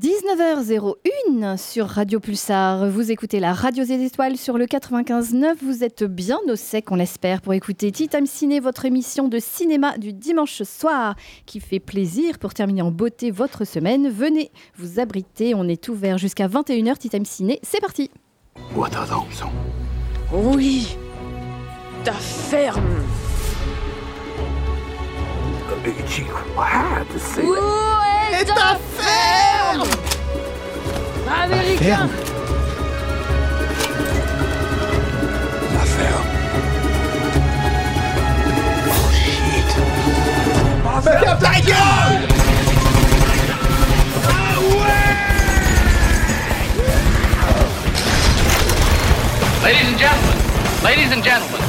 19h01 sur Radio Pulsar. Vous écoutez la Radio des Étoiles sur le 95.9. Vous êtes bien au sec, on l'espère, pour écouter Tea Time Ciné, votre émission de cinéma du dimanche soir qui fait plaisir pour terminer en beauté votre semaine. Venez vous abriter, on est ouvert jusqu'à 21h. Tea Time Ciné, c'est parti. Oui, ta ferme. Est ta ferme. Américain. Ladies and gentlemen, ladies and gentlemen,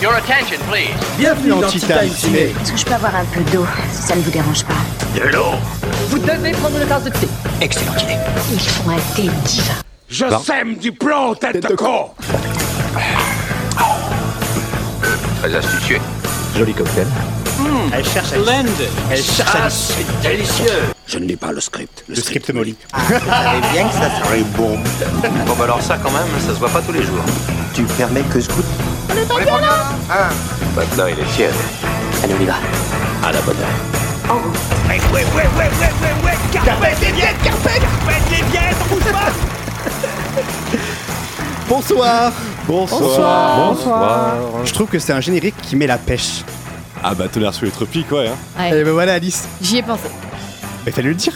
your attention, please. Bienvenue dans Titan Ciné. Est-ce que je peux avoir un peu d'eau, si ça ne vous dérange pas Vous devez prendre une tasse de thé. Il faut un thé divin. Je sème du plomb, tête de con Très astucieux. Joli cocktail. Elle cherche Alice. Elle cherche Ah, c'est délicieux Je ne lis pas le script. Le script Molly. bien que ça serait bon. Bon, bah alors ça, quand même, ça se voit pas tous les jours. Tu permets que je goûte Maintenant, il est tiède. Allez, on y va. À la bonne heure. Ouais, ouais, ouais, ouais, ouais, ouais, ouais Carpette les vieilles, carpette Carpette les vieilles, bouge pas Bonsoir. Bonsoir. Bonsoir. Je trouve que c'est un générique qui met la pêche. Ah bah tonnerre sous les tropiques, ouais. Hein. Ouais, Et ben voilà Alice. J'y ai pensé. Il fallait le dire.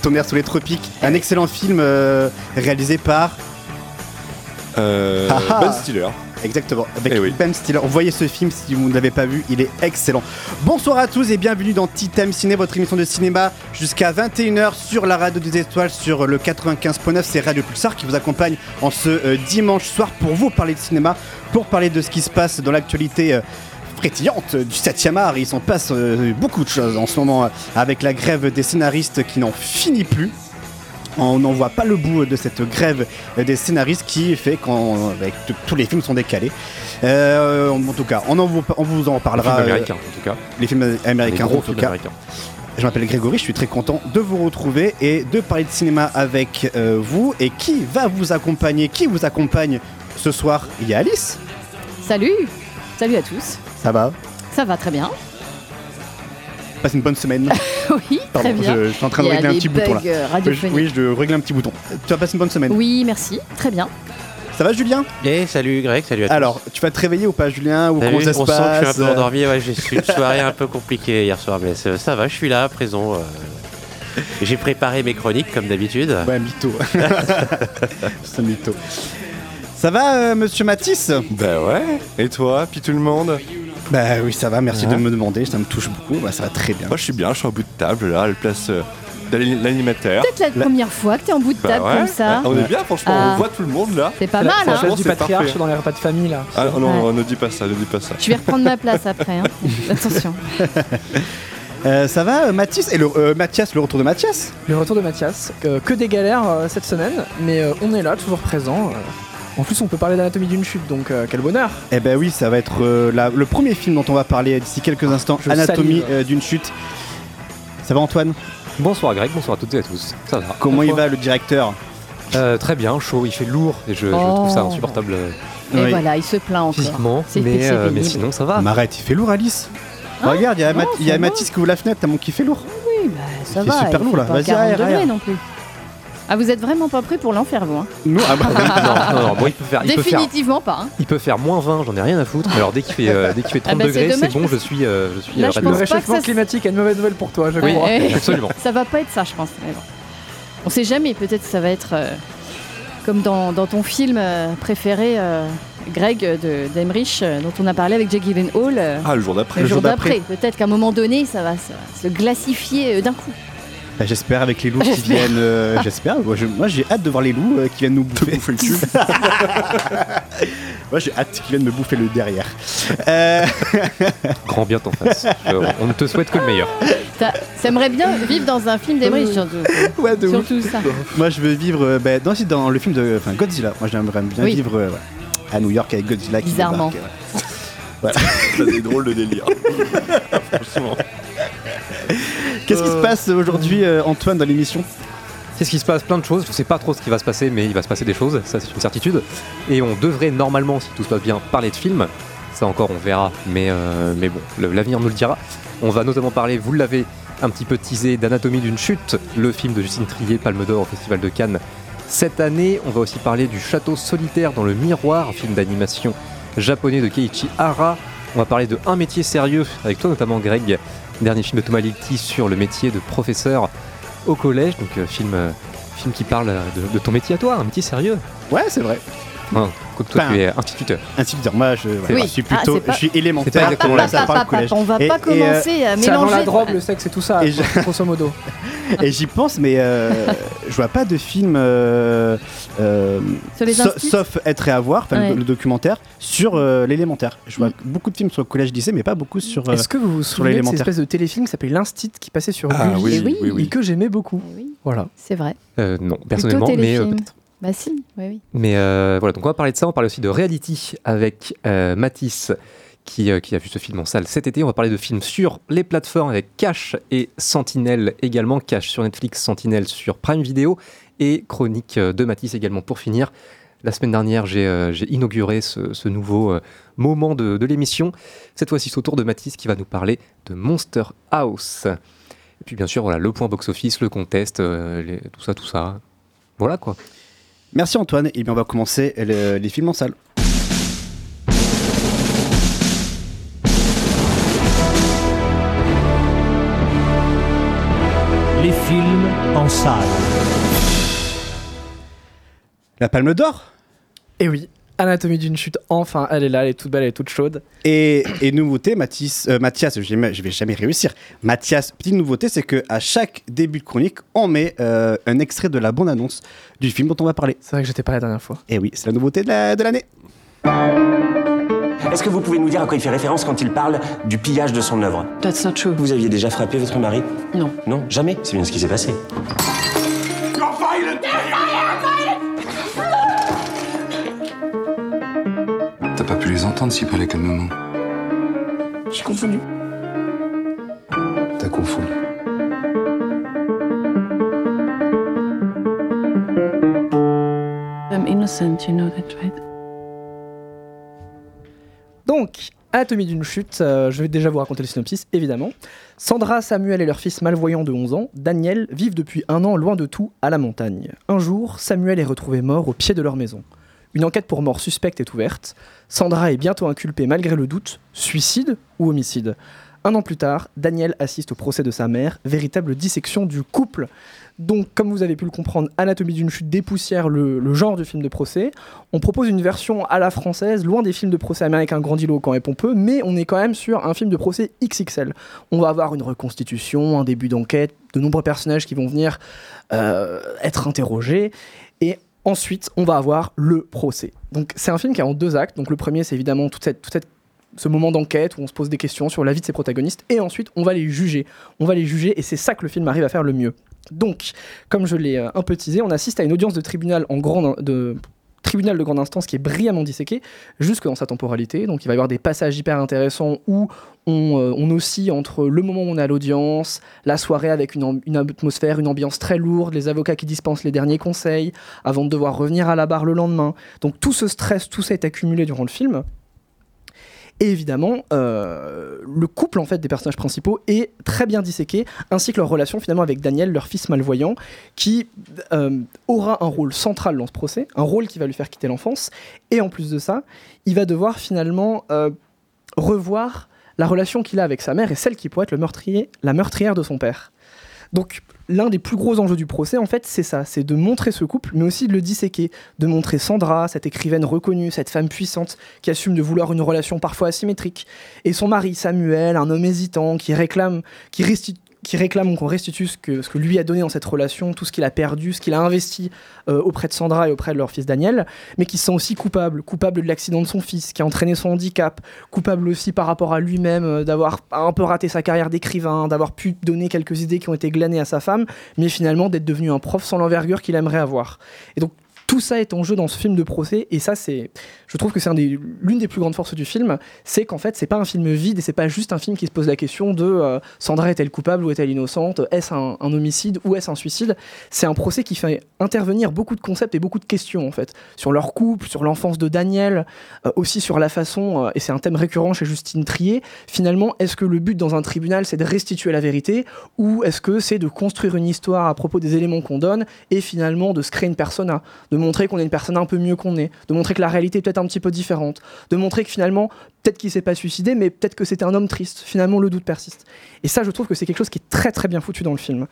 Tonnerre sous les tropiques. Un excellent film euh, réalisé par. Euh, Ah ah. ben Stiller. Exactement. Avec Eh oui. Ben Stiller. Voyez ce film si vous ne l'avez pas vu, il est excellent. Bonsoir à tous et bienvenue dans Time Ciné, votre émission de cinéma jusqu'à 21h sur la radio des étoiles sur le 95.9. C'est Radio Pulsar qui vous accompagne en ce euh, dimanche soir pour vous parler de cinéma, pour parler de ce qui se passe dans l'actualité. euh, frétillante du 7e art, il s'en passe euh, beaucoup de choses en ce moment euh, avec la grève des scénaristes qui n'en finit plus. On n'en voit pas le bout de cette grève des scénaristes qui fait t- tous les films sont décalés. Euh, en tout cas, on, en vous, on vous en Les parlera. films euh, américains, en tout cas. les films Les américains, en tout cas. américains. Je m'appelle Grégory, je suis très content de vous retrouver et de parler de cinéma avec euh, vous. Et qui va vous accompagner Qui vous accompagne ce soir? Il y a Alice. Salut Salut à tous. Ça va? Ça va très bien. Passe une bonne semaine. Oui, Pardon, très bien. je, je suis en train de a régler un petit bouton là. euh, je, oui, je règle un petit bouton. Tu vas passer une bonne semaine. Oui, merci. Très bien. Ça va, Julien? Eh salut Greg, salut à tous. Alors, tu vas te réveiller ou pas, Julien? Ou comment ça se on sent que je suis un peu endormi, ouais, j'ai eu une soirée un peu compliquée hier soir, mais ça, va, je suis là, présent. euh. J'ai préparé mes chroniques comme d'habitude. Ouais, mytho. C'est mytho. Ça va, euh, monsieur Matisse? Bah ouais. Et toi, puis tout le monde? Bah oui, ça va, merci Ouais. de me demander, ça me touche beaucoup, bah, ça va très bien. Moi je suis bien, je suis en bout de table là, à la place euh, de l'ani- l'animateur. Peut-être la, première fois que t'es en bout de Bah table ouais, comme ça. ouais, on est bien, franchement, Ah. on voit tout le monde là. C'est pas mal, la hein du c'est patriarche parfait. dans les repas de famille là. Ah non, Ouais. ne dis pas ça, ne dis pas ça. Je vais reprendre ma place après. hein. Attention. Euh, ça va, Mathis Et le, euh, Mathias, le retour de Mathias? Le retour de Mathias, euh, que des galères euh, cette semaine, mais euh, on est là, toujours présent. En plus, on peut parler d'anatomie d'une chute, donc euh, quel bonheur. Eh ben oui, ça va être euh, la- le premier film dont on va parler d'ici quelques instants, Je Anatomie salive. euh, d'une chute. Ça va Antoine? Bonsoir Greg, bonsoir à toutes et à tous. Ça va Comment il va le directeur? Euh, Très bien, chaud, il fait lourd et je, je Oh. trouve ça insupportable euh, Et Oui. voilà, il se plaint encore. physiquement, C'est mais, c'est euh, mais pénible. sinon ça va. M'arrête, il fait lourd Alice Ah, Regarde, il y a, il y va. Mathis qui ouvre la fenêtre, t'as mon qui fait lourd. Oui, bah, ça Il fait va. super il lourd, fait là. pas Vas-y, 40 aère, degrés aère. non plus. Ah, vous êtes vraiment pas prêt pour l'enfer, vous. Hein. Nous, ah bah, non, non, non, bon, il peut faire, il peut faire, Définitivement pas. hein. il peut faire moins 20, j'en ai rien à foutre. Mais alors dès qu'il fait, euh, dès qu'il fait 30 Ah bah, degrés, c'est bon, je suis, euh, je suis Là, je Le pas que réchauffement ça climatique a une mauvaise nouvelle pour toi, je Oui, crois. eh, Absolument. Ça va pas être ça, je pense. mais bon. On sait jamais, peut-être ça va être euh, comme dans, dans ton film euh, préféré, euh, Greg, de- d'Emmerich, euh, dont on a parlé avec Jake Gyllenhaal. euh, Ah, le jour d'après. le le jour jour d'après. Peut-être qu'à un moment donné, ça va se, se glacifier d'un coup. Bah, j'espère avec les loups qui viennent. euh, j'espère. Moi, je- Moi, j'ai hâte de voir les loups euh, qui viennent nous bouffer. bouffer le cul. Moi, j'ai hâte qu'ils viennent me bouffer le derrière. Euh, Grand bien t'en face. On ne te souhaite que le meilleur. Ça- T'aimerais bien vivre dans un film d'Emmerich, surtout. ouais, de ouf. surtout ça. Moi, je veux vivre euh, bah, dans, dans le film de enfin, Godzilla. Moi, j'aimerais bien Oui. vivre euh, ouais, à New York avec Godzilla qui Bizarrement. débarque, ouais. T'as des drôles de délire. Franchement. Qu'est-ce qui se passe aujourd'hui, euh, Antoine, dans l'émission C'est ce qui se passe, plein de choses. Je sais pas trop ce qui va se passer, mais il va se passer des choses, ça c'est une certitude. Et on devrait normalement, si tout se passe bien, parler de film. Ça encore, on verra, mais, euh, mais bon, l'avenir nous le dira. On va notamment parler, vous l'avez un petit peu teasé, d'Anatomie d'une chute, le film de Justine Trier, Palme d'Or au Festival de Cannes cette année. On va aussi parler du Château solitaire dans le miroir, film d'animation japonais de Keiichi Hara. On va parler de Un métier sérieux, avec toi notamment Greg, dernier film de Thomas Lichty sur le métier de professeur au collège, donc euh, film, euh, film qui parle de, de ton métier à toi, un métier sérieux. Ouais, c'est vrai. Hein, comme toi, Enfin, tu es instituteur. Instituteur, moi je, voilà, Oui. je suis Ah, plutôt, c'est pas- je suis élémentaire. pas la ça parle collège. on va Et- pas et, euh, commencer à C'est avant mélanger. la drogue, le sexe et tout ça, Et je- grosso modo. Et j'y pense, mais euh, je vois pas de film, euh, euh, sauf être et avoir, enfin, le- Ouais. le, documentaire, sur euh, l'élémentaire. Je vois beaucoup de films sur le collège-lycée, mais pas beaucoup sur. euh, Est-ce que vous vous sur souvenez de cette l'élémentaire. espèce de téléfilm qui s'appelait L'Instit qui passait sur Ah Gulli oui, Eh oui. oui, et que j'aimais beaucoup Eh oui, Voilà. c'est vrai. Euh, non, personnellement, mais, euh, peut-être. Bah si, oui, mais euh, voilà, donc on va parler de ça, on va parler aussi de Reality avec euh, Matisse. Qui, euh, qui a vu ce film en salle cet été. On va parler de films sur les plateformes avec Cash et Sentinelle également. Cash sur Netflix, Sentinelle sur Prime Video et Chronique euh, de Matisse également pour finir. La semaine dernière, j'ai inauguré ce, nouveau moment de, l'émission. Cette fois-ci, c'est au tour de Matisse qui va nous parler de Monster House. Et puis bien sûr, voilà, le point box-office, le contest, tout ça, tout ça. Voilà quoi. Merci Antoine. Et bien on va commencer le- les films en salle. Les films en salle. La Palme d'Or? Et oui, Anatomie d'une chute, enfin, elle est là, elle est toute belle, elle est toute chaude. Et, et nouveauté, Mathis, euh, Mathias, je vais je vais jamais réussir. Mathias, petite nouveauté, c'est que à chaque début de chronique, on met euh, un extrait de la bande-annonce du film dont on va parler. C'est vrai que j'étais pas la dernière fois. Et oui, c'est la nouveauté de la- de l'année. Est-ce que vous pouvez nous dire à quoi il fait référence quand il parle du pillage de son œuvre? That's not true. Vous aviez déjà frappé votre mari? Non. Non, jamais. C'est bien ce qui s'est passé. 36 palais calmement. J'ai confondu. T'as confondu. I'm innocent, you know that, right? Donc, Anatomie d'une chute, euh, je vais déjà vous raconter le synopsis, évidemment. Sandra, Samuel et leur fils malvoyant de 11 ans, Daniel, vivent depuis un an loin de tout, à la montagne. Un jour, Samuel est retrouvé mort au pied de leur maison. Une enquête pour mort suspecte est ouverte. Sandra est bientôt inculpée malgré le doute, suicide ou homicide? Un an plus tard, Daniel assiste au procès de sa mère, véritable dissection du couple. Donc, comme vous avez pu le comprendre, Anatomie d'une chute dépoussière le, le genre du film de procès. On propose une version à la française, loin des films de procès américains grandiloquents et pompeux, mais on est quand même sur un film de procès XXL. On va avoir une reconstitution, un début d'enquête, de nombreux personnages qui vont venir euh, être interrogés, et ensuite on va avoir le procès. Donc c'est un film qui est en deux actes. Donc le premier c'est évidemment toute cette, ce moment d'enquête où on se pose des questions sur la vie de ses protagonistes et ensuite on va les juger. On va les juger et c'est ça que le film arrive à faire le mieux. Donc, comme je l'ai euh, un peu teasé, on assiste à une audience de tribunal en grande de tribunal de grande instance qui est brillamment disséqué jusque dans sa temporalité. Donc il va y avoir des passages hyper intéressants où on, euh, on oscille entre le moment où on à l'audience, la soirée avec une, atmosphère, une ambiance très lourde, les avocats qui dispensent les derniers conseils avant de devoir revenir à la barre le lendemain. Donc tout ce stress, tout ça est accumulé durant le film. Et évidemment, euh, le couple en fait des personnages principaux est très bien disséqué, ainsi que leur relation finalement avec Daniel, leur fils malvoyant, qui euh, aura un rôle central dans ce procès, un rôle qui va lui faire quitter l'enfance. Et en plus de ça, il va devoir finalement revoir la relation qu'il a avec sa mère et celle qui pourrait être le meurtrier, la meurtrière de son père. Donc l'un des plus gros enjeux du procès, en fait, c'est ça, c'est de montrer ce couple, mais aussi de le disséquer, de montrer Sandra, cette écrivaine reconnue, cette femme puissante qui assume de vouloir une relation parfois asymétrique, et son mari Samuel, un homme hésitant qui réclame, qui qui réclame qu'on restitue ce que, ce que lui a donné dans cette relation, tout ce qu'il a perdu, ce qu'il a investi euh, auprès de Sandra et auprès de leur fils Daniel, mais qui se sent aussi coupable, coupable de l'accident de son fils, qui a entraîné son handicap, coupable aussi par rapport à lui-même euh, d'avoir un peu raté sa carrière d'écrivain, d'avoir pu donner quelques idées qui ont été glanées à sa femme, mais finalement d'être devenu un prof sans l'envergure qu'il aimerait avoir. Et donc Tout ça est en jeu dans ce film de procès et ça c'est, je trouve que c'est l'une des plus grandes forces du film, c'est qu'en fait c'est pas un film vide et c'est pas juste un film qui se pose la question de euh, Sandra est-elle coupable ou est-elle innocente, est-ce un, un homicide ou est-ce un suicide? C'est un procès qui fait intervenir beaucoup de concepts et beaucoup de questions en fait sur leur couple, sur l'enfance de Daniel, euh, aussi sur la façon euh, et c'est un thème récurrent chez Justine Trier. Finalement, est-ce que le but dans un tribunal c'est de restituer la vérité ou est-ce que c'est de construire une histoire à propos des éléments qu'on donne et finalement de se créer une persona, de montrer qu'on est une personne un peu mieux qu'on est, de montrer que la réalité est peut-être un petit peu différente, de montrer que finalement, peut-être qu'il s'est pas suicidé, mais peut-être que c'était un homme triste. Finalement, le doute persiste. Et ça, je trouve que c'est quelque chose qui est très très bien foutu dans le film.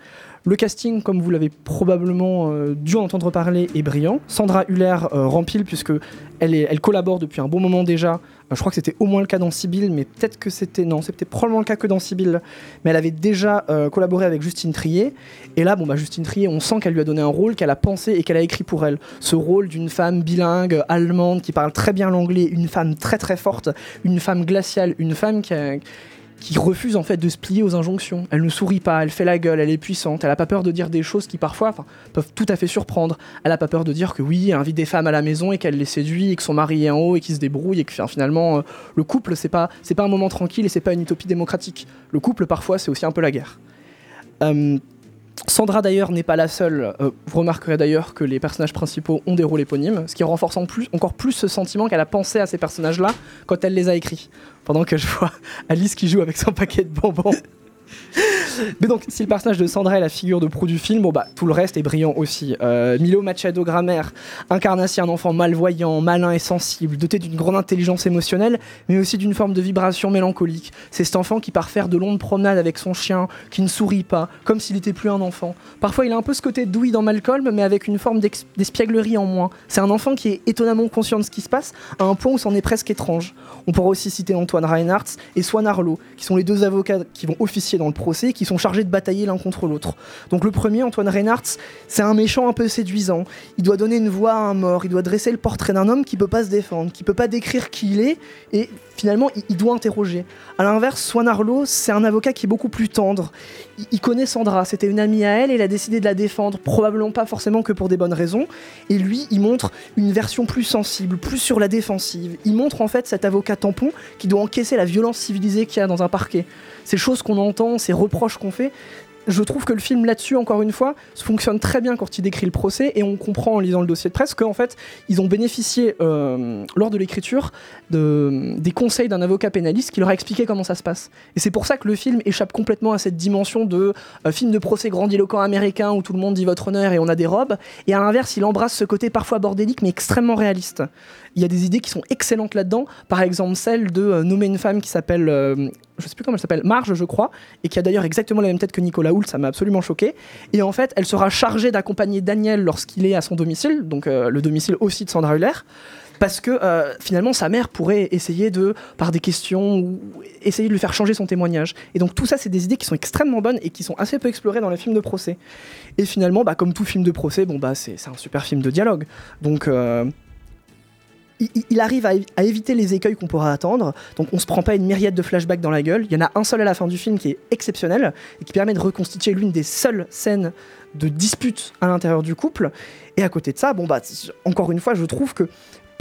Le casting, comme vous l'avez probablement euh, dû en entendre parler, est brillant. Sandra Huller euh, rempile puisque elle, elle collabore depuis un bon moment déjà. Euh, je crois que c'était au moins le cas dans Sibyl, mais peut-être que c'était non, c'était probablement le cas que dans Sibyl. Mais elle avait déjà euh, collaboré avec Justine Trier. Et là, bon bah Justine Trier, on sent qu'elle lui a donné un rôle qu'elle a pensé et qu'elle a écrit pour elle. Ce rôle d'une femme bilingue allemande qui parle très bien l'anglais, une femme très très forte, une femme glaciale, une femme qui refuse en fait de se plier aux injonctions. Elle ne sourit pas, elle fait la gueule, elle est puissante, elle a pas peur de dire des choses qui parfois peuvent tout à fait surprendre. Elle a pas peur de dire que oui, elle invite des femmes à la maison et qu'elle les séduit et que son mari est en haut et qu'il se débrouille et que finalement euh, le couple c'est pas c'est pas un moment tranquille et c'est pas une utopie démocratique. Le couple parfois c'est aussi un peu la guerre. Euh, Sandra d'ailleurs n'est pas la seule. Euh, vous remarquerez d'ailleurs que les personnages principaux ont des rôles éponymes, ce qui renforce encore plus ce sentiment qu'elle a pensé à ces personnages-là quand elle les a écrits. Pendant que je vois Alice qui joue avec son paquet de bonbons. Mais donc, si le personnage de Sandra est la figure de proue du film, bon bah tout le reste est brillant aussi. Euh, Milo Machado Grammer incarne ainsi un enfant malvoyant, malin et sensible, doté d'une grande intelligence émotionnelle, mais aussi d'une forme de vibration mélancolique. C'est cet enfant qui part faire de longues promenades avec son chien, qui ne sourit pas, comme s'il n'était plus un enfant. Parfois, il a un peu ce côté douille dans Malcolm, mais avec une forme d'espièglerie en moins. C'est un enfant qui est étonnamment conscient de ce qui se passe, à un point où c'en est presque étrange. On pourra aussi citer Antoine Reinhardt et Swan Arlo, qui sont les deux avocats qui vont officier dans le procès, qui sont chargés de batailler l'un contre l'autre. Donc le premier, Antoine Reinhardt, c'est un méchant un peu séduisant. Il doit donner une voix à un mort, il doit dresser le portrait d'un homme qui peut pas se défendre, qui peut pas décrire qui il est, et finalement, il, doit interroger. À l'inverse, Swan Arlo, c'est un avocat qui est beaucoup plus tendre. Il, il connaît Sandra, c'était une amie à elle, et il a décidé de la défendre, probablement pas forcément que pour des bonnes raisons. Et lui, il montre une version plus sensible, plus sur la défensive. Il montre en fait cet avocat tampon qui doit encaisser la violence civilisée qu'il y a dans un parquet. Ces choses qu'on entend, ces reproches qu'on fait, je trouve que le film là-dessus, encore une fois, fonctionne très bien quand il décrit le procès et on comprend en lisant le dossier de presse qu'en fait, ils ont bénéficié euh, lors de l'écriture de, des conseils d'un avocat pénaliste qui leur a expliqué comment ça se passe. Et c'est pour ça que le film échappe complètement à cette dimension de euh, film de procès grandiloquent américain où tout le monde dit votre honneur et on a des robes. Et à l'inverse, il embrasse ce côté parfois bordélique mais extrêmement réaliste. Il y a des idées qui sont excellentes là-dedans. Par exemple, celle de euh, nommer une femme qui s'appelle, je sais plus comment elle s'appelle, Marge, je crois, et qui a d'ailleurs exactement la même tête que Nicolas Hoult. Ça m'a absolument choqué. Et en fait, elle sera chargée d'accompagner Daniel lorsqu'il est à son domicile, donc euh, le domicile aussi de Sandra Huller. Parce que euh, finalement, sa mère pourrait essayer de, par des questions, ou essayer de lui faire changer son témoignage. Et donc tout ça, c'est des idées qui sont extrêmement bonnes et qui sont assez peu explorées dans les films de procès. Et finalement, bah, comme tout film de procès, bon bah c'est un super film de dialogue. Donc euh, il, arrive à, éviter les écueils qu'on pourra attendre. Donc on se prend pas une myriade de flashbacks dans la gueule. Il y en a un seul à la fin du film qui est exceptionnel et qui permet de reconstituer l'une des seules scènes de dispute à l'intérieur du couple. Et à côté de ça, bon bah encore une fois, je trouve que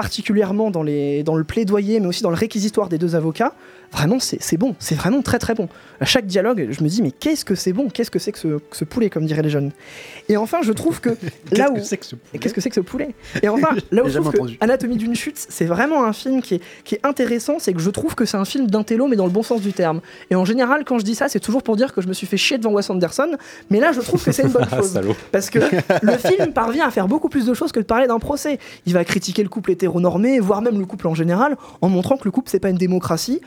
particulièrement dans, le plaidoyer, mais aussi dans le réquisitoire des deux avocats, vraiment c'est c'est bon, c'est vraiment très très bon. À chaque dialogue, je me dis mais qu'est-ce que c'est bon, qu'est-ce que c'est que ce, que ce poulet, comme diraient les jeunes? Et enfin, je trouve que là où que c'est que ce poulet qu'est-ce que c'est que ce poulet? Et enfin, là où je trouve que. Anatomie d'une chute, c'est vraiment un film qui est, qui est intéressant, c'est que je trouve que c'est un film d'intello, mais dans le bon sens du terme. Et en général, quand je dis ça, c'est toujours pour dire que je me suis fait chier devant Wes Anderson, mais là, je trouve que c'est une bonne chose. Salaud. Parce que le film parvient à faire beaucoup plus de choses que de parler d'un procès. Il va critiquer le couple hétéronormé, voire même le couple en général, en montrant que le couple, c'est pas une démocratie.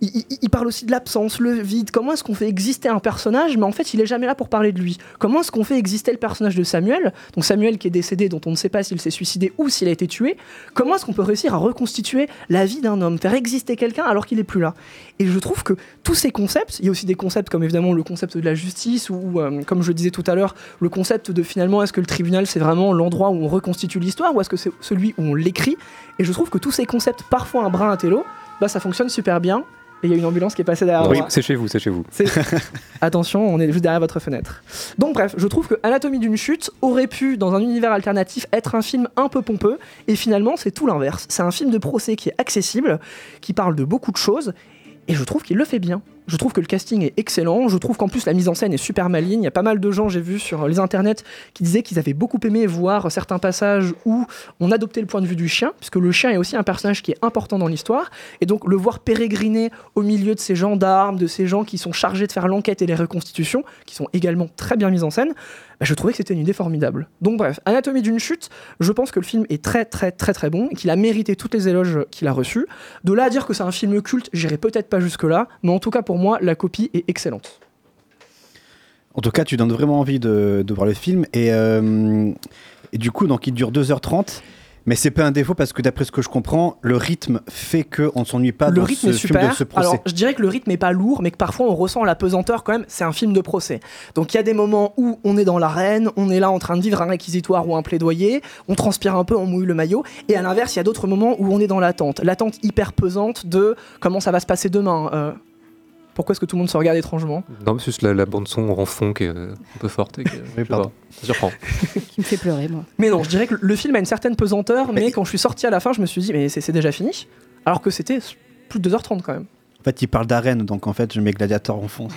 Il, parle aussi de l'absence, le vide. Comment est-ce qu'on fait exister un personnage, mais en fait, il est jamais là pour parler de lui? Comment est-ce qu'on fait exister le personnage de Samuel Donc Samuel qui est décédé, dont on ne sait pas s'il s'est suicidé ou s'il a été tué. Comment est-ce qu'on peut réussir à reconstituer la vie d'un homme, faire exister quelqu'un alors qu'il est plus là? Et je trouve que tous ces concepts, il y a aussi des concepts comme évidemment le concept de la justice ou, euh, comme je le disais tout à l'heure, le concept de finalement est-ce que le tribunal c'est vraiment l'endroit où on reconstitue l'histoire ou est-ce que c'est celui où on l'écrit? Et je trouve que tous ces concepts, parfois un brin intello, bah ça fonctionne super bien. Et il y a une ambulance qui est passée derrière Oui, moi. c'est chez vous, c'est chez vous. Attention, on est juste derrière votre fenêtre. Donc bref, je trouve que Anatomie d'une chute aurait pu, dans un univers alternatif, être un film un peu pompeux, et finalement c'est tout l'inverse. C'est un film de procès qui est accessible, qui parle de beaucoup de choses, et je trouve qu'il le fait bien. Je trouve que le casting est excellent, je trouve qu'en plus la mise en scène est super maligne. Il y a pas mal de gens, j'ai vu sur les internets, qui disaient qu'ils avaient beaucoup aimé voir certains passages où on adoptait le point de vue du chien, puisque le chien est aussi un personnage qui est important dans l'histoire, et donc le voir pérégriner au milieu de ces gendarmes, de ces gens qui sont chargés de faire l'enquête et les reconstitutions, qui sont également très bien mises en scène, bah, je trouvais que c'était une idée formidable. Donc bref, Anatomie d'une chute, je pense que le film est très très très très bon, et qu'il a mérité toutes les éloges qu'il a reçus. De là à dire que c'est un film culte, j'irai peut-être pas jusque-là, mais en tout cas pour moi, la copie est excellente. En tout cas, tu donnes vraiment envie de, voir le film. Et, euh, et du coup, donc, il dure 2h30. Mais c'est pas un défaut parce que d'après ce que je comprends, le rythme fait qu'on ne s'ennuie pas le dans rythme ce est film super. de ce procès. Alors, je dirais que le rythme est pas lourd, mais que parfois on ressent la pesanteur quand même. C'est un film de procès. Donc, il y a des moments où on est dans l'arène, on est là en train de vivre un réquisitoire ou un plaidoyer, on transpire un peu, on mouille le maillot. Et à l'inverse, il y a d'autres moments où on est dans l'attente. L'attente hyper pesante de comment ça va se passer demain. Euh, pourquoi est-ce que tout le monde se regarde étrangement Non, mais c'est juste la, la bande-son en fond qui est euh, un peu forte. Et que, je sais pardon. pas, ça surprend. Qui me fait pleurer, moi. Mais non, je dirais que le film a une certaine pesanteur, mais quand je suis sorti à la fin, je me suis dit, mais c'est déjà fini. Alors que c'était plus de 2h30 quand même. En fait, il parle d'arène, donc en fait, je mets gladiator en fond.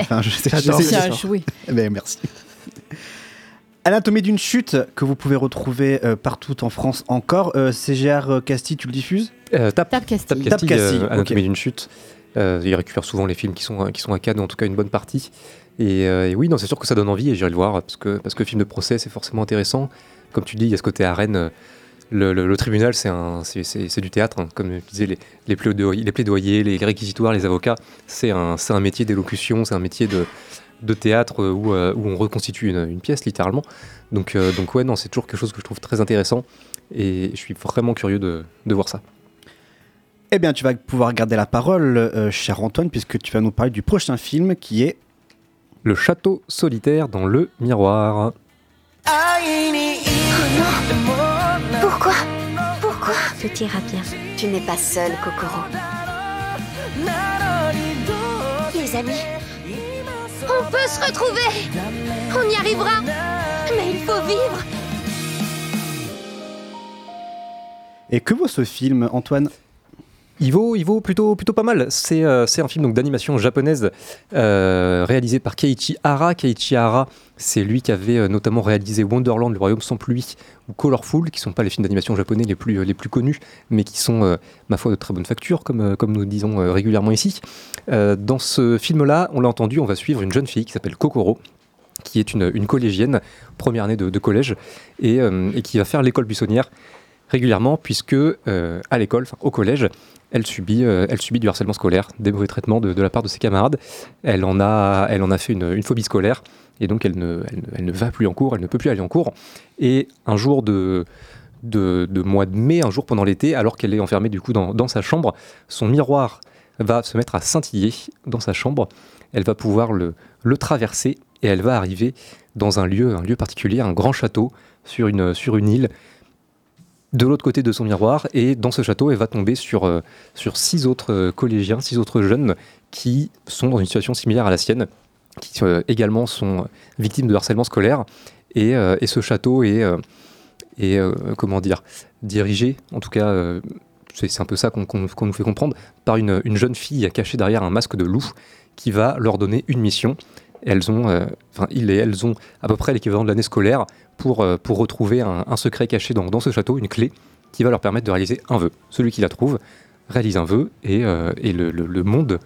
Enfin, je sais, de- C'est un jouet. Eh ben, merci. Anatomie d'une chute que vous pouvez retrouver euh, partout en France encore. Euh, CGR euh, Castille, tu le diffuses? Euh. Tape Castille, Tape Castille, euh, Anatomie d'une chute. Euh, il récupère souvent les films qui sont, qui sont à Cannes, en tout cas une bonne partie. Et, euh, oui, c'est sûr que ça donne envie et j'irai le voir parce que, parce que film de procès, c'est forcément intéressant. Comme tu dis, il y a ce côté arène. euh, Le, le- le tribunal, c'est du théâtre. hein. Comme je disais, les, les, plaidoyers, les plaidoyers, les réquisitoires, les avocats, c'est un, un métier d'élocution, c'est un métier de, de théâtre où, euh, où on reconstitue une, une pièce, littéralement. Donc, euh, donc ouais, non, c'est toujours quelque chose que je trouve très intéressant. Et je suis vraiment curieux de, de voir ça. Eh bien, tu vas pouvoir garder la parole, euh, cher Antoine, puisque tu vas nous parler du prochain film qui est Le château solitaire dans le miroir. Pourquoi Pourquoi Tout ira bien. Tu n'es pas seul, Kokoro. Les amis, on peut se retrouver On y arrivera Mais il faut vivre Et que vaut ce film, Antoine? Il vaut, plutôt, pas mal. C'est euh, un film d'animation japonaise euh, réalisé par Keiichi Hara. Keiichi Hara, c'est lui qui avait euh, notamment réalisé Wonderland, Le Royaume sans pluie ou Colorful, qui sont pas les films d'animation japonais les plus, connus, mais qui sont, ma foi, de très bonne facture, comme, nous disons régulièrement ici. Dans ce film-là, on l'a entendu, on va suivre une jeune fille qui s'appelle Kokoro, qui est une, collégienne, première année de, collège, et qui va faire l'école buissonnière régulièrement, puisque euh, à l'école, au collège, elle subit, euh, elle subit du harcèlement scolaire, des mauvais traitements de, la part de ses camarades. Elle en a, elle en a fait une, une phobie scolaire, et donc elle ne, elle, ne, elle ne va plus en cours, elle ne peut plus aller en cours. Et un jour de, de, de mois de mai, un jour pendant l'été, alors qu'elle est enfermée du coup dans, dans sa chambre, son miroir va se mettre à scintiller dans sa chambre. Elle va pouvoir le, le traverser et elle va arriver dans un lieu, un lieu particulier, un grand château sur une, sur une île de l'autre côté de son miroir et dans ce château elle va tomber sur, euh, sur six autres euh, collégiens, six autres jeunes qui sont dans une situation similaire à la sienne, qui euh, également sont victimes de harcèlement scolaire et, et ce château est, est, comment dire, dirigé, en tout cas c'est un peu ça qu'on nous fait comprendre, par une, une jeune fille cachée derrière un masque de loup qui va leur donner une mission. Elles ont, enfin, ils et elles ont à peu près l'équivalent de l'année scolaire pour, euh, pour retrouver un, un secret caché dans, dans ce château, une clé qui va leur permettre de réaliser un vœu. Celui qui la trouve réalise un vœu et, euh, et le, le- le monde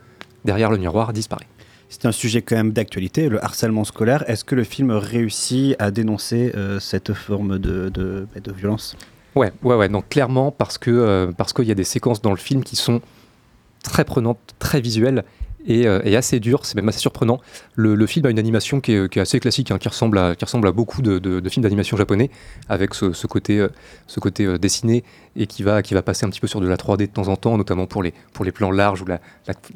derrière le miroir disparaît. C'est un sujet quand même d'actualité, le harcèlement scolaire. Est-ce que le film réussit à dénoncer euh, cette forme de, de, bah, de violence? Ouais, ouais, ouais. Donc clairement parce que euh, parce qu'il y a des séquences dans le film qui sont très prenantes, très visuelles et, euh, et assez dures. C'est même assez surprenant. Le, film a une animation qui est, assez classique, hein, qui ressemble à beaucoup de, films d'animation japonais, avec ce, côté euh, euh, dessiné et qui va passer un petit peu sur de la 3D de temps en temps, notamment pour les plans larges où la,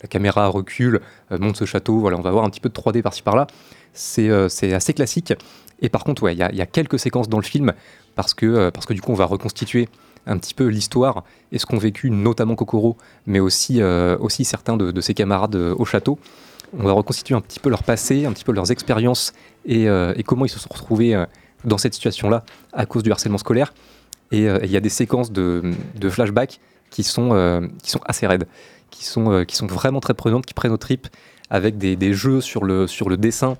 caméra recule, monte ce château. On va avoir un petit peu de 3D par-ci par-là. C'est assez classique. Et par contre, il y, a- quelques séquences dans le film parce que du coup, on va reconstituer un petit peu l'histoire et ce qu'ont vécu notamment Kokoro, mais aussi, euh, aussi certains de, ses camarades euh, au château. On va reconstituer un petit peu leur passé, un petit peu leurs expériences et, euh, comment ils se sont retrouvés dans cette situation-là à cause du harcèlement scolaire. Et il y a des séquences de, de flashback qui sont, qui sont assez raides, qui sont, qui sont vraiment très prenantes, qui prennent aux tripes avec des, jeux sur le, sur le dessin,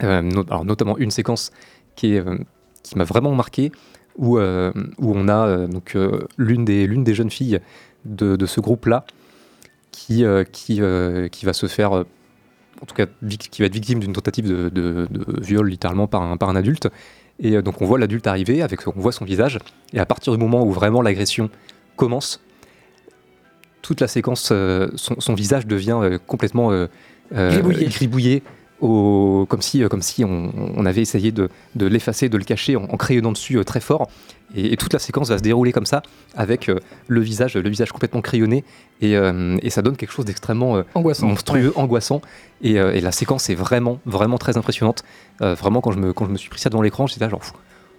alors notamment une séquence qui, qui m'a vraiment marqué, où, euh, où on a euh, donc euh, l'une des, l'une des jeunes filles de, de ce groupe-là qui, qui, qui va se faire, en tout cas, qui va être victime d'une tentative de, de- de viol littéralement par un, par un adulte. Et donc on voit l'adulte arriver, avec, on voit son visage, et à partir du moment où vraiment l'agression commence, toute la séquence, son, son visage devient complètement Gribouillé. gribouillé, au- comme si, euh, comme si on, on avait essayé de, de l'effacer, de le cacher en, en crayonnant dessus euh, très fort. Et, et toute la séquence va se dérouler comme ça, avec euh, le, visage, le visage complètement crayonné, et, et ça donne quelque chose d'extrêmement Angoissant. monstrueux, angoissant. Et, et la séquence est vraiment, vraiment très impressionnante. Vraiment, quand je, me, quand je me suis pris ça devant l'écran, j'étais là genre, pff,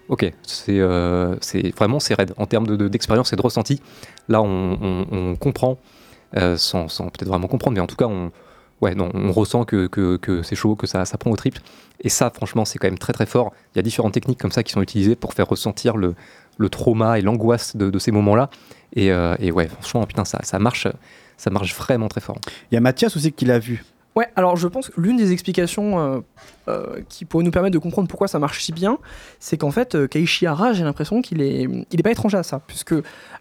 ok, c'est euh, vraiment c'est raide en termes d'expérience de, d'expérience et de ressenti. Là, on, on- on comprend, euh, sans, sans peut-être vraiment comprendre, mais en tout cas, on, ouais, non, on ressent que, que, que c'est chaud, que ça, ça prend au tripes. Et ça, franchement, c'est quand même très très fort. Il y a différentes techniques comme ça qui sont utilisées pour faire ressentir le, le trauma et l'angoisse de, de ces moments-là. Et, euh, et ouais, franchement, putain, ça, ça marche, ça marche vraiment très fort. Il y a Mathias aussi qui l'a vu. Ouais, alors je pense que l'une des explications euh, euh, qui pourrait nous permettre de comprendre pourquoi ça marche si bien, c'est qu'en fait, euh, j'ai l'impression qu'il est, il est pas étranger à ça, puisque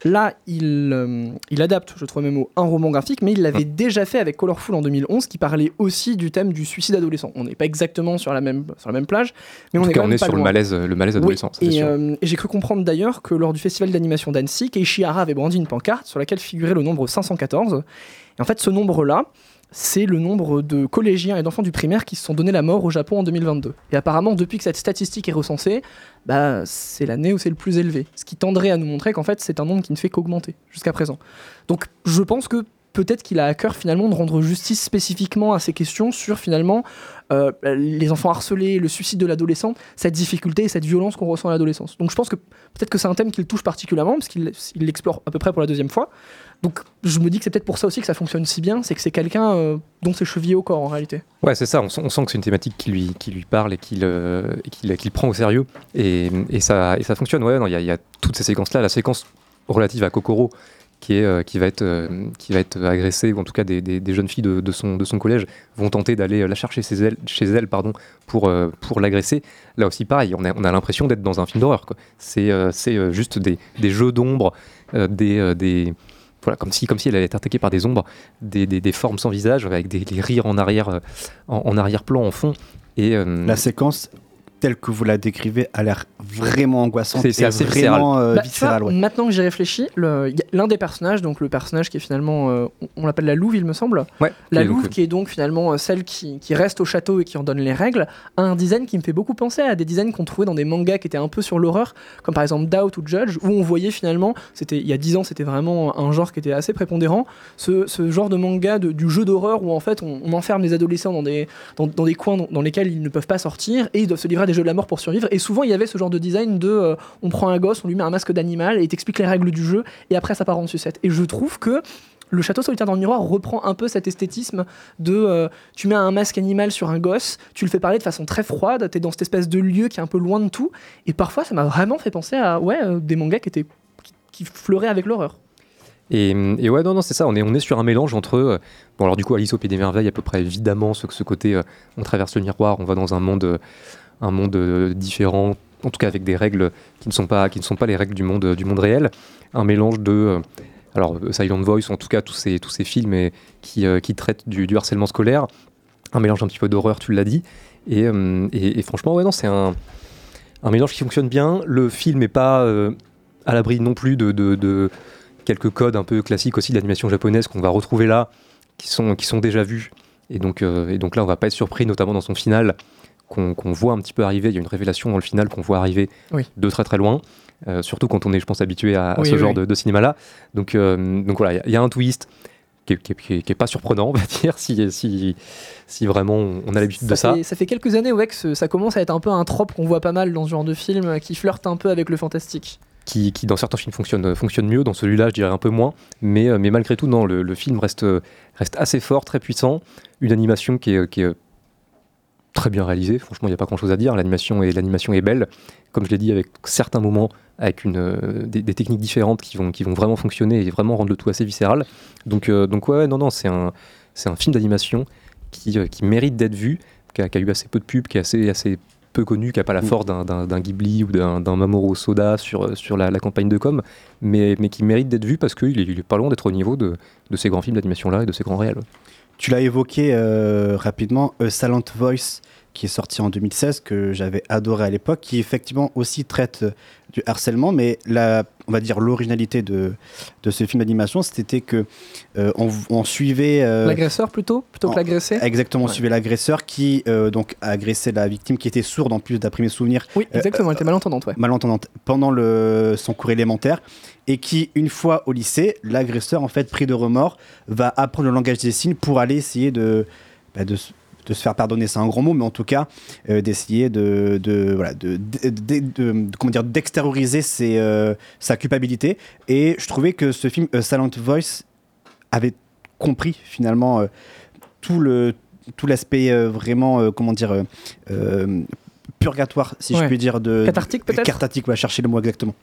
là, il, euh, il adapte, je trouve même mot, un roman graphique, mais il l'avait déjà fait avec Colorful en 2011, qui parlait aussi du thème du suicide adolescent. On n'est pas exactement sur la même, sur la même plage, mais en on tout est cas, quand on est pas sur le malaise, le malaise adolescent. et, et j'ai cru comprendre d'ailleurs que lors du festival d'animation d'Annecy, Keiichi Hara avait brandi une pancarte sur laquelle figurait le nombre 514. Et en fait, ce nombre-là, c'est le nombre de collégiens et d'enfants du primaire qui se sont donné la mort au Japon en 2022. Et apparemment, depuis que cette statistique est recensée, bah, c'est l'année où c'est le plus élevé. Ce qui tendrait à nous montrer qu'en fait, c'est un nombre qui ne fait qu'augmenter jusqu'à présent. Donc, je pense que peut-être qu'il a à cœur finalement de rendre justice spécifiquement à ces questions sur finalement euh, les enfants harcelés, le suicide de l'adolescent, cette difficulté et cette violence qu'on ressent à l'adolescence. Donc je pense que peut-être que c'est un thème qui le touche particulièrement parce qu'il il l'explore à peu près pour la deuxième fois. Donc je me dis que c'est peut-être pour ça aussi que ça fonctionne si bien, c'est que c'est quelqu'un euh, dont c'est chevillé au corps en réalité. Ouais, c'est ça. On sent, que c'est une thématique qui lui, qui lui parle et qu'il euh, qu'il qu'il prend au sérieux. Et, et ça, et ça fonctionne. Ouais, il y a toutes ces séquences-là. La séquence relative à Kokoro, qui, est, euh, qui, va être, euh, qui va être agressée, ou en tout cas des, des- jeunes filles de, de son, de son collège vont tenter d'aller la chercher chez elle, chez elle pardon, pour, euh, pour l'agresser. Là aussi, pareil, on a, on a l'impression d'être dans un film d'horreur. C'est c'est, juste des, des jeux d'ombre, des. des voilà, comme si, comme si elle allait être attaquée par des ombres, des, des- des formes sans visage, avec des, rires en arrière, en, en arrière-plan, en fond. Et La séquence telle que vous la décrivez a l'air vraiment angoissante. C'est- assez vraiment euh, Bah, viscéral. ouais. Maintenant que j'y réfléchis, l'un des personnages, donc le personnage qui est finalement, euh, on- l'appelle la Louve, il me semble. Ouais, La Louve, euh, qui est donc finalement euh, celle qui, qui reste au château et qui en donne les règles, a un design qui me fait beaucoup penser à des designs qu'on trouvait dans des mangas qui étaient un peu sur l'horreur, comme par exemple Doubt ou Judge, où on voyait finalement, c'était il y a 10 ans, c'était vraiment un genre qui était assez prépondérant, ce, ce genre de manga de- du jeu d'horreur où en fait on, on enferme les adolescents dans des, dans, dans des coins dans, dans lesquels ils ne peuvent pas sortir et ils doivent se livrer à des jeux de la mort pour survivre. Et souvent il y avait ce genre de design de euh, on prend un gosse, on lui met un masque d'animal et il t'explique les règles du jeu et après ça part en sucette. Et je trouve que le château solitaire dans le miroir reprend un peu cet esthétisme de euh, tu mets un masque animal sur un gosse, tu le fais parler de façon très froide, t'es dans cette espèce de lieu qui est un peu loin de tout, et parfois ça m'a vraiment fait penser à ouais euh, des mangas qui étaient qui, fleuraient avec l'horreur. Et, ouais, non, non, c'est ça. On est, on est sur un mélange entre. bon, alors du coup, Alice au Pays des Merveilles, à peu près évidemment, ce, ce côté, on traverse le miroir, on va dans un monde, un monde euh, différent, en tout cas avec des règles qui ne sont pas, qui ne sont pas les règles du monde, du monde réel. Un mélange de. euh, alors, euh, Silent Voice, en tout cas, tous ces, tous ces films qui, euh, qui traitent du, du harcèlement scolaire. Un mélange un petit peu d'horreur, tu l'as dit. Et, euh, et, franchement, ouais, non, c'est un, un mélange qui fonctionne bien. Le film n'est pas euh, à l'abri non plus de, de- quelques codes un peu classiques aussi de l'animation japonaise qu'on va retrouver là, qui sont, qui sont déjà vus. Et donc, euh, et donc là, on va pas être surpris, notamment dans son final, qu'on voit un petit peu arriver. Il y a une révélation dans le final qu'on voit arriver Oui. de très très loin. Euh, surtout quand on est, je pense, habitué à, à Oui, ce oui, genre de, de cinéma-là. Donc, euh, donc voilà, il y a- il y, a un twist qui est, qui est- qui est- qui est pas surprenant, on va dire, si, si, si vraiment on a l'habitude de ça. Fait, ça fait quelques années ouais, que ça commence à être un peu un trope qu'on voit pas mal dans ce genre de film euh, qui flirte un peu avec le fantastique. qui, qui, dans certains films fonctionne, fonctionne mieux, dans celui-là je dirais un peu moins, mais, mais malgré tout non, le, le film reste, reste assez fort, très puissant, une animation qui est, qui est très bien réalisée, franchement il n'y a pas grand-chose à dire, l'animation est, l'animation est belle, comme je l'ai dit avec certains moments, avec une, euh, des, des techniques différentes qui vont, qui vont vraiment fonctionner et vraiment rendre le tout assez viscéral, donc, euh, donc ouais non non c'est un, c'est un film d'animation qui, euh, qui mérite d'être vu, qui a, qui a eu assez peu de pubs, qui est assez, assez peu connu, qui n'a pas la Mm. force d'un- d'un d'un Ghibli ou d'un d'un Mamoru Soda sur, sur la, la campagne de com, mais, mais qui mérite d'être vu parce qu'il est, il est pas loin d'être au niveau de, de ces grands films d'animation-là et de ces grands réels. Tu l'as évoqué euh, rapidement, A Silent Voice, qui est sorti en 2016, que j'avais adoré à l'époque, qui effectivement aussi traite euh, du harcèlement, mais la, on va dire l'originalité de, de ce film d'animation, c'était que euh, on, on suivait euh, L'agresseur plutôt Plutôt que l'agressé Exactement, on Ouais. suivait l'agresseur qui euh, donc a agressé la victime qui était sourde en plus d'après mes souvenirs. Oui, exactement, elle était malentendante, ouais. malentendante pendant le, son cours élémentaire et qui, une fois au lycée, l'agresseur, en fait, pris de remords, va apprendre le langage des signes pour aller essayer de, bah, de, de se faire pardonner, c'est un grand mot, mais en tout cas, euh, d'essayer de, de, voilà, de, comment dire, d'extérioriser euh, sa culpabilité. Et je trouvais que ce film, A Silent Voice, avait compris finalement euh, tout le tout l'aspect euh, vraiment euh, comment dire euh, euh, purgatoire si je puis dire de Cathartique, peut-être? cathartique va chercher le mot exactement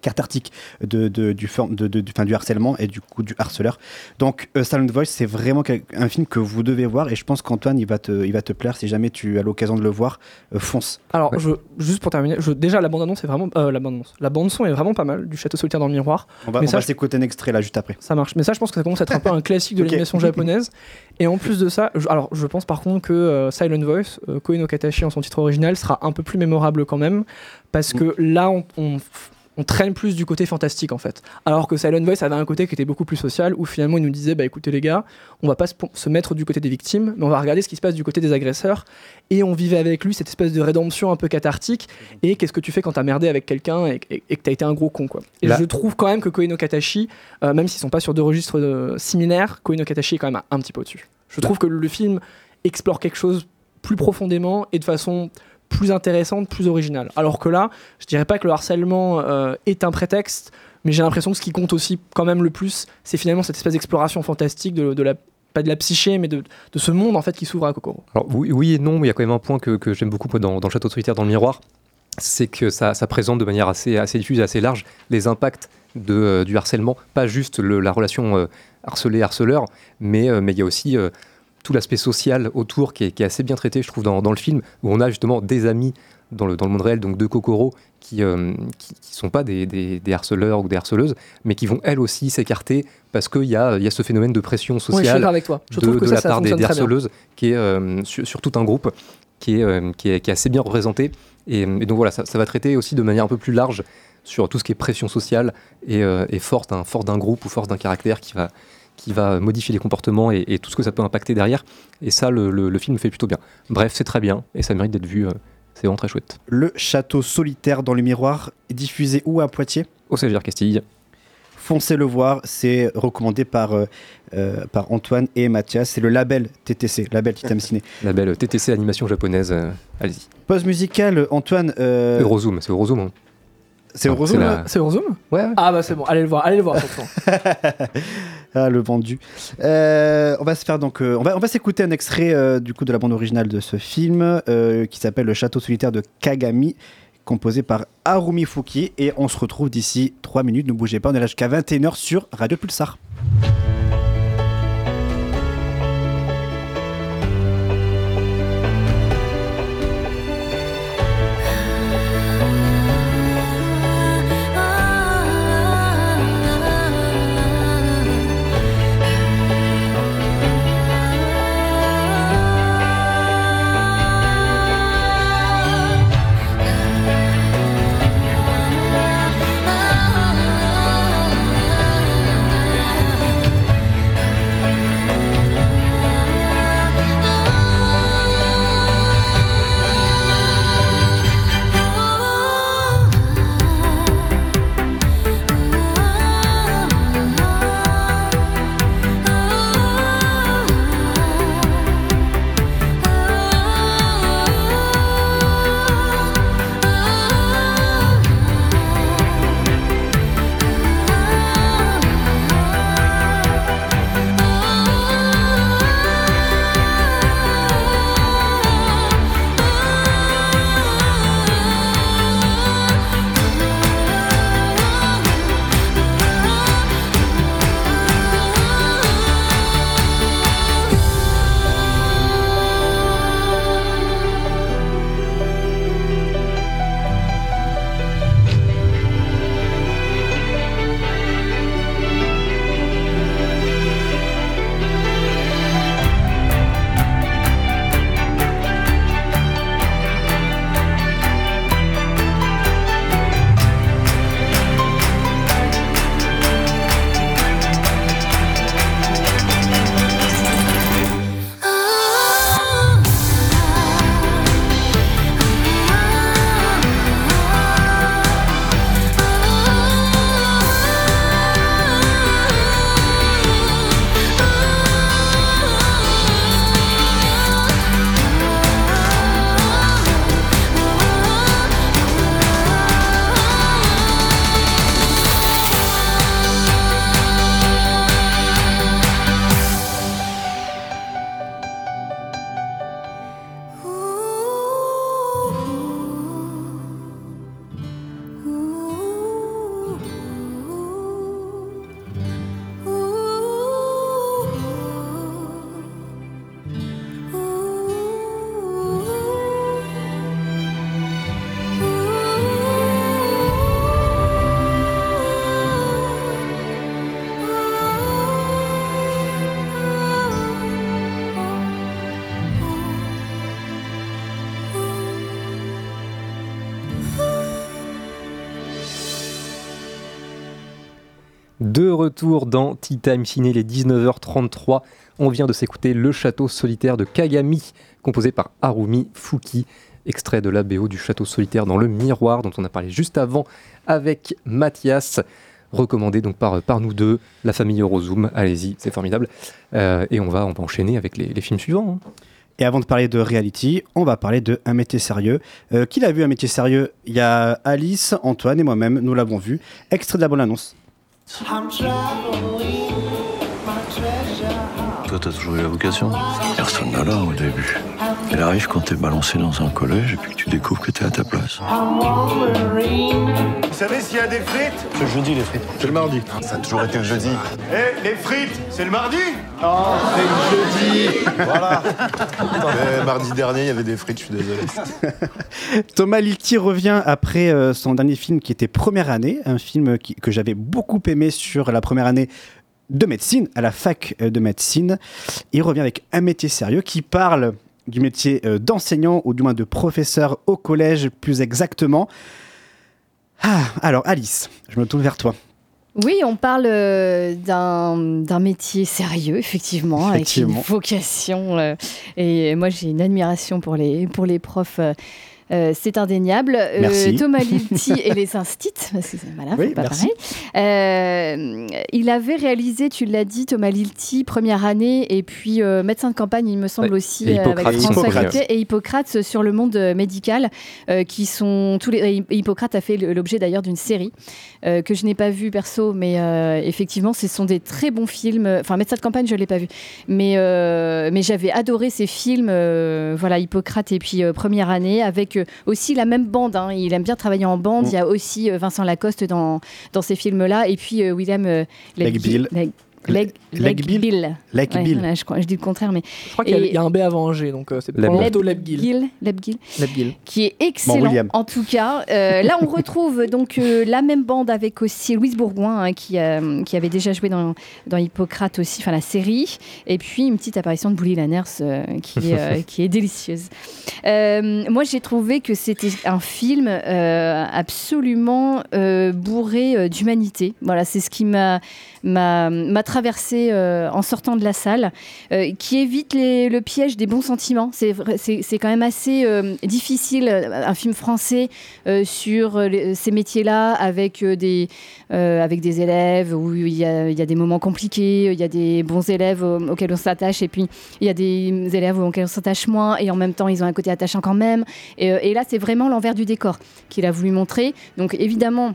cathartique de, de- du, forme- de, de- du, enfin, du harcèlement et du coup du harceleur. Donc euh, Silent Voice, c'est vraiment un film que vous devez voir et je pense qu'Antoine, il, va te- il va te plaire si jamais tu as l'occasion de le voir, euh, fonce. Alors, je, juste pour terminer, je, déjà la bande-annonce est vraiment. euh, la bande-annonce. La bande-son est vraiment pas mal, du Château solitaire dans le miroir. On va, Mais on ça, va s'écouter un extrait là juste après. Ça marche. Mais ça, je pense que ça commence à être un peu un classique de Ok. l'animation japonaise. Et en plus de ça, je- alors je pense par contre que Silent Voice, euh, Koe no Katashi en son titre original, sera un peu plus mémorable quand même. Parce que là, on, on- on traîne plus du côté fantastique en fait. Alors que Silent Voice avait un côté qui était beaucoup plus social, où finalement il nous disait bah écoutez les gars, on va pas se, se mettre du côté des victimes, mais on va regarder ce qui se passe du côté des agresseurs. Et on vivait avec lui cette espèce de rédemption un peu cathartique. Et qu'est-ce que tu fais quand t'as merdé avec quelqu'un et, et- et que t'as été un gros con quoi. Et Là- je trouve quand même que Koe no Katashi, euh, même s'ils sont pas sur deux registres euh, similaires, Koe no Katashi est quand même un, un petit peu au-dessus. Je trouve que le film explore quelque chose plus profondément et de façon plus intéressante, plus originale. Alors que là, je dirais pas que le harcèlement euh, est un prétexte, mais j'ai l'impression que ce qui compte aussi quand même le plus, c'est finalement cette espèce d'exploration fantastique de, la pas de la psyché, mais de, de ce monde en fait qui s'ouvre à Kokoro. Alors oui, et non, il y a quand même un point que, que j'aime beaucoup dans, dans le Château solitaire dans le miroir, c'est que ça, ça présente de manière assez, assez diffuse assez large les impacts de, euh, du harcèlement, pas juste la relation euh, harcelé-harceleur, mais euh, mais il y a aussi tout l'aspect social autour qui est, qui est assez bien traité, je trouve, dans, dans le film, où on a justement des amis dans le, dans le monde réel, donc deux Kokoro, qui ne qui, qui sont pas des, des- des harceleurs ou des harceleuses, mais qui vont elles aussi s'écarter parce qu'il y a, y a ce phénomène de pression Ouais, je suis sociale avec toi. Je de, que de ça, la ça part des, harceleuses qui est euh, sur, sur tout un groupe qui est, euh, qui est, qui est assez bien représenté. Et, et donc voilà, ça, ça va traiter aussi de manière un peu plus large sur tout ce qui est pression sociale et, euh, et force d'un force d'un groupe ou force d'un caractère qui va, qui va modifier les comportements et, et tout ce que ça peut impacter derrière. Et ça, le, le- le film fait plutôt bien. Bref, c'est très bien et ça mérite d'être vu. euh, c'est vraiment très chouette. Le château solitaire dans le miroir est diffusé où à Poitiers? Au CGR Castille. Foncez le voir, c'est recommandé par, euh, euh, par Antoine et Mathias. C'est le label TTC, label Titam Ciné. La belle TTC animation japonaise. euh, Allez-y. Pause musicale, Antoine. euh, Eurozoom, c'est Eurozoom. hein. C'est Ah, là la- C'est Eurozoom Ouais. Ah bah c'est bon, allez le voir, allez le voir. Ah, le vendu. Euh, on va se faire donc, euh, on va, on va s'écouter un extrait euh, du coup de la bande originale de ce film euh, qui s'appelle Le Château solitaire de Kagami, composé par Harumi Fuki. Et on se retrouve d'ici 3 minutes. Ne bougez pas, on est là jusqu'à 21h sur Radio Pulsar. Retour dans Tea Time Ciné, les 19h33. On vient de s'écouter Le Château solitaire de Kagami, composé par Harumi Fuki, extrait de la BO du Château solitaire dans le miroir, dont on a parlé juste avant avec Mathias. Recommandé donc par, par nous deux, la famille Eurozoom. Allez-y, c'est formidable. Euh, et on va, on va enchaîner avec les, films suivants. hein. Et avant de parler de reality, on va parler de Un métier sérieux. Euh, qui l'a vu Un métier sérieux? Il y a Alice, Antoine et moi-même, nous l'avons vu. Extrait de la bonne annonce. Toi, t'as toujours eu la vocation Personne n'a là au début. Elle arrive quand t'es balancé dans un collège et puis que tu découvres que t'es à ta place. Vous savez s'il y a des frites? C'est le jeudi, les frites. C'est le mardi. Ça a toujours été le jeudi. Eh, les frites, c'est le mardi? Oh, c'est le jeudi Voilà Mais mardi dernier, il y avait des frites, je suis désolé. Thomas Lilti revient après euh, son dernier film qui était Première année, un film qui- que j'avais beaucoup aimé sur la première année de médecine, à la fac euh, de médecine. Il revient avec un métier sérieux qui parle du métier euh, d'enseignant ou du moins de professeur au collège plus exactement. Ah, alors Alice, je me tourne vers toi. Oui, on parle euh, d'un métier sérieux, effectivement, avec une vocation. euh, et moi, j'ai une admiration pour les, pour les profs. euh, euh, c'est indéniable. Euh. Thomas Lilti et les instits, parce que c'est voilà, Oui, c'est pas merci. pareil. Euh, il avait réalisé, tu l'as dit, Thomas Lilti, première année, et puis euh, médecin de campagne, il me semble Ouais. aussi, Et Hippocrate, avec François Hippocrate. Et Hippocrate sur le monde médical, euh, qui sont tous les. Hippocrate a fait l'objet d'ailleurs d'une série euh, que je n'ai pas vu perso, mais euh, effectivement, ce sont des très bons films. Enfin, médecin de campagne, je l'ai pas vu, mais euh, mais j'avais adoré ces films. euh, voilà, Hippocrate et puis euh, Première année avec euh, aussi la même bande. hein. Il aime bien travailler en bande. Mm. Il y a aussi euh, Vincent Lacoste dans dans ces films-là, et puis euh, William euh, Legbill. Legbill. Legbill. Legbill. Ouais, voilà, je, crois- je dis le contraire, mais Je crois qu'il y, y a un B avant un G, donc euh, c'est plutôt Lebgill, Lebgil. qui est excellent William. en tout cas. Euh, là, on retrouve donc euh, la même bande avec aussi Louise Bourgoin hein, qui, euh, qui avait déjà joué dans, dans Hippocrate aussi, enfin la série, et puis une petite apparition de Bouli Lanners euh, qui, est, euh, qui est délicieuse. Euh, moi, j'ai trouvé que c'était un film euh, absolument euh, bourré euh, d'humanité. Voilà, c'est ce qui m'a m'a m'a traversé euh, en sortant de la salle, euh, qui évite le piège des bons sentiments. C'est quand même assez euh, difficile, un film français sur ces métiers-là, avec, des, avec des élèves où il y, a, des moments compliqués, il y a des bons élèves au- auxquels on s'attache, et puis il y a des élèves auxquels on s'attache moins, et en même temps, ils ont un côté attachant quand même. Et là, c'est vraiment l'envers du décor qu'il a voulu montrer. Donc évidemment,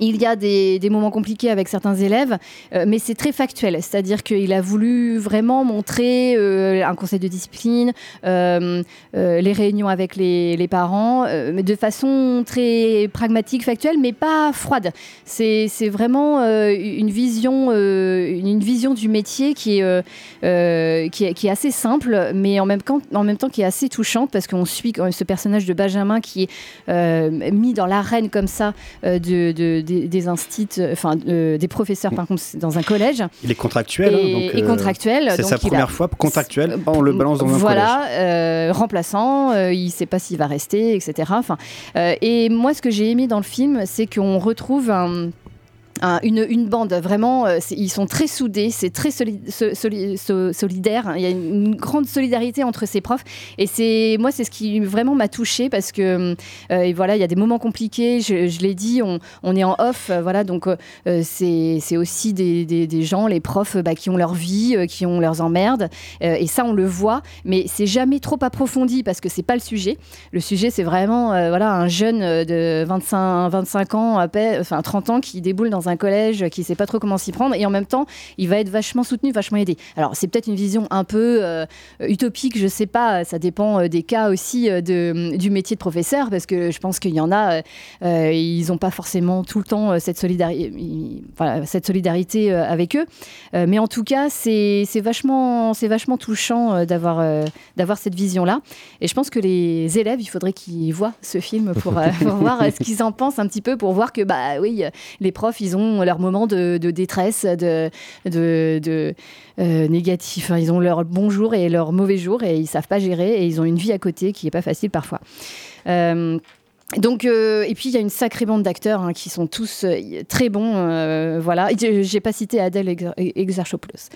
il y a des, moments compliqués avec certains élèves, euh, mais c'est très factuel. C'est-à-dire qu'il a voulu vraiment montrer euh, un conseil de discipline, euh, les réunions avec les, parents, mais de façon très pragmatique, factuelle, mais pas froide. C'est vraiment une, vision, une, vision du métier qui est, assez simple, mais en même, temps, qui est assez touchante, parce qu'on suit ce personnage de Benjamin qui est mis dans l'arène comme ça de- des, des instits, euh, enfin euh, des professeurs par contre c'est dans un collège. Il est contractuel. hein, Et- donc, et euh, contractuel, C'est sa a- première fois contractuel. On le balance dans un collège. voilà, remplaçant, il ne sait pas s'il va rester, etc. Enfin, et moi, ce que j'ai aimé dans le film, c'est qu'on retrouve un- un- une, bande vraiment, euh, ils sont très soudés, c'est très soli- so- soli- so- solidaire. hein. Il y a une, grande solidarité entre ces profs, et c'est moi, c'est ce qui vraiment m'a touchée parce que euh, et voilà, il y a des moments compliqués. Je, l'ai dit, on, est en off, euh, voilà, donc euh, c'est aussi des, gens, les profs, bah, qui ont leur vie, qui ont leurs emmerdes, et ça, on le voit, mais c'est jamais trop approfondi parce que c'est pas le sujet. Le sujet, c'est vraiment voilà, un jeune de 25, 25 ans, à peine, enfin 30 ans, qui déboule dans un collège, qui sait pas trop comment s'y prendre, et en même temps, il va être vachement soutenu, vachement aidé. Alors, c'est peut-être une vision un peu euh, utopique, je sais pas, ça dépend euh, des cas aussi euh, de, du métier de professeur, parce que je pense qu'il y en a, ils n'ont pas forcément tout le temps cette, solidarité avec eux. Mais en tout cas, c'est vachement, c'est vachement touchant d'avoir d'avoir cette vision-là. Et je pense que les élèves, il faudrait qu'ils voient ce film pour, pour voir ce qu'ils en pensent un petit peu, pour voir que bah oui, les profs, ils ont leur moment de, de détresse, de, de, de, euh, négatif. Enfin, Ils ont leur bon jour et leur mauvais jour et ils savent pas gérer et ils ont une vie à côté qui est pas facile parfois. Euh, Donc, euh, et puis il y a une sacrée bande d'acteurs hein, qui sont tous euh, très bons. euh, voilà, j'ai pas cité Adèle Ex- Exarchopoulos.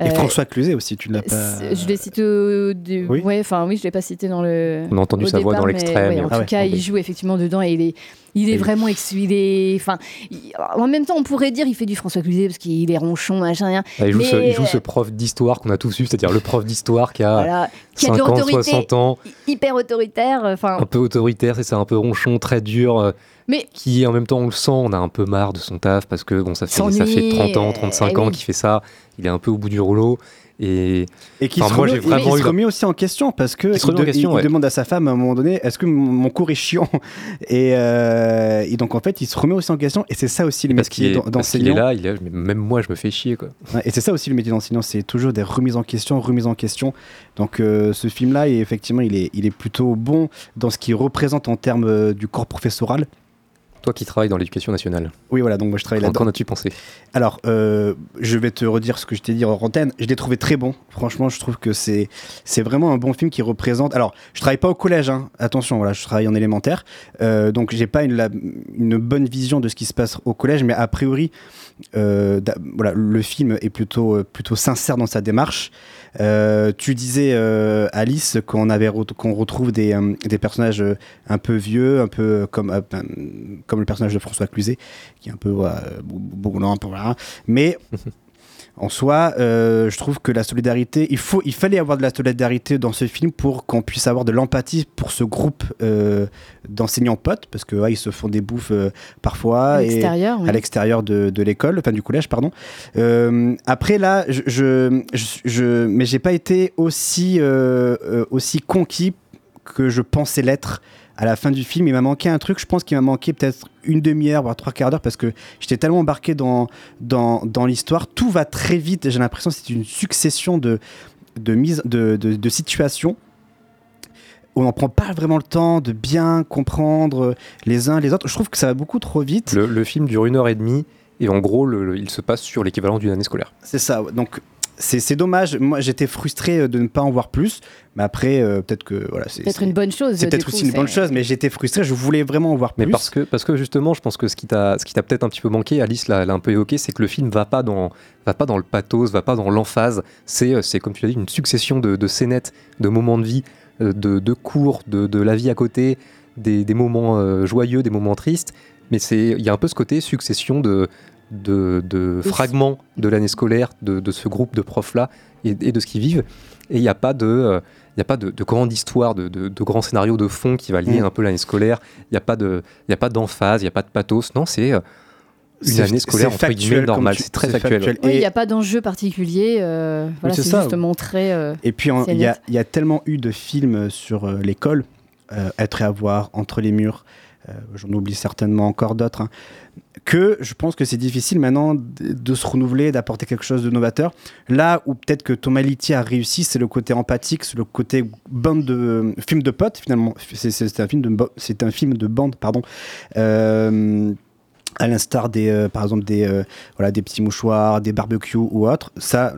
Et François Cluzet aussi, tu ne l'as pas. Je l'ai cité au Oui. ouais, enfin oui, je l'ai pas cité dans le. On a entendu au sa voix dans l'extrait, ouais, en Ah tout ouais, cas, il joue effectivement dedans et il est, il est vraiment ex- il est, enfin, il- en même temps, on pourrait dire il fait du François Cluzet parce qu'il est ronchon, machin, rien. Ah, il, joue mais, ce, il joue ce euh, prof d'histoire qu'on a tous eu, c'est-à-dire le prof d'histoire qui a Voilà, qui a de 50, l'autorité. 60 ans, hyper autoritaire. Enfin, un peu autoritaire, c'est ça, un peu ronchon, très dur, euh, Mais- qui en même temps on le sent, on a un peu marre de son taf parce que bon, ça fait, ça fait 30 ans, euh, 35 eh ans oui. qu'il fait ça, il est un peu au bout du rouleau. Et, Et qui se, moi, remet, vraiment il se remet aussi en question parce que Il de- question, ouais. demande à sa femme à un moment donné est-ce que mon, cours est chiant et, euh, et donc en fait il se remet aussi en question et c'est ça aussi le métier est, d'en- parce qu'il est d'enseignant là, il est, mais même moi je me fais chier quoi. Et c'est ça aussi le métier d'enseignant c'est toujours des remises en question remises en question donc euh, ce film là effectivement il est, il est plutôt bon dans ce qu'il représente en termes euh, du corps professoral Toi qui travailles dans l'éducation nationale, oui voilà donc moi je travaille là-dedans qu'en as-tu pensé? Alors, euh, je vais te redire ce que je t'ai dit en antenne. Je l'ai trouvé très bon. Franchement, je trouve que c'est c'est vraiment un bon film qui représente. Alors, je travaille pas au collège. hein. Attention, voilà, je travaille en élémentaire. Euh, donc, j'ai pas une, la- une bonne vision de ce qui se passe au collège, mais a priori, euh, da- voilà, le film est plutôt euh, plutôt sincère dans sa démarche. Euh, tu disais euh, Alice qu'on retrouve des, euh, personnages un peu vieux, un peu comme ben, comme le personnage de François Cluzet, qui est un peu voilà. Mais en soi, euh, je trouve que la solidarité, il faut, il fallait avoir de la solidarité dans ce film pour qu'on puisse avoir de l'empathie pour ce groupe euh, d'enseignants potes, parce que ouais, ils se font des bouffes euh, parfois À l'extérieur, oui. à l'extérieur de, de l'école, enfin du collège, pardon. Après là, je, je, je, je- mais j'ai pas été aussi aussi conquis que je pensais l'être à la fin du film. Il m'a manqué un truc. Je pense qu'il m'a manqué peut-être une demi-heure, voire trois quarts d'heure, parce que j'étais tellement embarqué dans dans, dans l'histoire. Tout va très vite. J'ai l'impression que c'est une succession de de mise de, de, de situations on n'en prend pas vraiment le temps de bien comprendre les uns les autres. Je trouve que ça va beaucoup trop vite. le, le film dure une heure et demie et en gros le- le- il se passe sur l'équivalent d'une année scolaire. C'est ça. Donc c'est dommage. Moi j'étais frustré euh, de ne pas en voir plus, mais après euh, peut-être que voilà c'est peut-être une bonne chose. c'est peut-être aussi une bonne chose, mais j'étais frustré. Je voulais vraiment en voir Mais plus. parce que, parce que justement, je pense que ce qui t'a, ce qui t'a peut-être un petit peu manqué, Alice l'a, un peu évoqué, c'est que le film va pas dans, va pas dans le pathos, va pas dans l'emphase. C'est, euh, c'est comme tu l'as dit, une succession de, de scénettes, de moments de vie, de, de cours, de, de la vie à côté, des, des moments euh, joyeux, des moments tristes. Mais c'est, il y a un peu ce côté succession de, de, de fragments de l'année scolaire, de, de ce groupe de profs-là et, et de ce qu'ils vivent. Et il n'y a pas de, euh, il a pas de, de grande histoire, de, de, de grand scénario de fond qui va lier Mm. un peu l'année scolaire. Il n'y a pas de, il y a pas d'emphase, il n'y a pas de pathos. Non, c'est euh, une année scolaire entre guillemets normale. C'est très factuel. factuel. Oui, il n'y a pas d'enjeu particulier. euh, voilà, c'est juste montrer. euh, Et puis il y, a- net. il y a tellement eu de films sur euh, l'école, euh, être et avoir, entre les murs. euh, J'en oublie certainement encore d'autres. hein, que je pense que c'est difficile maintenant de, se renouveler, d'apporter quelque chose de novateur. Là où peut-être que Thomas Litti a réussi, c'est le côté empathique, c'est le côté bande de film de potes finalement. C'est- un film de c'est un film de bande, pardon. Euh, à l'instar des euh, par exemple des euh, voilà des petits mouchoirs des barbecues ou autres ça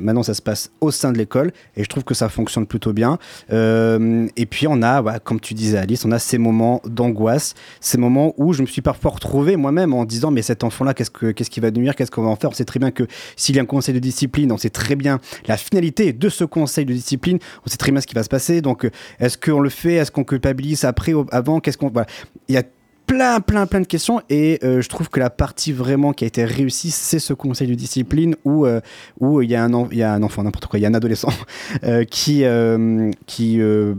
maintenant ça se passe au sein de l'école et je trouve que ça fonctionne plutôt bien. Euh, et puis on a comme tu disais Alice on a ces moments d'angoisse ces moments où je me suis parfois retrouvé moi-même en disant mais cet enfant là qu'est-ce que qu'est-ce qu'il va devenir qu'est-ce qu'on va en faire? On sait très bien que s'il y a un conseil de discipline on sait très bien la finalité de ce conseil de discipline on sait très bien ce qui va se passer. Donc est-ce qu'on le fait? Est-ce qu'on culpabilise après avant? Qu'est-ce qu'on voilà. Il y a plein, plein, plein de questions. Et euh, je trouve que la partie vraiment qui a été réussie, c'est ce conseil de discipline où euh, où il y, a un il y a un enfant, n'importe quoi, il y a un adolescent euh, qui, euh, qui euh,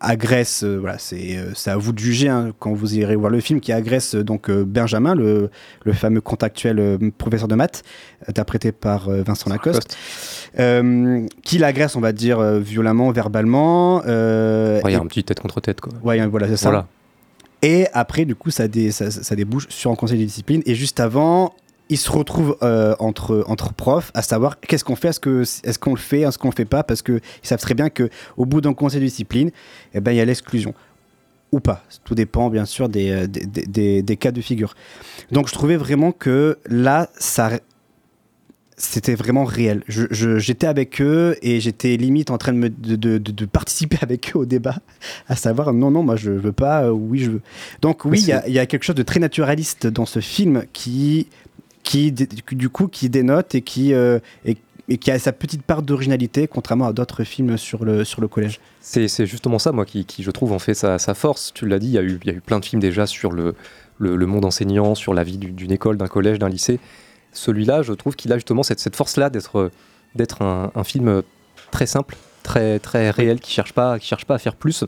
agresse, euh, voilà, c'est euh, à vous de juger hein, quand vous irez voir le film, qui agresse euh, donc euh, Benjamin, le, le fameux contractuel euh, professeur de maths, interprété par euh, Vincent Lacoste, euh, qui l'agresse, on va dire, euh, violemment, verbalement. euh, Ouais, Il y a et- un petit tête contre tête quoi. Ouais, voilà, c'est ça. Voilà. Et après, du coup, ça, dé- ça, ça débouche sur un conseil de discipline. Et juste avant, ils se retrouvent euh, entre, profs à savoir qu'est-ce qu'on fait, est-ce qu'on le fait, est-ce qu'on le fait pas, parce qu'ils savent très bien qu'au bout d'un conseil de discipline, eh ben, il y a l'exclusion. Ou pas. Tout dépend, bien sûr, des, euh, des cas de figure. Donc, je trouvais vraiment que là, ça, c'était vraiment réel. Je- je- J'étais avec eux et j'étais limite en train de, me, de, de- participer avec eux au débat, à savoir non, non, moi je veux pas, euh, oui, je veux. Donc oui, il y, a- y quelque chose de très naturaliste dans ce film qui, qui du coup, qui dénote et qui, euh, et, et qui a sa petite part d'originalité, contrairement à d'autres films sur le, sur le collège. C'est justement ça, moi, qui, qui, je trouve, en fait sa, sa force. Tu l'as dit, il y, a eu- y a eu plein de films déjà sur le, le, le monde enseignant, sur la vie du- d'une école, d'un collège, d'un lycée. Celui-là, je trouve qu'il a justement cette, cette force-là d'être d'être un, un film très simple, très, très réel, qui cherche pas, qui cherche pas à faire plus.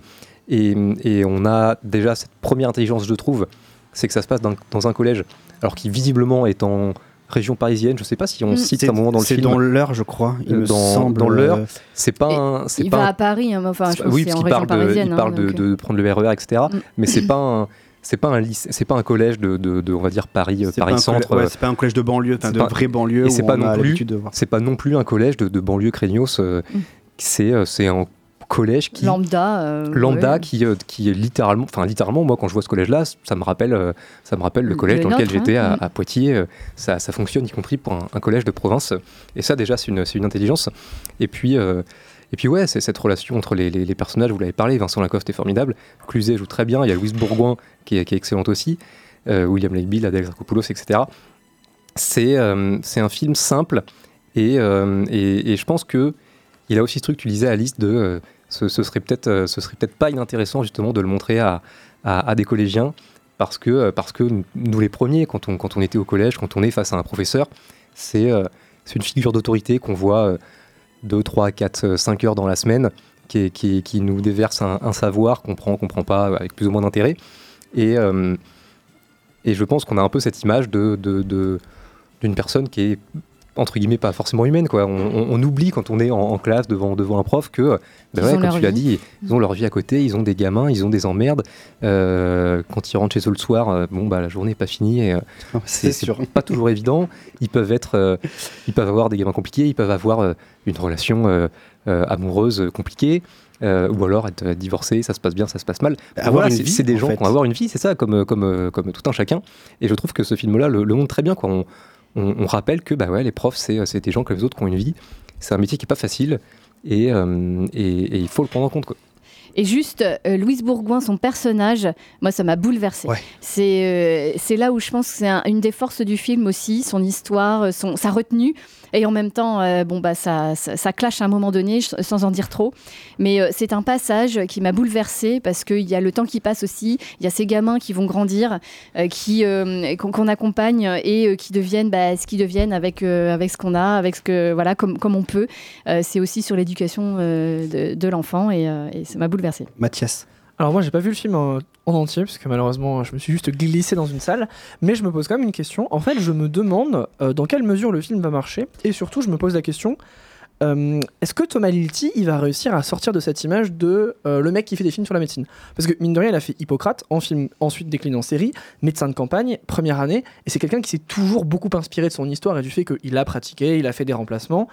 Et, et on a déjà cette première intelligence, je trouve, c'est que ça se passe dans, dans un collège, alors qui visiblement est en région parisienne. Je sais pas si on Mm. cite C'est- un moment dans le c'est film. dans l'heure, je crois, il me dans, semble, Dans l'heure, euh, c'est pas un. c'est Il pas va un- à Paris, hein, enfin, je c'est- pense oui, que c'est parce en qu'il région parle, de, parisienne. il hein, parle de, donc, de prendre le RER, etc. Mm. Mais c'est pas un, c'est pas un lycée, c'est pas un collège de, de, de, on va dire Paris, euh, C'est pas Paris un centre. collège- ouais, euh, c'est pas un collège de banlieue, de pas- vraie banlieue Et c'est pas non plus, c'est pas non plus un collège de, de banlieue craignos. euh, Mm. C'est, euh, c'est un collège qui Lambda. euh, lambda ouais. qui, euh, qui est littéralement, enfin littéralement, moi quand je vois ce collège-là, ça me rappelle, euh, ça me rappelle le Le collège dans lequel j'étais hein. à, à Poitiers. euh, Ça, ça fonctionne y compris pour un, un collège de province. Et ça déjà, c'est une, c'est une intelligence. Et puis, euh, et puis ouais, c'est cette relation entre les, personnages. Vous l'avez parlé, Vincent Lacoste est formidable, Cluzet joue très bien. Il y a Louise Bourgoin qui est, qui excellente aussi, euh, William Bill, Adèle Exarchopoulos, etc. C'est euh, un film simple et, euh, et, et je pense que il a aussi ce truc, tu disais Alice, de euh, ce, ce serait peut-être euh, ce peut-être pas inintéressant justement de le montrer à, à, des collégiens parce que, parce que nous les premiers, quand on, quand on était au collège, quand on est face à un professeur, c'est une figure d'autorité qu'on voit 2, 3, 4, 5 heures dans la semaine, qui, nous déverse un, savoir qu'on prend, qu'on prend pas, avec plus ou moins d'intérêt. Et, euh, et je pense qu'on a un peu cette image d'une personne qui est entre guillemets pas forcément humaine quoi. On, on- on oublie quand on est en, en classe devant, devant un prof que ben ouais, ont comme tu l'as dit, ils ont leur vie à côté, ils ont des gamins, ils ont des emmerdes. Euh, quand ils rentrent chez eux le soir, euh, bon bah la journée n'est pas finie et euh, c'est c'est sûr. pas toujours évident. Ils peuvent être, euh, ils peuvent avoir des gamins compliqués, ils peuvent avoir euh, une relation euh, euh, amoureuse compliquée. euh, ou alors être divorcé, ça se passe bien, ça se passe mal. Avoir Voilà, une c'est vie, c'est des en gens fait. qui vont avoir une vie, c'est ça, comme, comme, comme tout un chacun. Et je trouve que ce film-là le, le montre très bien. Quoi. On, on- on rappelle que bah ouais, les profs, c'est c'est des gens comme les autres qui ont une vie. C'est un métier qui est pas facile et, euh, et, et il faut le prendre en compte. Quoi. Et juste, euh, Louise Bourgoin, son personnage, moi, ça m'a bouleversée. C'est euh, c'est là où je pense que c'est un- une des forces du film aussi, son histoire, euh, son, sa retenue. Et en même temps, euh, bon, bah, ça, ça, clash à un moment donné, sans en dire trop. Mais euh, c'est un passage qui m'a bouleversée parce qu'il y a le temps qui passe aussi. Il y a ces gamins qui vont grandir, euh, qui qu'on accompagne et qui deviennent bah, ce qu'ils deviennent avec, avec ce qu'on a, avec ce que, voilà, comme, comme on peut. C'est aussi sur l'éducation de, l'enfant et, et ça m'a bouleversée. Mathias. Alors moi j'ai pas vu le film en, en entier parce que malheureusement je me suis juste glissé dans une salle, mais je me pose quand même une question. En fait je me demande euh, dans quelle mesure le film va marcher et surtout je me pose la question euh, est-ce que Thomas Lilti il va réussir à sortir de cette image de euh, le mec qui fait des films sur la médecine? Parce que mine de rien il a fait Hippocrate en film ensuite décliné en série, médecin de campagne, première année et c'est quelqu'un qui s'est toujours beaucoup inspiré de son histoire et du fait qu'il a pratiqué, il a fait des remplacements.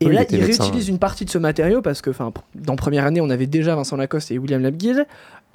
Et Oui, il là, il médecin, réutilise une partie de ce matériau parce que, enfin, dans première année, on avait déjà Vincent Lacoste et William Labguil.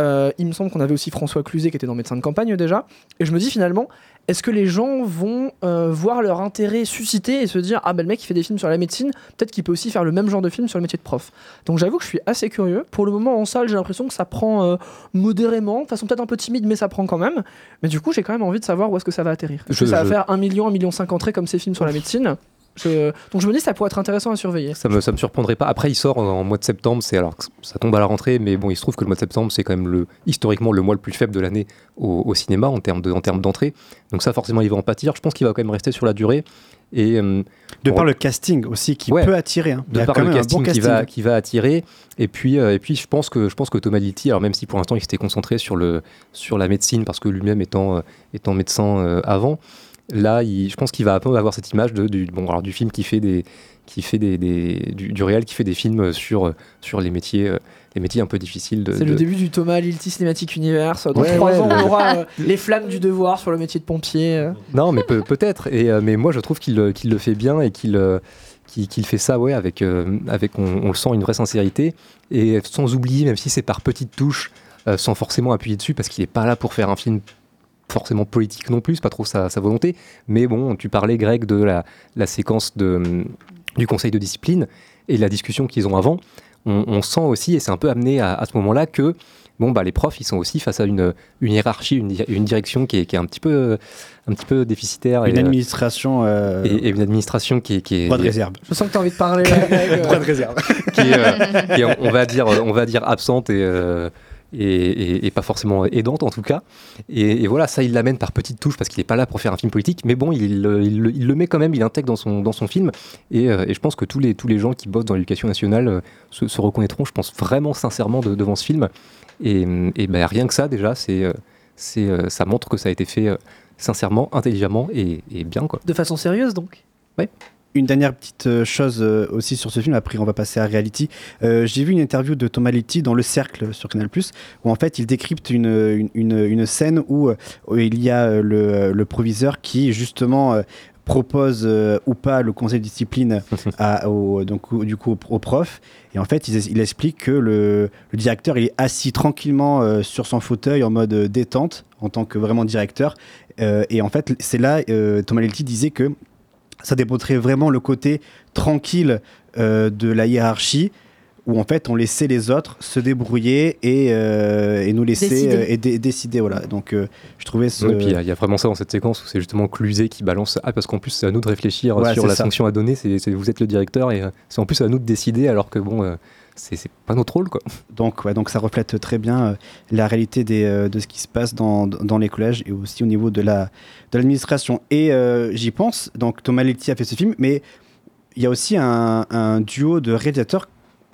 Euh, il me semble qu'on avait aussi François Cluzet qui était dans Médecin de campagne déjà. Et je me dis finalement, est-ce que les gens vont euh, voir leur intérêt suscité et se dire ah ben le mec il fait des films sur la médecine, peut-être qu'il peut aussi faire le même genre de film sur le métier de prof. Donc j'avoue que je suis assez curieux. Pour le moment en salle, j'ai l'impression que ça prend euh, modérément, de façon peut-être un peu timide, mais ça prend quand même. Mais du coup, j'ai quand même envie de savoir où est-ce que ça va atterrir. Est-ce que Je- ça va faire 1 million, 1 million 5 entrées comme ces films sur la médecine Je- Donc je me dis ça pourrait être intéressant à surveiller. Ça me, ça me surprendrait pas. Après, il sort en, en mois de septembre. C'est alors que ça tombe à la rentrée, mais bon, il se trouve que le mois de septembre, c'est quand même le historiquement le mois le plus faible de l'année au, au cinéma en termes de, en termes d'entrée. Donc ça, forcément, il va en pâtir. Je pense qu'il va quand même rester sur la durée. Et euh, De par le casting aussi qui Ouais. peut attirer. hein. Il y de a par quand le même un casting, bon qui, va, casting. qui va attirer. Et puis, euh, et puis je pense que je pense que Thomas Litti, alors même si pour l'instant il s'était concentré sur le sur la médecine parce que lui-même étant euh, étant médecin euh, avant, là, il- je pense qu'il va un peu avoir cette image de, du bon alors du film qui fait des qui fait des, des- du, du réel qui fait des films sur sur les métiers euh, les métiers un peu difficiles de, C'est de- le début du Thomas Lilti Cinematic Universe. Dans Ouais, trois ouais, ans, on aura euh, les flammes du devoir sur le métier de pompier. euh. Non, mais peut- peut-être. Et euh, mais moi, je trouve qu'il le- qu'il le fait bien et qu'il qu'il qu'il fait ça, ouais, avec avec on, on le sent une vraie sincérité et sans oublier, même si c'est par petites touches, sans forcément appuyer dessus, parce qu'il est pas là pour faire un film forcément politique non plus, c'est pas trop sa, sa volonté. Mais bon, tu parlais, Greg, de la, la séquence de, du conseil de discipline et la discussion qu'ils ont avant. On, on sent aussi, et c'est un peu amené à, à ce moment-là, que bon, bah, les profs, ils sont aussi face à une, une hiérarchie, une, di- une direction qui est, qui est un, petit peu, un petit peu déficitaire. Une et, euh, administration. euh, et, et une administration qui est. Qui est Droit de réserve. Je sens que tu as envie de parler. là, Greg. Droit de réserve. qui est, euh, qui est, on va dire, on va dire absente et, euh, et, et- et pas forcément aidante en tout cas. Et, et voilà, ça il l'amène par petites touches parce qu'il n'est pas là pour faire un film politique, mais bon, il, le- il le- il le met quand même, il l'intègre dans son, dans son film. Et, euh, et je pense que tous les, tous les gens qui bossent dans l'éducation nationale euh, se, se reconnaîtront, je pense vraiment sincèrement de- devant ce film. Et, ben, rien que ça déjà, c'est, euh, c'est, ça montre que ça a été fait sincèrement, intelligemment et, bien quoi. De façon sérieuse donc? Une dernière petite euh, chose euh, aussi sur ce film, après on va passer à Reality. Euh, J'ai vu une interview de Thomas Litti dans Le Cercle sur Canal+, où en fait il décrypte une, une, une- une scène où, où il y a le, le proviseur qui justement propose euh, ou pas le conseil de discipline à, au, donc, au- du coup, au, prof. Et en fait, il, il explique que le, le directeur il est assis tranquillement euh, sur son fauteuil en mode détente, en tant que vraiment directeur. Euh, et en fait, c'est là, Thomas Litti disait que ça démontrait vraiment le côté tranquille euh, de la hiérarchie où en fait on laissait les autres se débrouiller et, euh, et nous laisser Décider. euh, et dé- décider voilà donc euh, je trouvais ce Ouais, puis il y a- il y, a vraiment ça dans cette séquence où c'est justement Cluzet qui balance Ah, parce qu'en plus, c'est à nous de réfléchir Ouais, sur la ça. sanction à donner. C'est, c'est- vous êtes le directeur et c'est en plus à nous de décider, alors que bon, euh, c'est, pas notre rôle quoi. donc ouais, donc ça reflète très bien euh, la réalité des, euh, de ce qui se passe dans, dans les collèges et aussi au niveau de la de l'administration et euh, j'y pense donc Thomas Letti a fait ce film mais il y a aussi un, un duo de réalisateurs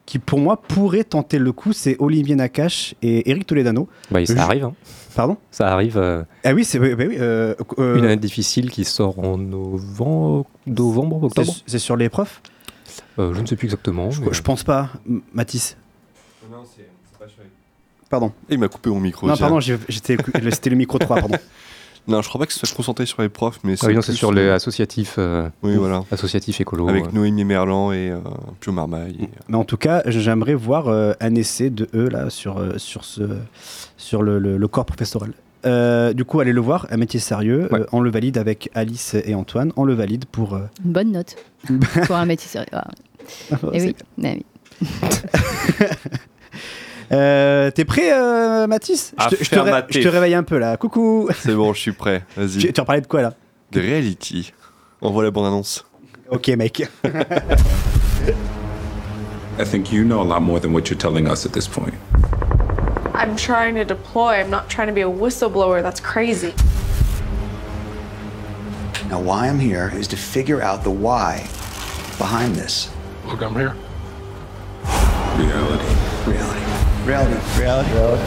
qui pour moi pourrait tenter le coup c'est Olivier Nakache et Eric Toledano Bah, ça arrive, hein. pardon? Ça arrive. ah oui c'est bah oui une année difficile qui sort en novembre, novembre octobre. c'est sur les profs? Euh, je ne sais plus exactement. je, mais- je pense pas M- Mathis Non, c'est pas chouette. pardon Il m'a coupé mon micro. non tiens. pardon c'était le micro 3 pardon Non, je crois pas que ce soit concentré sur les profs, mais Ah oui, non, c'est sur les associatifs, euh, Oui, voilà. associatifs écolos. Avec euh. Noémie Merlan et euh, Pio Marmaille. et, Mais en tout cas, j'aimerais voir euh, un essai de eux là sur, euh, sur, ce, sur le, le- le corps professoral. Euh, du coup, allez le voir, un métier sérieux. Ouais. Euh, on le valide avec Alice et Antoine. On le valide pour. euh, Une bonne note pour un métier sérieux. Ah. Eh oui, eh oui. Euh, T'es prêt, euh, Mathis? Je te, je, te ré- Affirmatif. je te réveille un peu là. Coucou C'est bon, je suis prêt. Vas-y. tu, tu en parlais de quoi là? De reality. Envoie la bande-annonce. Ok, mec. I think you know a lot more than what you're telling us at this point. I'm trying to deploy. I'm not trying to be a whistleblower. That's crazy. Now, why I'm here is to figure out the why behind this. Look, I'm here. Reality. Reality. Reality. Reality.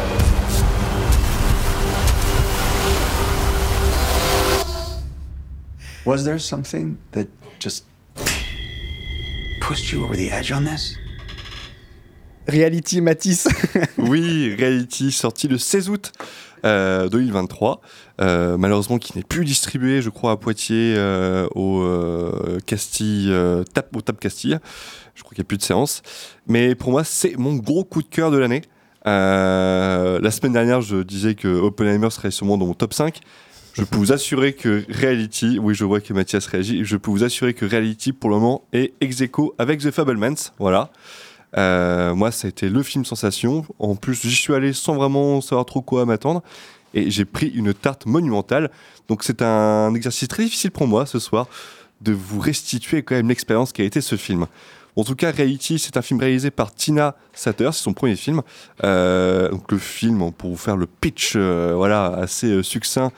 Was there something that just pushed you over the edge on this? Reality Matisse. oui, Reality, sorti le 16 août euh, 2023. Euh, malheureusement, qui n'est plus distribué, je crois, à Poitiers euh, au euh, Castille, euh, Tap, au Tap Castille. Je crois qu'il n'y a plus de séance. Mais pour moi, c'est mon gros coup de cœur de l'année. Euh, la semaine dernière, je disais que Oppenheimer serait sûrement dans mon top 5. Je peux vous assurer que Reality, oui, je vois que Mathias réagit, je peux vous assurer que Reality, pour le moment, est ex avec The Fablemans. Voilà. Euh, moi, ça a été le film sensation. En plus, j'y suis allé sans vraiment savoir trop quoi m'attendre. Et j'ai pris une tarte monumentale. Donc, c'est un exercice très difficile pour moi ce soir de vous restituer quand même l'expérience qui a été ce film. En tout cas, Reality, c'est un film réalisé par Tina Satter, c'est son premier film. Euh, donc le film, pour vous faire le pitch, euh, voilà, assez succinct,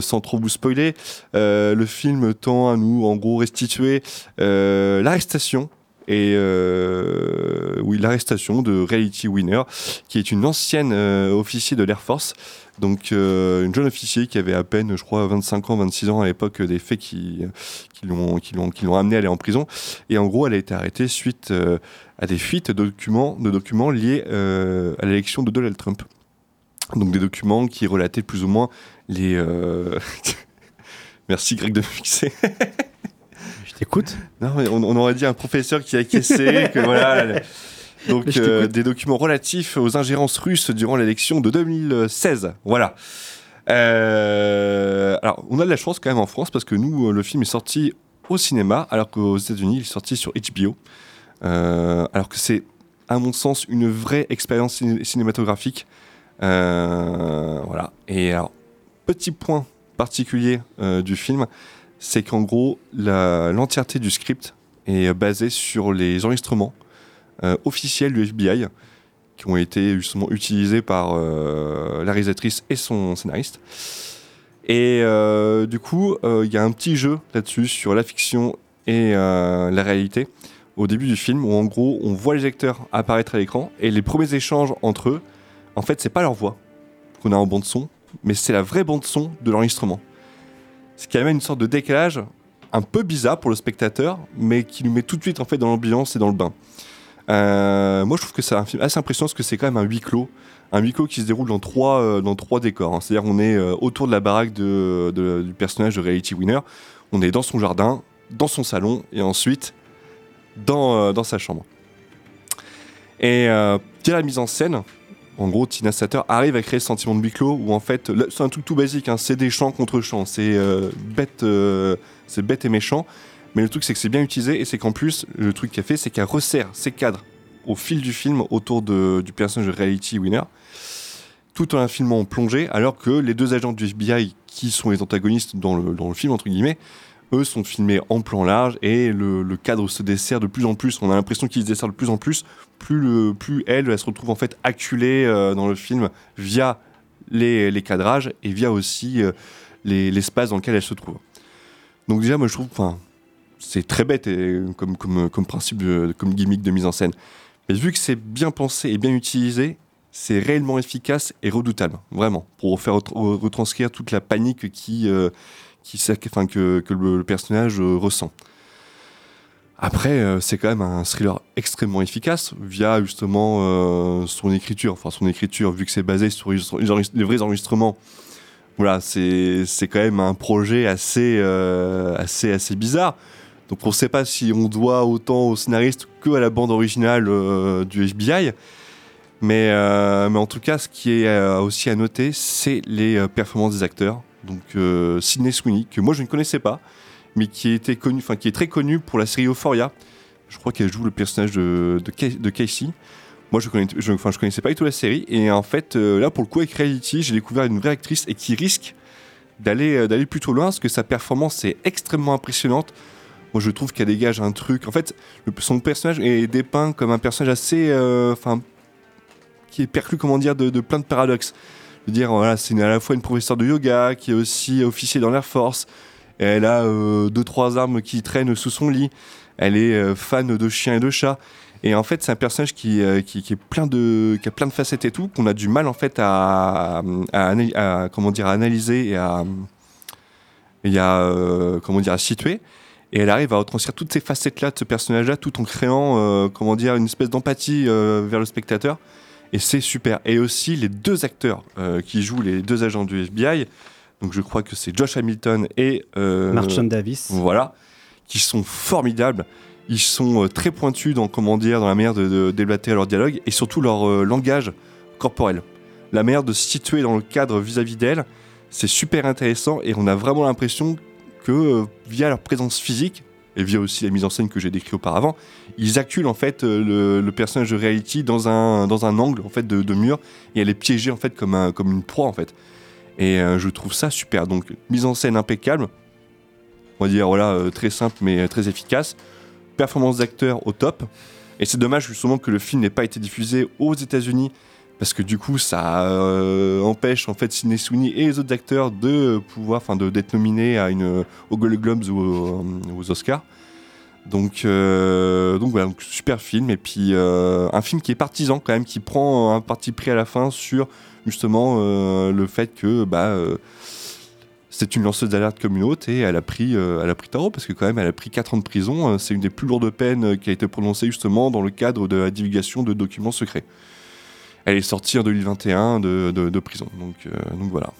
sans trop vous spoiler, le film tend à nous, en gros, restituer l'arrestation et euh, oui l'arrestation de Reality Winner, qui est une ancienne euh, officier de l'Air Force, donc euh, une jeune officier qui avait à peine, je crois, 25 ans, 26 ans à l'époque des faits qui, qui l'ont qui l'ont qui l'ont amené à aller en prison. Et en gros, elle a été arrêtée suite à des fuites de documents de documents liés à l'élection de Donald Trump. Donc des documents qui relataient plus ou moins les. Merci Greg de fixer. T'écoute. Non, mais on, on aurait dit un professeur qui a caissé, que voilà. le- Donc, euh, des documents relatifs aux ingérences russes durant l'élection de 2016. Voilà. Alors, on a de la chance quand même en France parce que nous, euh, le film est sorti au cinéma, alors qu'aux États-Unis, il est sorti sur HBO. Euh, alors que c'est, à mon sens, une vraie expérience ciné- cinématographique. Euh, voilà. Et alors, petit point particulier euh, du film, c'est qu'en gros, l'entièreté du script est basée sur les enregistrements euh, officiels du FBI qui ont été justement utilisés par euh, la réalisatrice et son scénariste. Et euh, du coup, euh, il y a un petit jeu là-dessus sur la fiction et euh, la réalité au début du film où en gros on voit les acteurs apparaître à l'écran et les premiers échanges entre eux, en fait c'est pas leur voix qu'on a en bande son, mais c'est la vraie bande son de l'enregistrement. Ce qui amène une sorte de décalage un peu bizarre pour le spectateur, mais qui nous met tout de suite en fait dans l'ambiance et dans le bain. Euh, moi je trouve que c'est un film assez impressionnant parce que c'est quand même un huis clos. Un huis clos qui se déroule dans trois, euh, décors. hein. C'est-à-dire on est euh, autour de la baraque du personnage de Reality Winner. On est dans son jardin, dans son salon et ensuite dans, dans sa chambre. Et dès la mise en scène, en gros, Tina Satter arrive à créer ce sentiment de huis clos où en fait, c'est un truc tout basique, hein, c'est des chants contre chants, c'est euh, bête, euh, c'est bête et méchant. Mais le truc, c'est que c'est bien utilisé et c'est qu'en plus, le truc qu'elle fait, c'est qu'elle resserre ses cadres au fil du film autour du personnage de Reality Winner, tout en un film en plongée, alors que les deux agents du FBI qui sont les antagonistes dans le, dans le film, entre guillemets, eux sont filmés en plan large et le, cadre se dessert de plus en plus. On a l'impression qu'il se dessert de plus en plus, plus, le, plus elle, elle se retrouve en fait acculée euh, dans le film via les, les cadrages et via aussi euh, les- l'espace dans lequel elle se trouve. Donc déjà, moi je trouve, enfin, c'est très bête comme, comme, comme principe, de- comme gimmick de mise en scène. Mais vu que c'est bien pensé et bien utilisé, c'est réellement efficace et redoutable, vraiment, pour faire ret- retranscrire toute la panique qui, euh, qui, enfin, que, le, personnage euh, ressent. Après, euh, c'est quand même un thriller extrêmement efficace via justement euh, son écriture. Enfin, son écriture, vu que c'est basé sur les vrais enregistrements, voilà, c'est quand même un projet assez, assez, assez bizarre. Donc on ne sait pas si on doit autant au scénariste que à la bande originale du FBI. Mais, mais en tout cas, ce qui est aussi à noter, c'est les performances des acteurs. Donc euh, Sidney Sweeney, que moi je ne connaissais pas, mais qui, était qui est très connu pour la série Euphoria. Je crois qu'elle joue le personnage de, de, Ca- de Casey. Moi, je je connaissais pas du tout la série. Et en fait, euh, là, pour le coup, avec Reality, j'ai découvert une vraie actrice et qui risque d'aller euh, d'aller plutôt loin parce que sa performance est extrêmement impressionnante. Moi, je trouve qu'elle dégage un truc. En fait, son personnage est dépeint comme un personnage assez, euh, enfin, qui est perclus, comment dire, de plein de paradoxes. Dire, voilà, c'est à la fois une professeure de yoga qui est aussi officier dans l'Air Force. Elle a euh, deux trois armes qui traînent sous son lit. Elle est euh, fan de chiens et de chats. Et en fait, c'est un personnage qui, euh, qui, qui est plein de, qui a plein de facettes et tout, qu'on a du mal en fait à, comment dire, à analyser et à, et comment dire, à situer. Et elle arrive à retranscrire toutes ces facettes-là de ce personnage-là, tout en créant, comment dire, une espèce d'empathie vers le spectateur. Et c'est super. Et aussi les deux acteurs euh, qui jouent les deux agents du FBI. Donc je crois que c'est Josh Hamilton et euh, Marchand Davis. Voilà, qui sont formidables. Ils sont euh, très pointus dans comment dire, dans la manière de, de débatter leur dialogue et surtout leur euh, langage corporel. La manière de se situer dans le cadre vis-à-vis d'elle, c'est super intéressant et on a vraiment l'impression que via leur présence physique et via aussi la mise en scène que j'ai décrit auparavant, ils acculent en fait euh, le, personnage de Reality dans un, angle en fait de, mur et elle est piégée en fait comme, un, comme une proie en fait. Et euh, je trouve ça super. Donc mise en scène impeccable, on va dire voilà euh, très simple mais très efficace. Performance d'acteur au top. Et c'est dommage justement que le film n'ait pas été diffusé aux États-Unis parce que du coup ça euh, empêche en fait Sidney Sweeney et les autres acteurs de pouvoir, enfin d'être nominés aux Golden Globes ou aux, aux Oscars. Donc, euh, donc voilà, super film et puis euh, un film qui est partisan quand même, qui prend un parti pris à la fin sur justement euh, le fait que bah euh, c'est une lanceuse d'alerte comme une autre et elle a pris euh, elle a pris tarot parce que quand même elle a pris 4 ans de prison. Euh, C'est une des plus lourdes peines euh, qui a été prononcée justement dans le cadre de la divulgation de documents secrets. Elle est sortie en 2021 de, de, de prison. Donc, euh, donc voilà.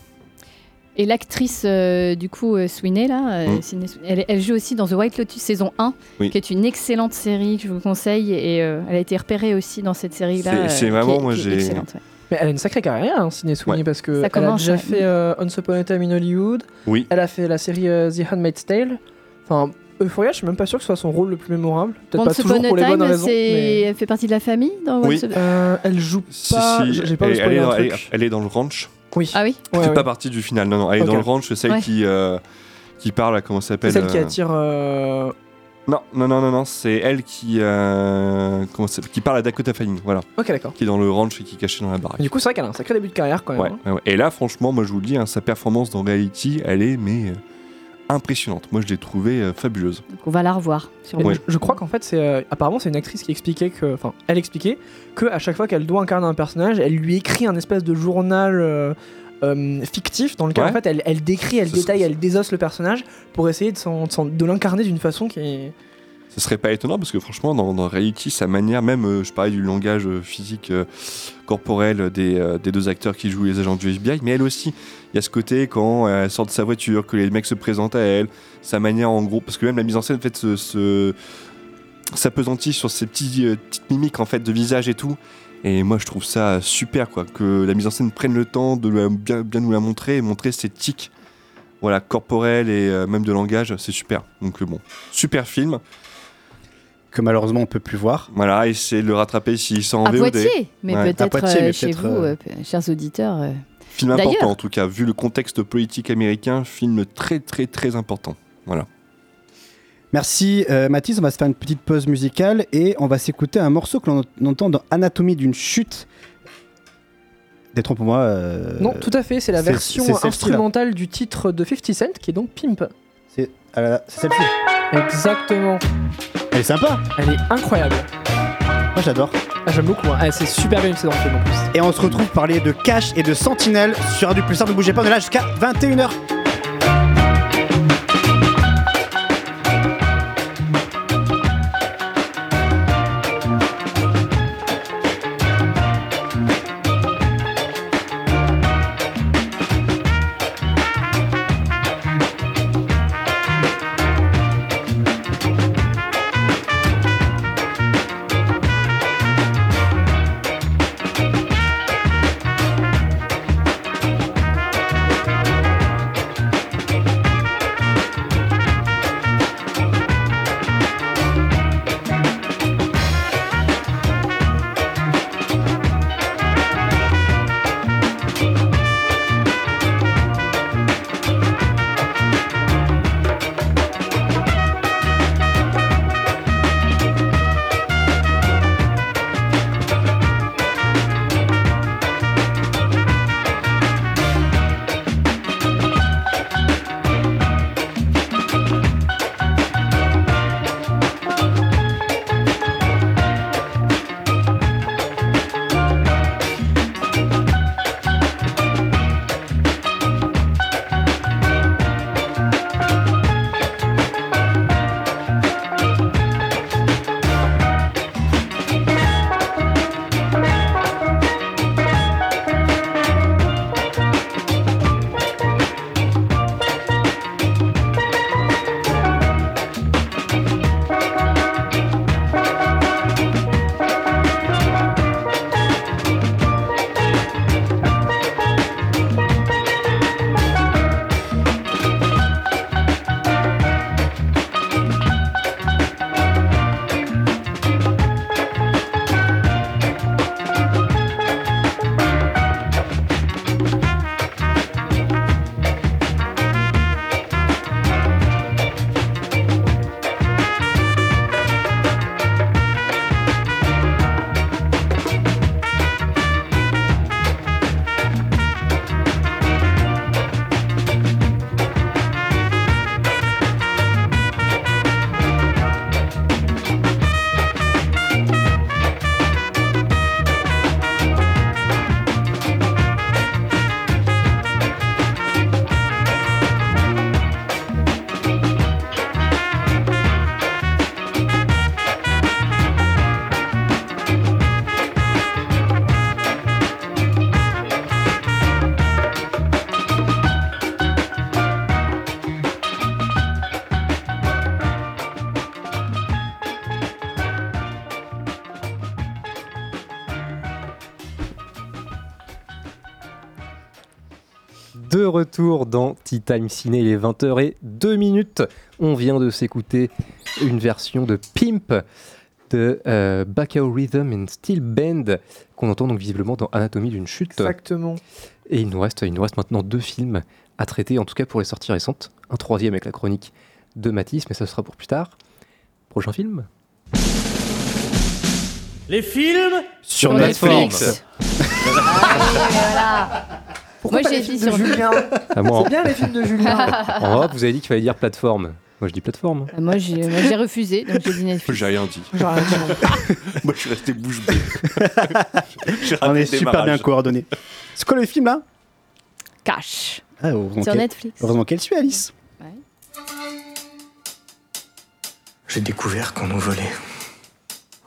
Et l'actrice, euh, du coup, euh, Sweeney, là, euh, Mm. Elle, elle joue aussi dans The White Lotus saison 1, Oui. qui est une excellente série que je vous conseille. Et euh, elle a été repérée aussi dans cette série-là. C'est- c'est euh, vraiment, moi j'ai. excellente, ouais. Mais elle a une sacrée carrière, hein, Sydney Sweeney, Ouais. parce que Ça elle a commence, déjà ouais. fait euh, Once Upon a Time in Hollywood. Oui. Elle a fait la série euh, The Handmaid's Tale. Enfin, Euphoria, je suis même pas sûr que ce soit son rôle le plus mémorable. Peut-être pas toujours pour les bonnes Time, raisons. c'est- mais- elle fait partie de la famille dans Oui. Euh, elle joue pas. si, J'ai pas elle, elle est dans, elle elle est le ranch. Oui. Ah oui Ouais, fait ouais. pas partie du final. Non, non, elle est dans le ranch, celle Ouais. qui, euh, qui parle, comment ça C'est s'appelle celle qui euh, attire. euh, Non, non, non, non, non, c'est elle qui, euh, comment qui parle à Dakota Fanning, voilà. Ok, d'accord. Qui est dans le ranch et qui est cachée dans la baraque. Du coup, c'est vrai qu'elle a un sacré début de carrière quand même. Hein. Et là, franchement, moi je vous le dis, hein, sa performance dans Reality, elle est mais euh, impressionnante. Moi je l'ai trouvée euh, fabuleuse. Donc on va la revoir. Ouais. je, je crois qu'en fait, c'est euh, apparemment c'est une actrice qui expliquait que, enfin, elle expliquait que à chaque fois qu'elle doit incarner un personnage, elle lui écrit un espèce de journal euh, euh, fictif dans lequel Ouais. en fait elle, elle décrit, elle détaille, elle désosse le personnage pour essayer de, de l'incarner d'une façon qui est. Ce serait pas étonnant parce que franchement, dans, Reality, sa manière, même, euh, je parlais du langage euh, physique euh, corporel des, des deux acteurs qui jouent les agents du FBI, mais elle aussi. Il y a ce côté quand elle sort de sa voiture, que les mecs se présentent à elle, sa manière en gros, parce que même la mise en scène, en se s'apesantit sur ces petits, petites mimiques en fait de visage et tout. Et moi, je trouve ça super, quoi, que la mise en scène prenne le temps de bien, bien nous la montrer et montrer ses tics, voilà, corporels et même de langage, c'est super. Donc bon, super film. Que malheureusement on peut plus voir. Voilà, essayez de le rattraper s'il sort en À VOD. Poitiers, mais Ouais. peut-être Poitiers, euh, mais chez peut-être, vous, euh, euh, chers auditeurs. euh. Film important en tout cas, vu le contexte politique américain, film très très très important. Voilà. Merci euh, Mathis, on va se faire une petite pause musicale et on va s'écouter un morceau que l'on entend dans Anatomie d'une chute. Détrompe-moi. euh, Non, tout à fait, c'est la c'est- version instrumentale du titre de 50 Cent qui est donc Pimp. C'est ah là là, c'est celle-ci. Exactement. Elle est sympa. Elle est incroyable. Moi j'adore. Ah, J'aime beaucoup. hein. Ah, c'est super bien film en plus. Et on se retrouve pour parler de Cash et de Sentinelle sur du plus Ne bougez pas, on est là jusqu'à 21h. Retour dans Tea Time Ciné, il est 20h et 2 minutes. On vient de s'écouter une version de Pimp de euh, Bacao Rhythm and Steel Band qu'on entend donc visiblement dans Anatomie d'une chute. Exactement. Et il nous, reste, il nous reste maintenant deux films à traiter, en tout cas pour les sorties récentes. Un troisième avec la chronique de Matisse, mais ça sera pour plus tard. Prochain film? Les films Sur Netflix. Pourquoi Moi, pas j'ai les dit films de sur- Julien Ah, moi, C'est bien les films de Julien. En Europe, vous avez dit qu'il fallait dire plateforme. Moi, je dis plateforme. Euh, Moi, j'ai moi, j'ai refusé, donc j'ai dit Netflix. J'ai rien dit. J'ai rien dit. Moi, je suis resté bouche bée. J'ai On est super bien coordonnés. C'est quoi le film là? Cash. ah, heureusement Sur qu'elle- Netflix. Heureusement qu'elle suit Alice. J'ai découvert qu'on nous volait.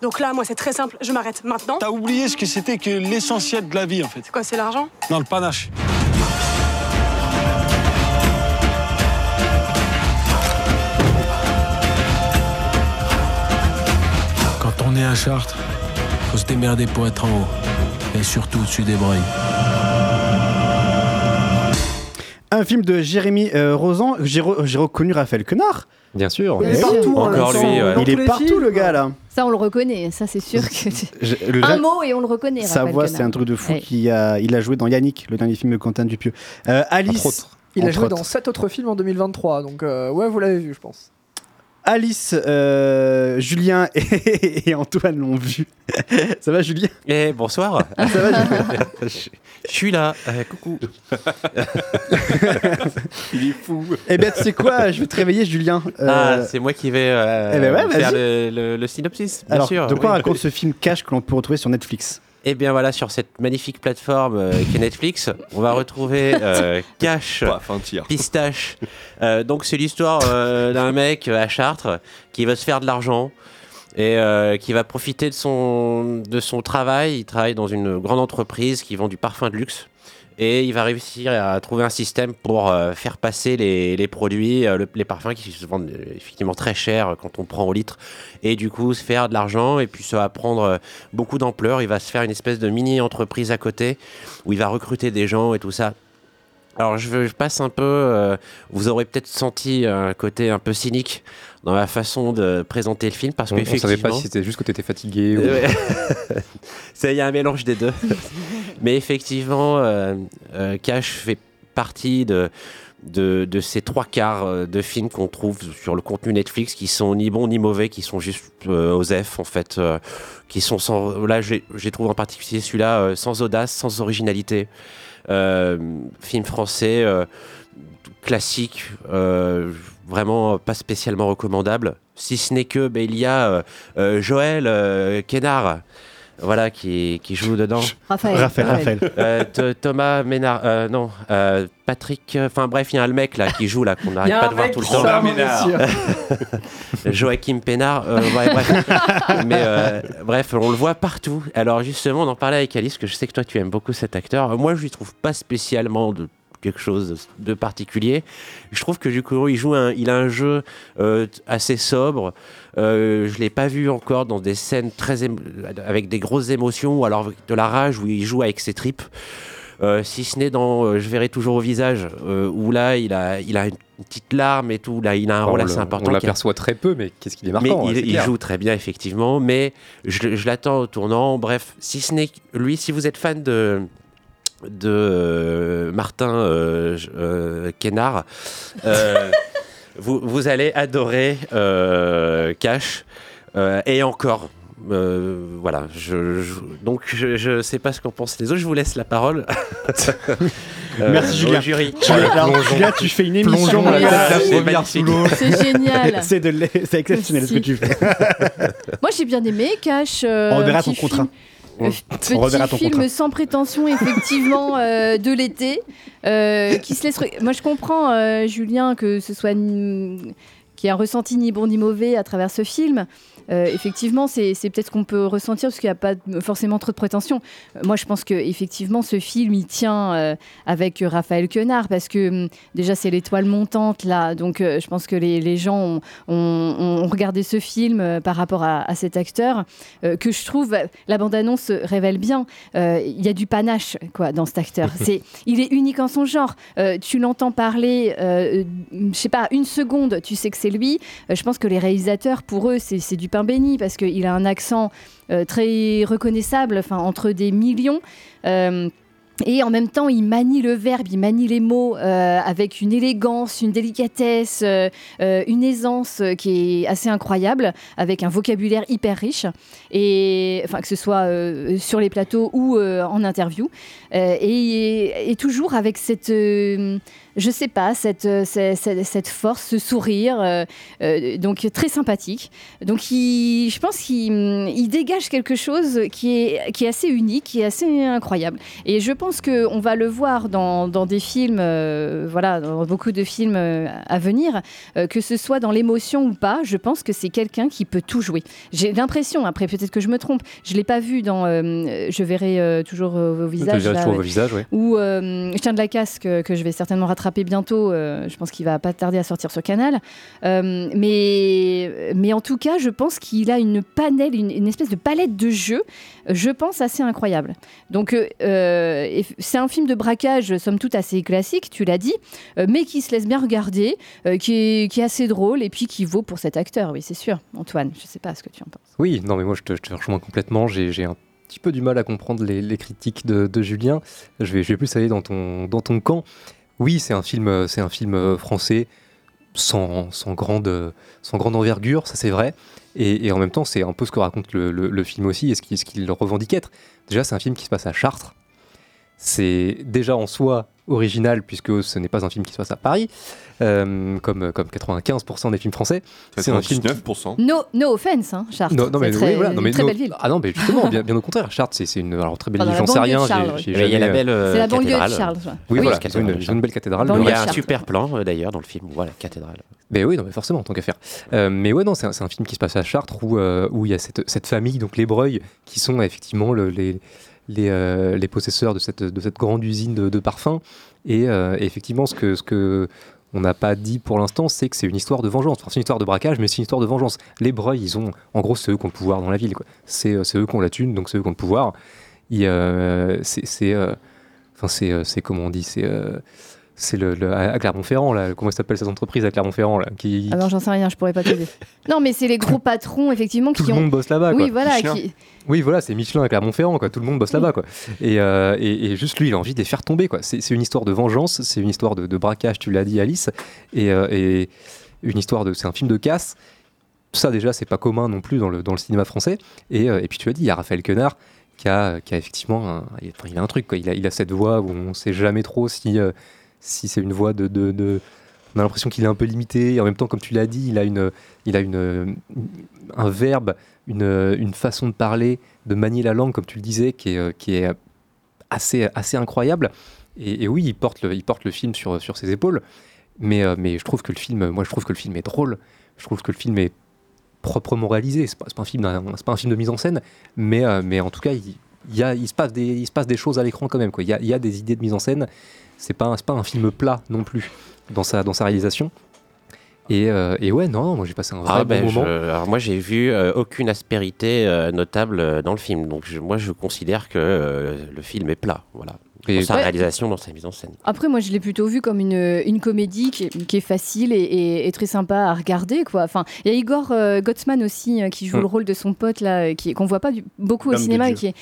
Donc là, moi, c'est très simple. Je m'arrête maintenant. T'as oublié ce que c'était que l'essentiel de la vie, en fait. C'est quoi, c'est l'argent? Dans le panache. Est à Chartres, faut se démerder pour être en haut. Et surtout au-dessus des. Un film de Jérémy euh, Rosan. J'ai re- j'ai reconnu Raphaël Quenard. Bien sûr. Il est partout, hein, Encore lui, ouais. Il est partout films. le gars là. Ça, on le reconnaît. Ça, c'est sûr que. Je- le- un mot et on le reconnaît. Sa voix, c'est un truc de fou. Ouais. Qui a, il a joué dans Yannick, le dernier film de Quentin Dupieux. Euh, Alice. Il a joué autres. dans sept autres films en 2023, donc euh, ouais, vous l'avez vu, je pense. Alice, euh, Julien et, et Antoine l'ont vu. Ça va, Julien? Eh, bonsoir. Ça va, Julien? Je, suis là. Euh, coucou. Il est fou. Eh bien, tu sais quoi? Je vais te réveiller, Julien. Euh, Ah, c'est moi qui vais euh, eh ben ouais, faire le, le- le synopsis, bien alors, sûr. de quoi oui. raconte ce film Cash que l'on peut retrouver sur Netflix? Eh bien voilà, sur cette magnifique plateforme euh, qu'est Netflix, on va retrouver euh, Cash. Pistache. Euh, donc c'est l'histoire euh, d'un mec à Chartres qui va se faire de l'argent et qui va profiter de son, de son travail. Il travaille dans une grande entreprise qui vend du parfum de luxe. Et il va réussir à trouver un système pour euh, faire passer les, produits, euh, le- les parfums qui se vendent euh, effectivement très cher quand on prend au litre. Et du coup, se faire de l'argent. Et puis ça va prendre beaucoup d'ampleur. Il va se faire une espèce de mini-entreprise à côté où il va recruter des gens et tout ça. Alors je, passe un peu, vous aurez peut-être senti un côté un peu cynique dans la façon de présenter le film parce On, que on savait pas si c'était juste que t'étais fatigué ou. Il y a un mélange des deux. Mais effectivement, euh, euh, Cash fait partie de, de, de ces trois quarts euh, de films qu'on trouve sur le contenu Netflix qui sont ni bons ni mauvais, qui sont juste euh, aux F en fait, euh, qui sont sans. Là, j'ai j'ai trouvé en particulier celui-là euh, sans audace, sans originalité. Euh, film français euh, classique, euh, vraiment pas spécialement recommandable. Si ce n'est que ben, il y a euh, euh, Joël euh, Kénard, voilà, qui, qui joue dedans. Raphaël. Raphaël, Raphaël. Euh, Th- Thomas Ménard, euh, non, euh, Patrick, enfin bref, il y a le mec là qui joue là qu'on n'arrête a pas un de voir tout le temps. bien sûr. Joachim Pénard, euh, ouais, bref. Mais euh, bref, on le voit partout. Alors justement, on en parlait avec Alice, que je sais que toi tu aimes beaucoup cet acteur. Moi, je lui trouve pas spécialement de quelque chose de particulier. Je trouve que coup, il joue un, il a un jeu euh, assez sobre. Euh, je l'ai pas vu encore dans des scènes très avec des grosses émotions ou alors de la rage où il joue avec ses tripes. Euh, si ce n'est dans euh, Je verrai toujours au visage, où là il a, il a une petite larme et tout, là il a un Enfin, rôle assez important. On a- l'aperçoit très peu, mais qu'est-ce qu'il est mais marquant. il, clair. joue très bien, effectivement. Mais je, je l'attends au tournant. Bref, si ce n'est lui, si vous êtes fan de de euh, Martin euh, j- euh, euh, vous, vous allez adorer euh, Cash. Euh, et encore. Euh, voilà, je, je- donc je, je sais pas ce qu'en pensent les autres. Je vous laisse la parole. Euh, Merci, au Julien. jury. Tu- alors, Julien, tu fais une émission. C'est génial. C'est exceptionnel ce que tu fais. Moi, j'ai bien aimé Cash. euh, On petit ton contrat. film- euh, Petit On reverra ton film contrat. sans prétention, effectivement, euh, de l'été, euh, qui se laisse. Moi, je comprends, euh, Julien, que ce soit y ait un ressenti ni bon ni mauvais à travers ce film. Euh, effectivement, c'est peut-être ce qu'on peut ressentir parce qu'il n'y a pas forcément trop de prétention. Euh, moi, je pense que effectivement, ce film, il tient euh, avec Raphaël Quenard parce que hum, déjà, c'est l'étoile montante là. Donc, euh, je pense que les, les gens ont, ont- ont regardé ce film par rapport à, à cet acteur que je trouve, la bande-annonce révèle bien. Il y a du panache quoi dans cet acteur. C'est, il est unique en son genre. Tu l'entends parler, je sais pas, une seconde, tu sais que c'est lui. Euh, je pense que les réalisateurs, pour eux, c'est du pain béni parce qu'il a un accent euh, très reconnaissable, enfin entre des millions. Euh, et en même temps, il manie le verbe, il manie les mots avec une élégance, une délicatesse, une aisance qui est assez incroyable, avec un vocabulaire hyper riche, et enfin que ce soit sur les plateaux ou en interview, et, toujours avec cette, je sais pas, cette, euh, cette, force, ce sourire, euh, euh, donc très sympathique. Donc il, je pense qu'il il dégage quelque chose qui est, qui est assez unique, qui est assez incroyable. Et je pense qu'on va le voir dans, dans des films, euh, voilà, dans beaucoup de films à venir, que ce soit dans l'émotion ou pas, je pense que c'est quelqu'un qui peut tout jouer. J'ai l'impression, après peut-être que je me trompe, je l'ai pas vu dans Je verrai toujours vos visages. verrai là, toujours vos visages, ouais. Ou Je tiens de la casse que, que je vais certainement rattraper bientôt. euh, je pense qu'il va pas tarder à sortir sur Canal. Euh, mais, mais en tout cas, je pense qu'il a une panel, une, espèce de palette de jeux, je pense, assez incroyable. Donc, euh, c'est un film de braquage, somme toute, assez classique, tu l'as dit, mais qui se laisse bien regarder, qui, est, qui est assez drôle et puis qui vaut pour cet acteur, oui, c'est sûr. Antoine, je sais pas ce que tu en penses. Oui, non, mais moi je te, rejoins complètement. J'ai un petit peu du mal à comprendre les, les critiques de, de Julien. Je vais, je vais plus aller dans ton, dans ton camp. Oui, c'est un film, euh, c'est un film euh, français sans, grande, envergure, ça c'est vrai. Et, en même temps, c'est un peu ce que raconte le, film aussi et ce qu'il ce qu'il revendique être. Déjà, c'est un film qui se passe à Chartres. C'est déjà en soi original puisque ce n'est pas un film qui se passe à Paris, euh, comme, comme 95% des films français. C'est un film qui- 99%. No, no offense, hein, Chartres. non, non, mais, C'est très, oui, voilà, non, mais une très no- belle ville. Ah non, mais justement, bien, bien au contraire, Chartres, c'est c'est une alors, très belle ville, j'en la sais rien. il y a la belle, euh, euh, C'est la banlieue de. Charles, ouais. Oui, Oui, voilà, une, une belle cathédrale. Il y a un super plan euh, d'ailleurs dans le film. Voilà, cathédrale. Mais oui, non, mais forcément, tant qu'à faire. Euh, mais ouais, non, c'est un, c'est un film qui se passe à Chartres où euh, où il y a cette, cette famille, donc les Breuil, qui sont effectivement le- les, les, euh, les possesseurs de cette, de cette grande usine de, de parfums. Et, euh, et effectivement, ce que, ce que on n'a pas dit pour l'instant, c'est que c'est une histoire de vengeance. C'est une histoire de braquage, mais c'est une histoire de vengeance. Les Breuil, ils ont, en gros, c'est eux qui ont le pouvoir dans la ville. euh, c'est eux qui ont la thune, donc c'est eux qui ont le pouvoir. Euh, c'est euh, enfin, c'est comment on dit, c'est c'est le, le- à Clermont-Ferrand là. Comment s'appelle cette entreprise à Clermont-Ferrand là qui, Alors j'en sais rien, je pourrais pas t'aider. non, mais c'est les gros patrons effectivement tout qui le ont. monde bosse là-bas. Oui, quoi. voilà, Michelin. qui- Oui, voilà, c'est Michelin à Clermont-Ferrand, quoi. Tout le monde bosse là-bas, quoi. Et, euh, et, et juste lui, il a envie de les faire tomber, quoi. C'est c'est une histoire de vengeance, c'est une histoire de, de braquage, tu l'as dit, Alice, et, euh, et une histoire de, c'est un film de casse. Ça déjà, c'est pas commun non plus dans le, dans le cinéma français. Et, euh, et puis tu l'as dit, il y a Raphaël Quenard qui a, qui a effectivement, un, il, a un truc, quoi. Il a, il a cette voix où on sait jamais trop si, euh, si c'est une voix de, de, on a l'impression qu'il est un peu limité. Et en même temps, comme tu l'as dit, il a une, il a une, un verbe, une, une façon de parler, de manier la langue, comme tu le disais, qui est, euh, qui est assez, assez incroyable. Et, oui, il porte le, il porte le film sur, sur ses épaules. Mais, euh, mais je trouve que le film, moi, je trouve que le film est drôle. Je trouve que le film est proprement réalisé. C'est pas, pas un film, pas un film de mise en scène, mais, euh, mais en tout cas, il y a, il se passe des, il se passe des choses à l'écran quand même. Quoi. Il, y a, il y a des idées de mise en scène. C'est pas, un- pas un film plat non plus dans sa, dans sa réalisation. Et, euh, et ouais, non, moi j'ai passé un vrai Ah, bon ben, moment. je- alors moi j'ai vu euh, aucune aspérité euh, notable dans le film, donc je- moi je considère que le film est plat, voilà. Et- dans sa Ouais. réalisation, dans sa mise en scène. Après, moi, je l'ai plutôt vu comme une, une comédie qui est, qui est facile et, et- et très sympa à regarder. Quoi. Enfin, il y a Igor euh, Gottsman aussi euh, qui joue Mm. le rôle de son pote là, euh, qui qu'on voit pas du- beaucoup au cinéma, qui, est-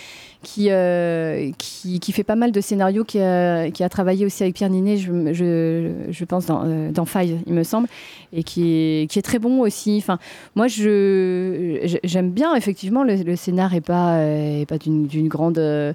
qui, euh, qui, qui fait pas mal de scénarios, qui a, qui a travaillé aussi avec Pierre Ninet, je, je, je pense dans, euh, dans Five, il me semble, et qui est, qui est très bon aussi. Enfin, moi, je j'aime bien effectivement le, le scénar est pas euh, est pas d'une d'une grande euh,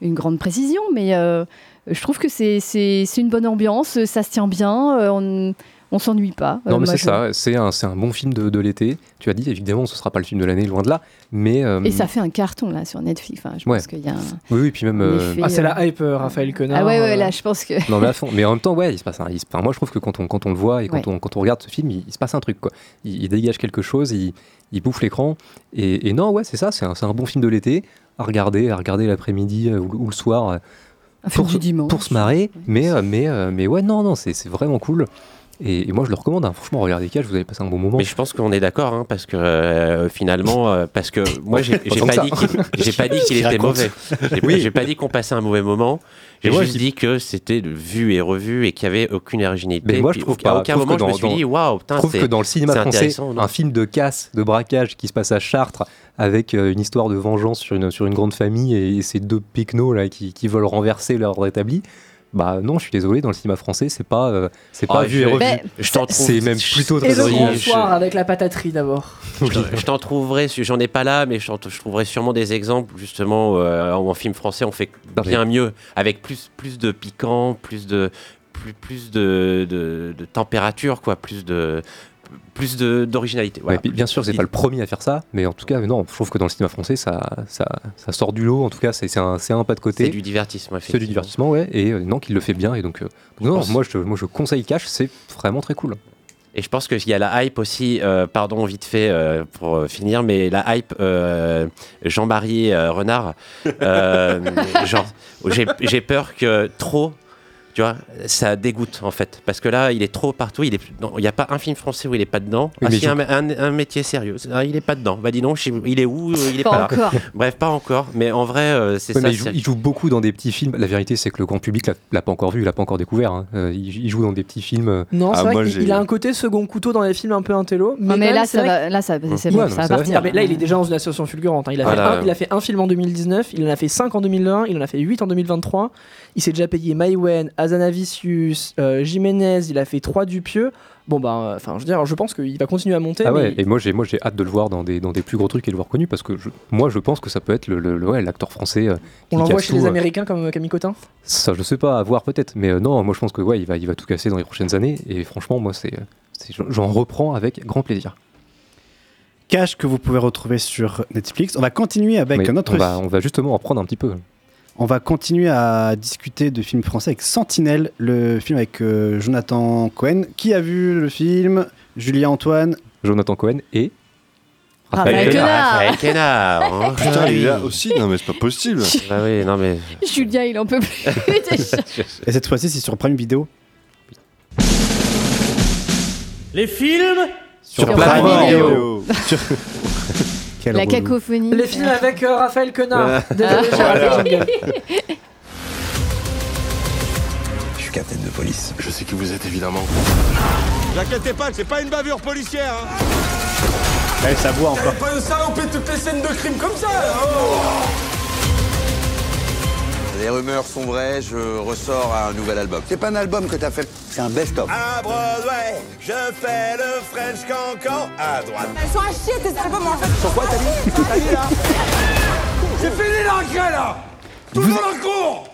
une grande précision, mais euh, je trouve que c'est une bonne ambiance, ça se tient bien. euh, on s'ennuie pas. Euh, Non, mais c'est je- ça, c'est un, c'est un bon film de, de l'été. Tu as dit, évidemment, ce sera pas le film de l'année, loin de là. Mais, euh, Et ça fait un carton là sur Netflix. Enfin, je Ouais. pense qu'il y a un. Oui, oui, puis même. euh, effet, Ah, c'est euh, la hype, euh, Raphaël Quenard. Ah ouais, ouais, là, je pense que. Non mais à fond. Mais en même temps, ouais, il se passe un. il se- enfin, moi, je trouve que quand on, quand on le voit et quand, Ouais. on, quand on regarde ce film, il, il se passe un truc quoi. Il, il dégage quelque chose, il, il bouffe l'écran. Et, et non, ouais, c'est ça. C'est un, c'est un bon film de l'été à regarder, à regarder l'après-midi ou, ou le soir. Un film pour, du dimanche. pour se marrer. Mais, mais, mais ouais, non, non, c'est c'est vraiment cool. Et, et moi, je le recommande. hein. Franchement, regardez Cage, vous allez passer un bon moment. Mais je pense qu'on est d'accord, hein, parce que euh, finalement, euh, parce que moi, j'ai Pas pas, dit qu'il j'ai pas dit qu'il Je était raconte. mauvais. J'ai Oui. j'ai pas dit qu'on passait un mauvais moment. J'ai juste je dit que c'était vu et revu et qu'il n'y avait aucune originalité. Mais moi, je trouve à pas. aucun Je trouve moment, que je me dans- suis dans- dit, waouh, Je putain, trouve c'est que dans le cinéma français, un film de casse, de braquage qui se passe à Chartres avec euh, une histoire de vengeance sur une, sur une grande famille et, et ces deux pecnos là qui, qui veulent renverser l'ordre établi. Bah non, je suis désolé, dans le cinéma français, c'est pas, euh, c'est pas Ah, vu je- et revu. Je t'en trouve- c'est même plutôt Et très le grand original. soir avec la pataterie d'abord. Je t'en- trouverai, j'en ai pas là, mais je, trouverai sûrement des exemples justement euh, où en film français on fait bien mieux, avec plus, plus de piquant, plus de plus, plus de, de, de température, quoi, plus de plus de- d'originalité. Voilà. bien sûr, c'est pas le premier à faire ça, mais en tout cas, non, je trouve que dans le cinéma français, ça, ça, ça sort du lot. En tout cas, c'est un, un pas de côté. C'est du divertissement, C'est du divertissement, ouais. Et euh, non, qu'il le fait bien. Et donc, euh, non, moi, je, moi, je conseille Cash, c'est vraiment très cool. Et je pense qu'il y a la hype aussi, euh, pardon, vite fait euh, pour finir, mais la hype euh, Jean-Marie Renard, genre, j'ai peur que trop, tu vois, ça dégoûte en fait. Parce que là, il est trop partout, il est non, il n'y a pas un film français où il est pas dedans. Oui, ah mais si, je- un, un- un métier sérieux, Ah, il est pas dedans. Bah dis donc, il est où euh, Il est Pas pas, là. encore. Bref, pas encore, mais en vrai, euh, c'est Ouais, ça. mais il, joue, c'est- il joue beaucoup dans des petits films. La vérité, c'est que le grand public l'a- l'a pas encore vu, il l'a pas encore découvert. hein. Euh, il, il joue dans des petits films. Non, c'est ah, vrai moi, qu'il j'ai- il a un côté second couteau dans les films un peu intello. Mais, Non, mais quand là, ça va, là, ça, c'est Ouais, bon, non, ça mais va ça va partir. Ah, mais là, il est déjà dans une association fulgurante. hein. Il, a fait Voilà. un, il a fait un film en 2019, il en a fait 5 en 2001, il en a fait 8 en 2023. Il s'est déjà payé Maïwen, Azanavicius, euh, Jiménez, il a fait 3 Dupieux. Bon, bah, enfin, je veux dire, je pense qu'il va continuer à monter. Ah ouais, mais- et moi j'ai moi j'ai hâte de le voir dans des dans des plus gros trucs et de le voir connu parce que je- moi je pense que ça peut être le, le- le- ouais, l'acteur français euh, On l'envoie chez tout, les euh. Américains comme Camille Cotin? Ça je sais pas à voir peut-être mais euh, non moi je pense que ouais il va il va tout casser dans les prochaines années et franchement moi c'est c'est- j'en reprends avec grand plaisir. Cash que vous pouvez retrouver sur Netflix. On va continuer avec Mais un autre on va on va justement en prendre un petit peu. On va continuer à discuter de films français avec Sentinelle, le film avec euh, Jonathan Cohen. Qui a vu le film? Julien Antoine Jonathan Cohen et Raphaël Quenard. Quenard. Raphaël Quenard. hein. Putain, Ah il est oui. là aussi Non, mais c'est pas possible. Bah oui, non mais. Julien, il en peut plus. déjà. Et cette fois-ci, c'est sur Prime Video. Les films Sur Sur Prime Prime Video. Sur- Quel La relou. cacophonie. Les films avec euh, Raphaël Quenard. Désolé, j'ai Voilà. raté le jingle. Je suis capitaine de police. Je sais qui vous êtes évidemment. Vous inquiétez pas, c'est pas une bavure policière. Hein. Ouais, ça boit encore. Pas de saloper toutes les scènes de crime comme ça. Les rumeurs sont vraies, je ressors un nouvel album. C'est pas un album que t'as fait, c'est un best-of. À Broadway, je fais le French cancan à droite. Elles sont à chier, tes albums en fait. Sur quoi t'as dit T'as dit là J'ai fini l'enquête là Tout le monde en cours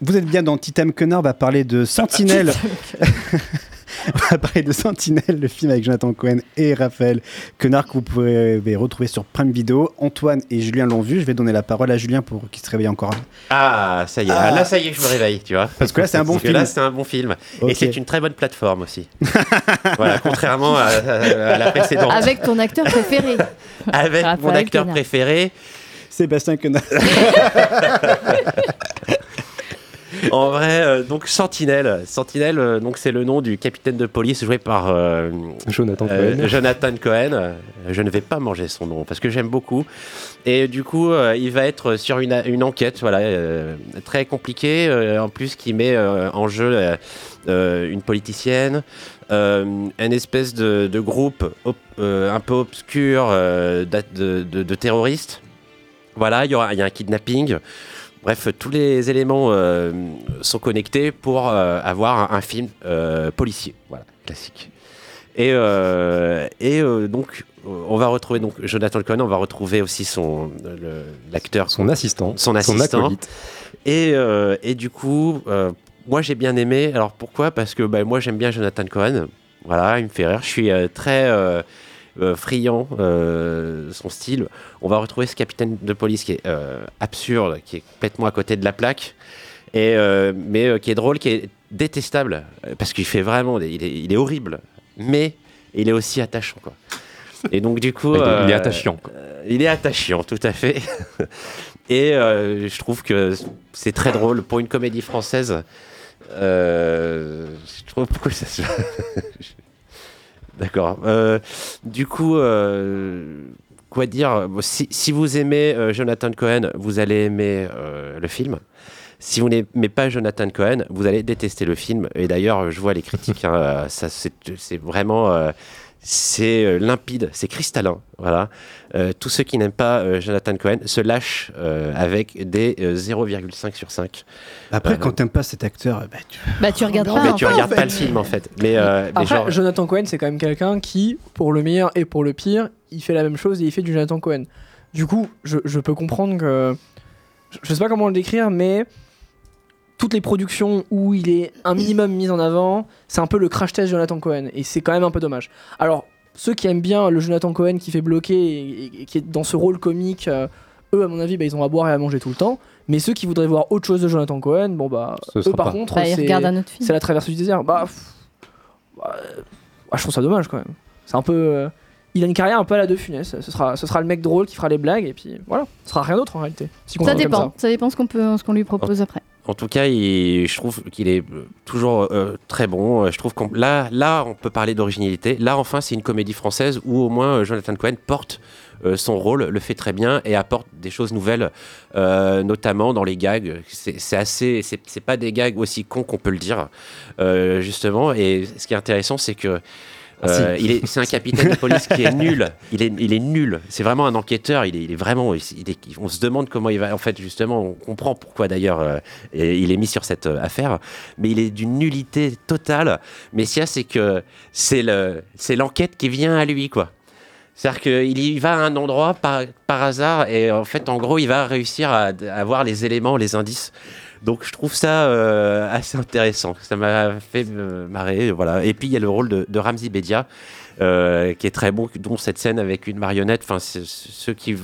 Vous êtes bien dans Titam Connard, on va parler de Sentinelle. on va parler de Sentinelle, le film avec Jonathan Cohen et Raphaël Quenard que vous pouvez retrouver sur Prime Video. Antoine et Julien l'ont vu. Je vais donner la parole à Julien pour qu'il se réveille encore. Ah, ça y est. Ah. Là, ça y est, je me réveille, tu vois. Parce que là, c'est un bon Parce que film. Là, c'est un bon film. Et c'est une très bonne plateforme aussi. voilà, contrairement à, à- à la précédente. Avec ton acteur préféré. Avec mon acteur Quenard. préféré. Sébastien Quenard. En vrai, euh, donc Sentinelle. Sentinelle, euh, donc c'est le nom du capitaine de police joué par euh, Jonathan Cohen. Jonathan Cohen. Je ne vais pas manger son nom parce que j'aime beaucoup. Et du coup, il va être sur une, une enquête, voilà, très compliquée, en plus qui met en jeu une politicienne, euh, un espèce de, de groupe euh, un peu obscur euh, de, de- de terroristes. Voilà, il y, aura, il y a un kidnapping. Bref, tous les éléments euh, sont connectés pour euh, avoir un, un film euh, policier, voilà, classique. Et, et donc, on va retrouver donc Jonathan Cohen, on va retrouver aussi son l'acteur, Son assistant, son assistant. Et, et du coup, moi j'ai bien aimé. Alors pourquoi? Parce que bah, moi j'aime bien Jonathan Cohen. Voilà, il me fait rire. Je suis très friand euh, son style. On va retrouver ce capitaine de police qui est euh, absurde, qui est complètement à côté de la plaque, et, euh, mais euh, qui est drôle, qui est détestable, euh, parce qu'il fait vraiment, des- il est, il est horrible, mais il est aussi attachant. Quoi. Et donc du coup... Il est- il est euh, attachant, euh, il est attachant, tout à fait. Et euh, je trouve que c'est très drôle pour une comédie française. Euh, je trouve pourquoi ça se. D'accord. Euh, du coup, euh, quoi dire si, vous aimez euh, Jonathan Cohen, vous allez aimer le film. Si vous n'aimez pas Jonathan Cohen, vous allez détester le film. Et d'ailleurs, je vois les critiques. hein, ça, c'est vraiment. C'est euh, limpide, c'est cristallin. Voilà. Euh, tous ceux qui n'aiment pas euh, Jonathan Cohen se lâchent euh, avec des euh, 0,5 sur 5. Après, Euh, quand t'aimes pas cet acteur, bah, tu... Bah, tu regardes pas. mais tu regardes pas le film en fait. Mais, euh, mais Après, genre, Jonathan Cohen, c'est quand même quelqu'un qui, pour le meilleur et pour le pire, il fait la même chose et il fait du Jonathan Cohen. Du coup, je, je peux comprendre que. Je, je sais pas comment le décrire, mais toutes les productions où il est un minimum mis en avant, c'est un peu le crash test Jonathan Cohen. Et c'est quand même un peu dommage. Alors, ceux qui aiment bien le Jonathan Cohen qui fait bloquer et, et- et qui est dans ce rôle comique, euh, eux, à mon avis, bah, ils ont à boire et à manger tout le temps. Mais ceux qui voudraient voir autre chose de Jonathan Cohen, bon bah, Ce eux par pas. contre, Bah, c'est la traversée du désert. Bah, pff, bah, je trouve ça dommage quand même. C'est un peu. euh, il a une carrière un peu à la De Funès. Ce sera, ce sera le mec drôle qui fera les blagues et puis voilà. Ce sera rien d'autre en réalité. Si Ça dépend. Ça dépend ce qu'on peut, ce qu'on lui propose après. En tout cas, je trouve qu'il est euh, toujours euh, très bon. Euh, Je trouve qu'on là, on peut parler d'originalité. Là, enfin, c'est une comédie française où au moins Jonathan Cohen porte son rôle, le fait très bien et apporte des choses nouvelles, notamment dans les gags. C'est assez, c'est pas des gags aussi cons qu'on peut le dire, justement. Et ce qui est intéressant, c'est que Ah, si. euh, il est, c'est un capitaine de police qui est nul. Il est, il est nul. C'est vraiment un enquêteur. Il est, il est vraiment. il est- on se demande comment il va. En fait, justement, on comprend pourquoi d'ailleurs euh, il est mis sur cette euh, affaire. Mais il est d'une nullité totale. Mais ce qu'il y a, c'est que c'est le, c'est l'enquête qui vient à lui, quoi. C'est-à-dire qu'il y va à un endroit par, par hasard et en fait, en gros, il va réussir à avoir les éléments, les indices. Donc, je trouve ça euh, assez intéressant. Ça m'a fait marrer, voilà. Et puis, il y a le rôle de, de Ramzi Bedia, euh, qui est très bon, dont cette scène avec une marionnette. Enfin, ceux qui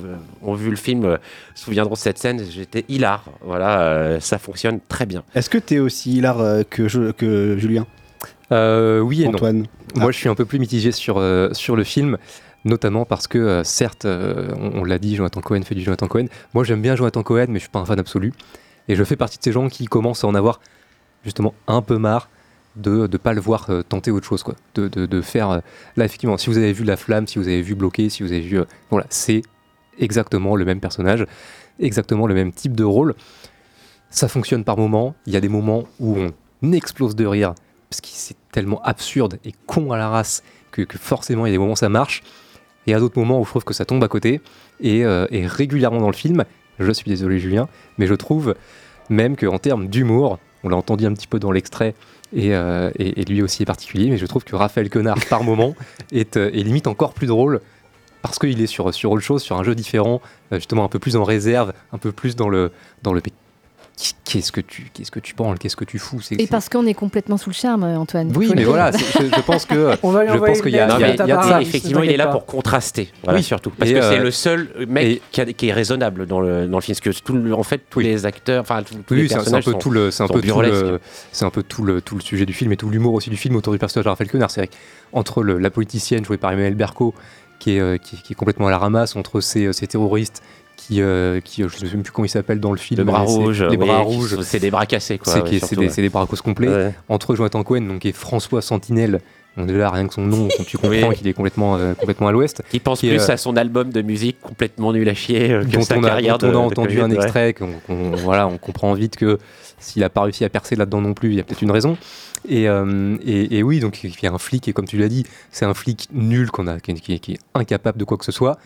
ont vu le film euh, se souviendront de cette scène. J'étais hilar. Voilà, euh, ça fonctionne très bien. Est-ce que t'es aussi hilar que, je- que Julien? Euh, oui et Antoine? non. Moi, je suis un peu plus mitigé sur, euh, sur le film, notamment parce que, euh, certes, euh, on, on l'a dit, Jonathan Cohen fait du Jonathan Cohen. Moi, j'aime bien Jonathan Cohen, mais je suis pas un fan absolu. Et je fais partie de ces gens qui commencent à en avoir justement un peu marre de ne pas le voir euh, tenter autre chose. Quoi. De, de, faire. euh, là, effectivement, si vous avez vu La Flamme, si vous avez vu Bloqué, si vous avez vu. euh, voilà, c'est exactement le même personnage, exactement le même type de rôle. Ça fonctionne par moments. Il y a des moments où on explose de rire parce que c'est tellement absurde et con à la race que, que forcément il y a des moments où ça marche. Et à d'autres moments où je trouve que ça tombe à côté. Et, et régulièrement dans le film, je suis désolé Julien, mais je trouve même qu'en termes d'humour, on l'a entendu un petit peu dans l'extrait, et, euh, et- et lui aussi est particulier, mais je trouve que Raphaël Quenard, par moment, est, euh, est limite encore plus drôle. Parce qu'il est sur, sur autre chose, sur un jeu différent, euh, justement un peu plus en réserve, un peu plus dans le, dans le qu'est-ce que tu qu'est-ce que tu branles, qu'est-ce que tu fous c'est- Et parce qu'on est complètement sous le charme, Antoine. Oui, mais voilà, je, je pense que On va lui je envoyer pense qu'il y a, mail. il y a- Non, y a ça. effectivement, il est là pour contraster, voilà, Oui. surtout. Parce Et, que c'est euh, le seul mec et- qui, a- qui est raisonnable dans le, dans le film. Parce que tout le- en fait, tous Oui. les acteurs, enfin, tous, tous Oui, les c'est un- c'est un personnages peu sont- tout le, c'est un peu tout le, c'est un peu tout le, tout le sujet du film et tout l'humour aussi du film autour du personnage de Raphaël Quenard. C'est vrai qu'entre le- la politicienne jouée par Emmanuel Berco, qui est, euh, qui, qui est complètement à la ramasse, entre ces, euh, ces terroristes qui, euh, qui, euh, je ne sais même plus comment ils s'appellent dans le film, Le bras rouge, les oui, bras rouges, c'est des bras cassés, quoi. c'est ouais, des, ouais. des bracos complets. Ouais. Entre Jonathan Cohen, donc est François Sentinelle. Donc déjà rien que son nom, tu comprends Oui. qu'il est complètement, euh, complètement à l'ouest. Qui pense Qui est, plus euh, à son album de musique complètement nul à chier euh, que dont sa on a, carrière dont on a de- de entendu un ouais. extrait, qu'on, voilà, on comprend vite que s'il n'a pas réussi à percer là-dedans non plus, il y a peut-être une raison. Et, et, et oui, donc il y a un flic, et comme tu l'as dit, c'est un flic nul qu'on a, qui, qui- qui est incapable de quoi que ce soit.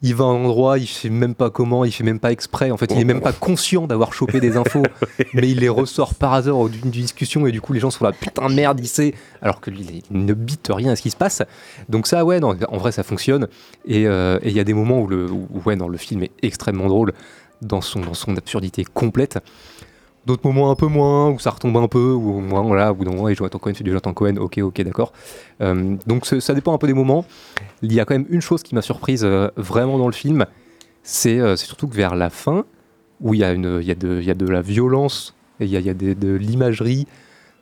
Il va à un endroit, il sait même pas comment, il fait même pas exprès. En fait, il est même pas conscient d'avoir chopé des infos, mais il les ressort par hasard d'une discussion et du coup les gens sont là putain merde, il sait, alors que lui il ne bite rien à ce qui se passe. Donc ça, ouais, non, en vrai ça fonctionne. Et euh, et il y a des moments où le, où, ouais, non, le film est extrêmement drôle dans son dans son absurdité complète. D'autres moments un peu moins, où ça retombe un peu, au moins, voilà, au bout d'un moment, et Jonathan Cohen fait du Jonathan Cohen, ok, ok, d'accord. Euh, donc c'est- ça dépend un peu des moments. Il y a quand même une chose qui m'a surprise euh, vraiment dans le film, c'est euh, c'est surtout que vers la fin, où il y, a y, de- y a de la violence, il y a, y a de l'imagerie,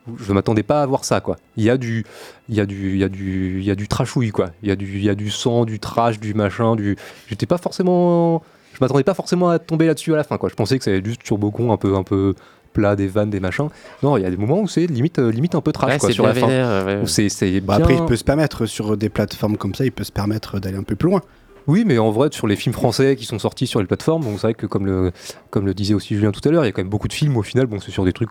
où je ne m'attendais pas à voir ça, quoi. Il y a du, il y a du, il y a du, il y a du trashouille, quoi. Il y a du, il y a du sang, du trash, du machin, du. J'étais pas forcément, je m'attendais pas forcément à tomber là-dessus à la fin, quoi. Je pensais que ça allait juste turbo con, un peu, un peu plat, des vannes, des machins. Non, il y a des moments où c'est limite, euh, limite un peu trash, Ouais, quoi, c'est sur la fin. ouais. C'est, Bah, bien- Après, il peut se permettre sur des plateformes comme ça, il peut se permettre d'aller un peu plus loin. Oui, mais en vrai, sur les films français qui sont sortis sur les plateformes, bon, c'est vrai que comme le, comme le disait aussi Julien tout à l'heure, il y a quand même beaucoup de films au final, bon, c'est sur des trucs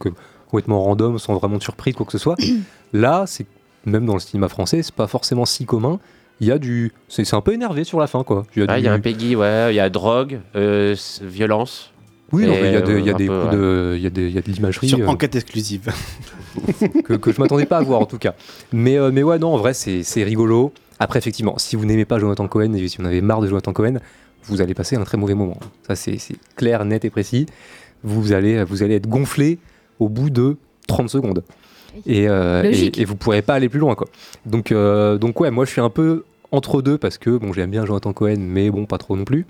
complètement random, sans vraiment de surprise, quoi que ce soit. Là, c'est même dans le cinéma français, c'est pas forcément si commun. Il y a du, c'est, un peu énervé sur la fin, quoi. Il y a Ah, du- il y a un Peggy, ouais, il y a drogue, euh, violence. Oui, il y a, des- il y a des un peu, coups ouais. de, il y a des, il y a de l'imagerie. Sur euh, enquête exclusive. que, que je m'attendais pas à voir en tout cas. Mais, euh, mais ouais, non, en vrai, c'est rigolo. Après, effectivement, si vous n'aimez pas Jonathan Cohen et si vous en avez marre de Jonathan Cohen, vous allez passer un très mauvais moment. Ça, c'est clair, net et précis. Vous allez, vous allez être gonflé au bout de 30 secondes. Et, euh, et, et vous pourrez pas aller plus loin. Quoi. Donc, euh, donc, ouais, moi, je suis un peu entre deux parce que bon, j'aime bien Jonathan Cohen, mais bon, pas trop non plus.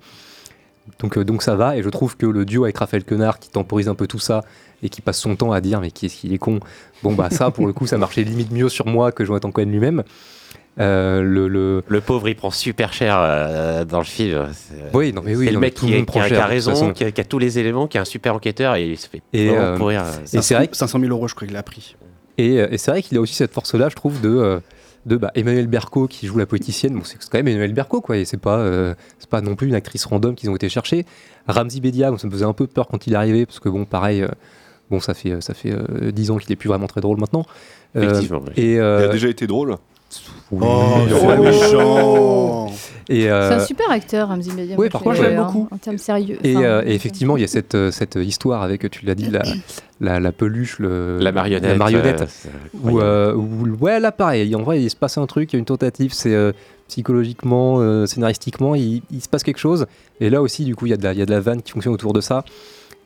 Donc, euh, donc ça va, et je trouve que le duo avec Raphaël Quenard qui temporise un peu tout ça et qui passe son temps à dire mais qui est-ce qu'il est con, bon bah ça pour le coup ça marchait limite mieux sur moi que Jonathan Cohen lui-même. Euh, le, le... Le pauvre, il prend super cher euh, dans le film. Oui, non, mais oui, c'est le mec qui, qui a, prend qui a cher, raison, qui a, qui a tous les éléments, qui est un super enquêteur et il se fait Et, euh, pourrir. et c'est vrai que- 500 000 euros, je crois qu'il a pris. Et, euh, et c'est vrai qu'il a aussi cette force-là, je trouve, de, euh, de bah, Emmanuel Berco qui joue la poéticienne. Bon, c'est quand même Emmanuel Berco, quoi, et c'est pas, euh, c'est pas non plus une actrice random qu'ils ont été chercher. Ramzi Bedia, bon, ça me faisait un peu peur quand il est arrivé, parce que bon, pareil, euh, bon, ça fait, ça fait euh, 10 ans qu'il est plus vraiment très drôle maintenant. Euh, Effectivement, oui. et, euh, Il a déjà été drôle. Oui, Oh, oui, c'est méchant. Euh, C'est un super acteur, Ramzi Bedia. oui, moi, par je contre, euh, beaucoup. En termes sérieux. Et, Enfin, euh, et effectivement, il y a cette, euh, cette histoire avec, tu l'as dit, la, la, la peluche, le, La marionnette, la marionnette euh, où, euh, où- ouais, là, pareil, en vrai, il se passe un truc, il y a une tentative, c'est euh, psychologiquement, euh, scénaristiquement, il, il se passe quelque chose. Et là aussi, du coup, il y, a de la- il y a de la vanne qui fonctionne autour de ça.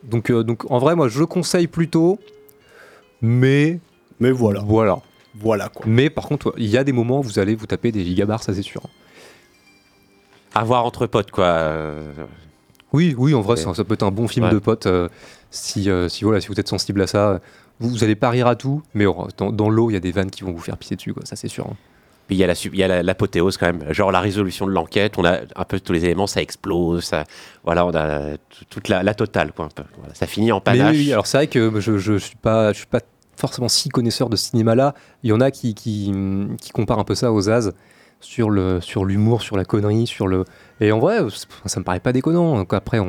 Donc, euh, donc en vrai, moi, je conseille plutôt, mais. Mais voilà. Voilà. Voilà quoi. Mais par contre, il y a des moments où vous allez vous taper des gigabars, ça c'est sûr. À voir entre potes, quoi. euh, Oui, oui, en vrai, ça, ça peut être un bon film Ouais. de potes. euh, si, euh, si, voilà, si vous êtes sensible à ça, vous, vous allez pas rire à tout, mais oh, dans, dans l'eau, il y a des vannes qui vont vous faire pisser dessus, quoi, ça c'est sûr. hein. Puis il y a la su- il y a la- l'apothéose quand même, genre la résolution de l'enquête, on a un peu tous les éléments, ça explose, ça, voilà, on a toute la, la totale, quoi, un peu. Voilà, ça finit en Mais panache. oui, oui, alors c'est vrai que je, je suis pas, je suis pas forcément si connaisseur de cinéma-là. Il y en a qui, comparent un peu ça aux As sur l'humour, sur la connerie, sur le. Et en vrai, ça me paraît pas déconnant. Donc après,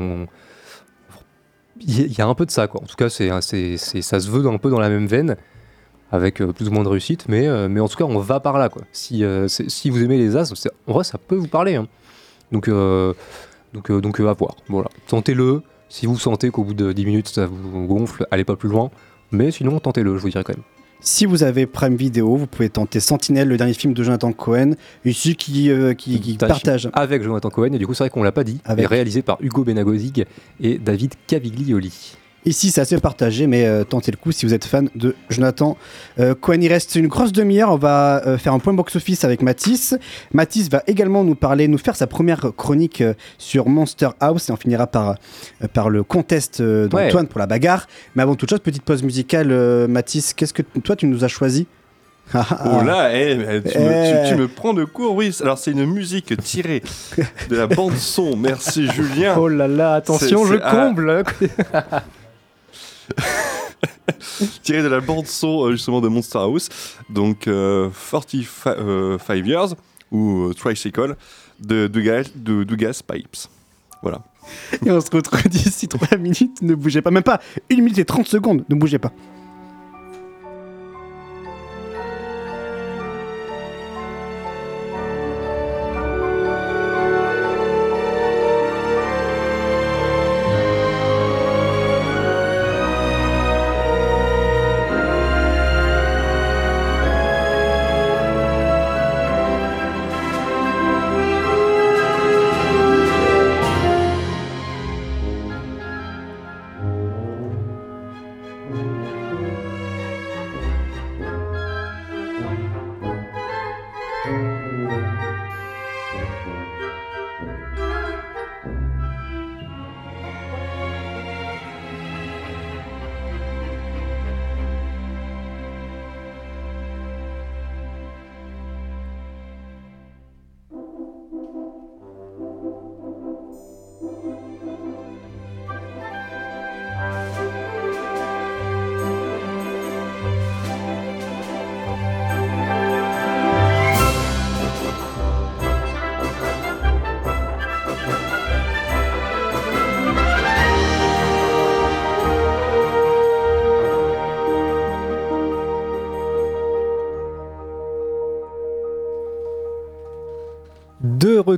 il y a- un peu de ça, quoi. En tout cas, ça se veut un peu dans la même veine, avec euh, plus ou moins de réussite, mais, euh, mais en tout cas, on va par là, euh, si vous aimez les As, en vrai, ça peut vous parler. hein. Donc, à voir. Voilà. Tentez-le. Si vous sentez qu'au bout de 10 minutes, ça vous gonfle, allez pas plus loin. Mais sinon, tentez-le, je vous dirais quand même. Si vous avez Prime Video, vous pouvez tenter Sentinelle, le dernier film de Jonathan Cohen, ici qui, euh, qui, qui partage. Avec Jonathan Cohen, et du coup, c'est vrai qu'on l'a pas dit, Avec- réalisé par Hugo Benagozig et David Caviglioli. Ici, c'est assez partagé, mais euh, tentez le coup si vous êtes fan de Jonathan euh, Cohen. Il reste une grosse demi-heure. On va euh, faire un point box-office avec Mathis. Mathis va également nous parler, nous faire sa première chronique euh, sur Monster House et on finira par, par le contest d'Antoine pour la bagarre. Mais avant toute chose, petite pause musicale. Mathis, qu'est-ce que toi tu nous as choisi? Ah, ah, Oh là, eh, tu, Eh. me, tu- tu me prends de court, oui. Alors, c'est une musique tirée de la bande-son. Merci, Julien. Oh là là, attention, je ah. tiré de la bande son euh, justement de Monster House, donc euh, 45 euh, Five Years ou euh, Tricycle de Dugas, de Dugas Pipes. Voilà. Et on se retrouve d'ici 3 minutes. Ne bougez pas, même pas 1 minute et 30 secondes. Ne bougez pas.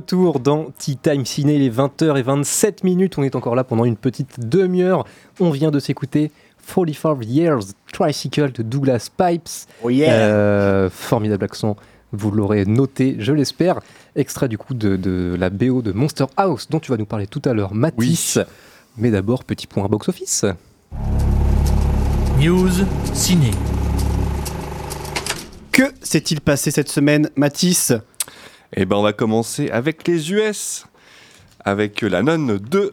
Retour dans Tea Time Ciné, les 20h27 minutes. On est encore là pendant une petite demi-heure. On vient de s'écouter 45 Years Tricycle de Douglas Pipes. Oh yeah. Euh, formidable accent, vous l'aurez noté, je l'espère. Extrait du coup de, de la BO de Monster House dont tu vas nous parler tout à l'heure, Mathis. Mais d'abord, petit point box-office. News ciné. Que s'est-il passé cette semaine, Mathis Eh ben, on va commencer avec les US. Avec La Nonne 2.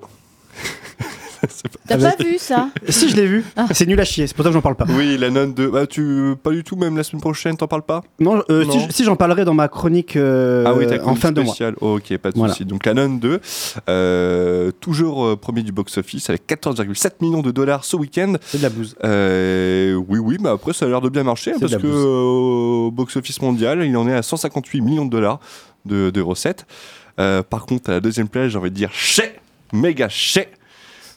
T'as pas vu ça Si, je l'ai vu. C'est nul à chier, c'est pour ça que j'en parle pas. Oui, La Nonne 2. Bah, tu... Pas du tout, même la semaine prochaine, t'en parles pas Non, euh, Non. si, si, j'en parlerai dans ma chronique euh, ah oui, t'as en fin de mois. spécial. ok, pas de Voilà. souci. Donc la Nonne 2, euh, toujours euh, premier du box-office avec 14,7 millions de dollars ce week-end. C'est de la bouse. Euh, oui, oui, mais après ça a l'air de bien marcher hein, de parce la que bouse. euh, au box-office mondial, il en est à 158 millions de dollars de, de recettes. Euh, par contre, à la deuxième place, j'ai envie de dire chez, méga chez.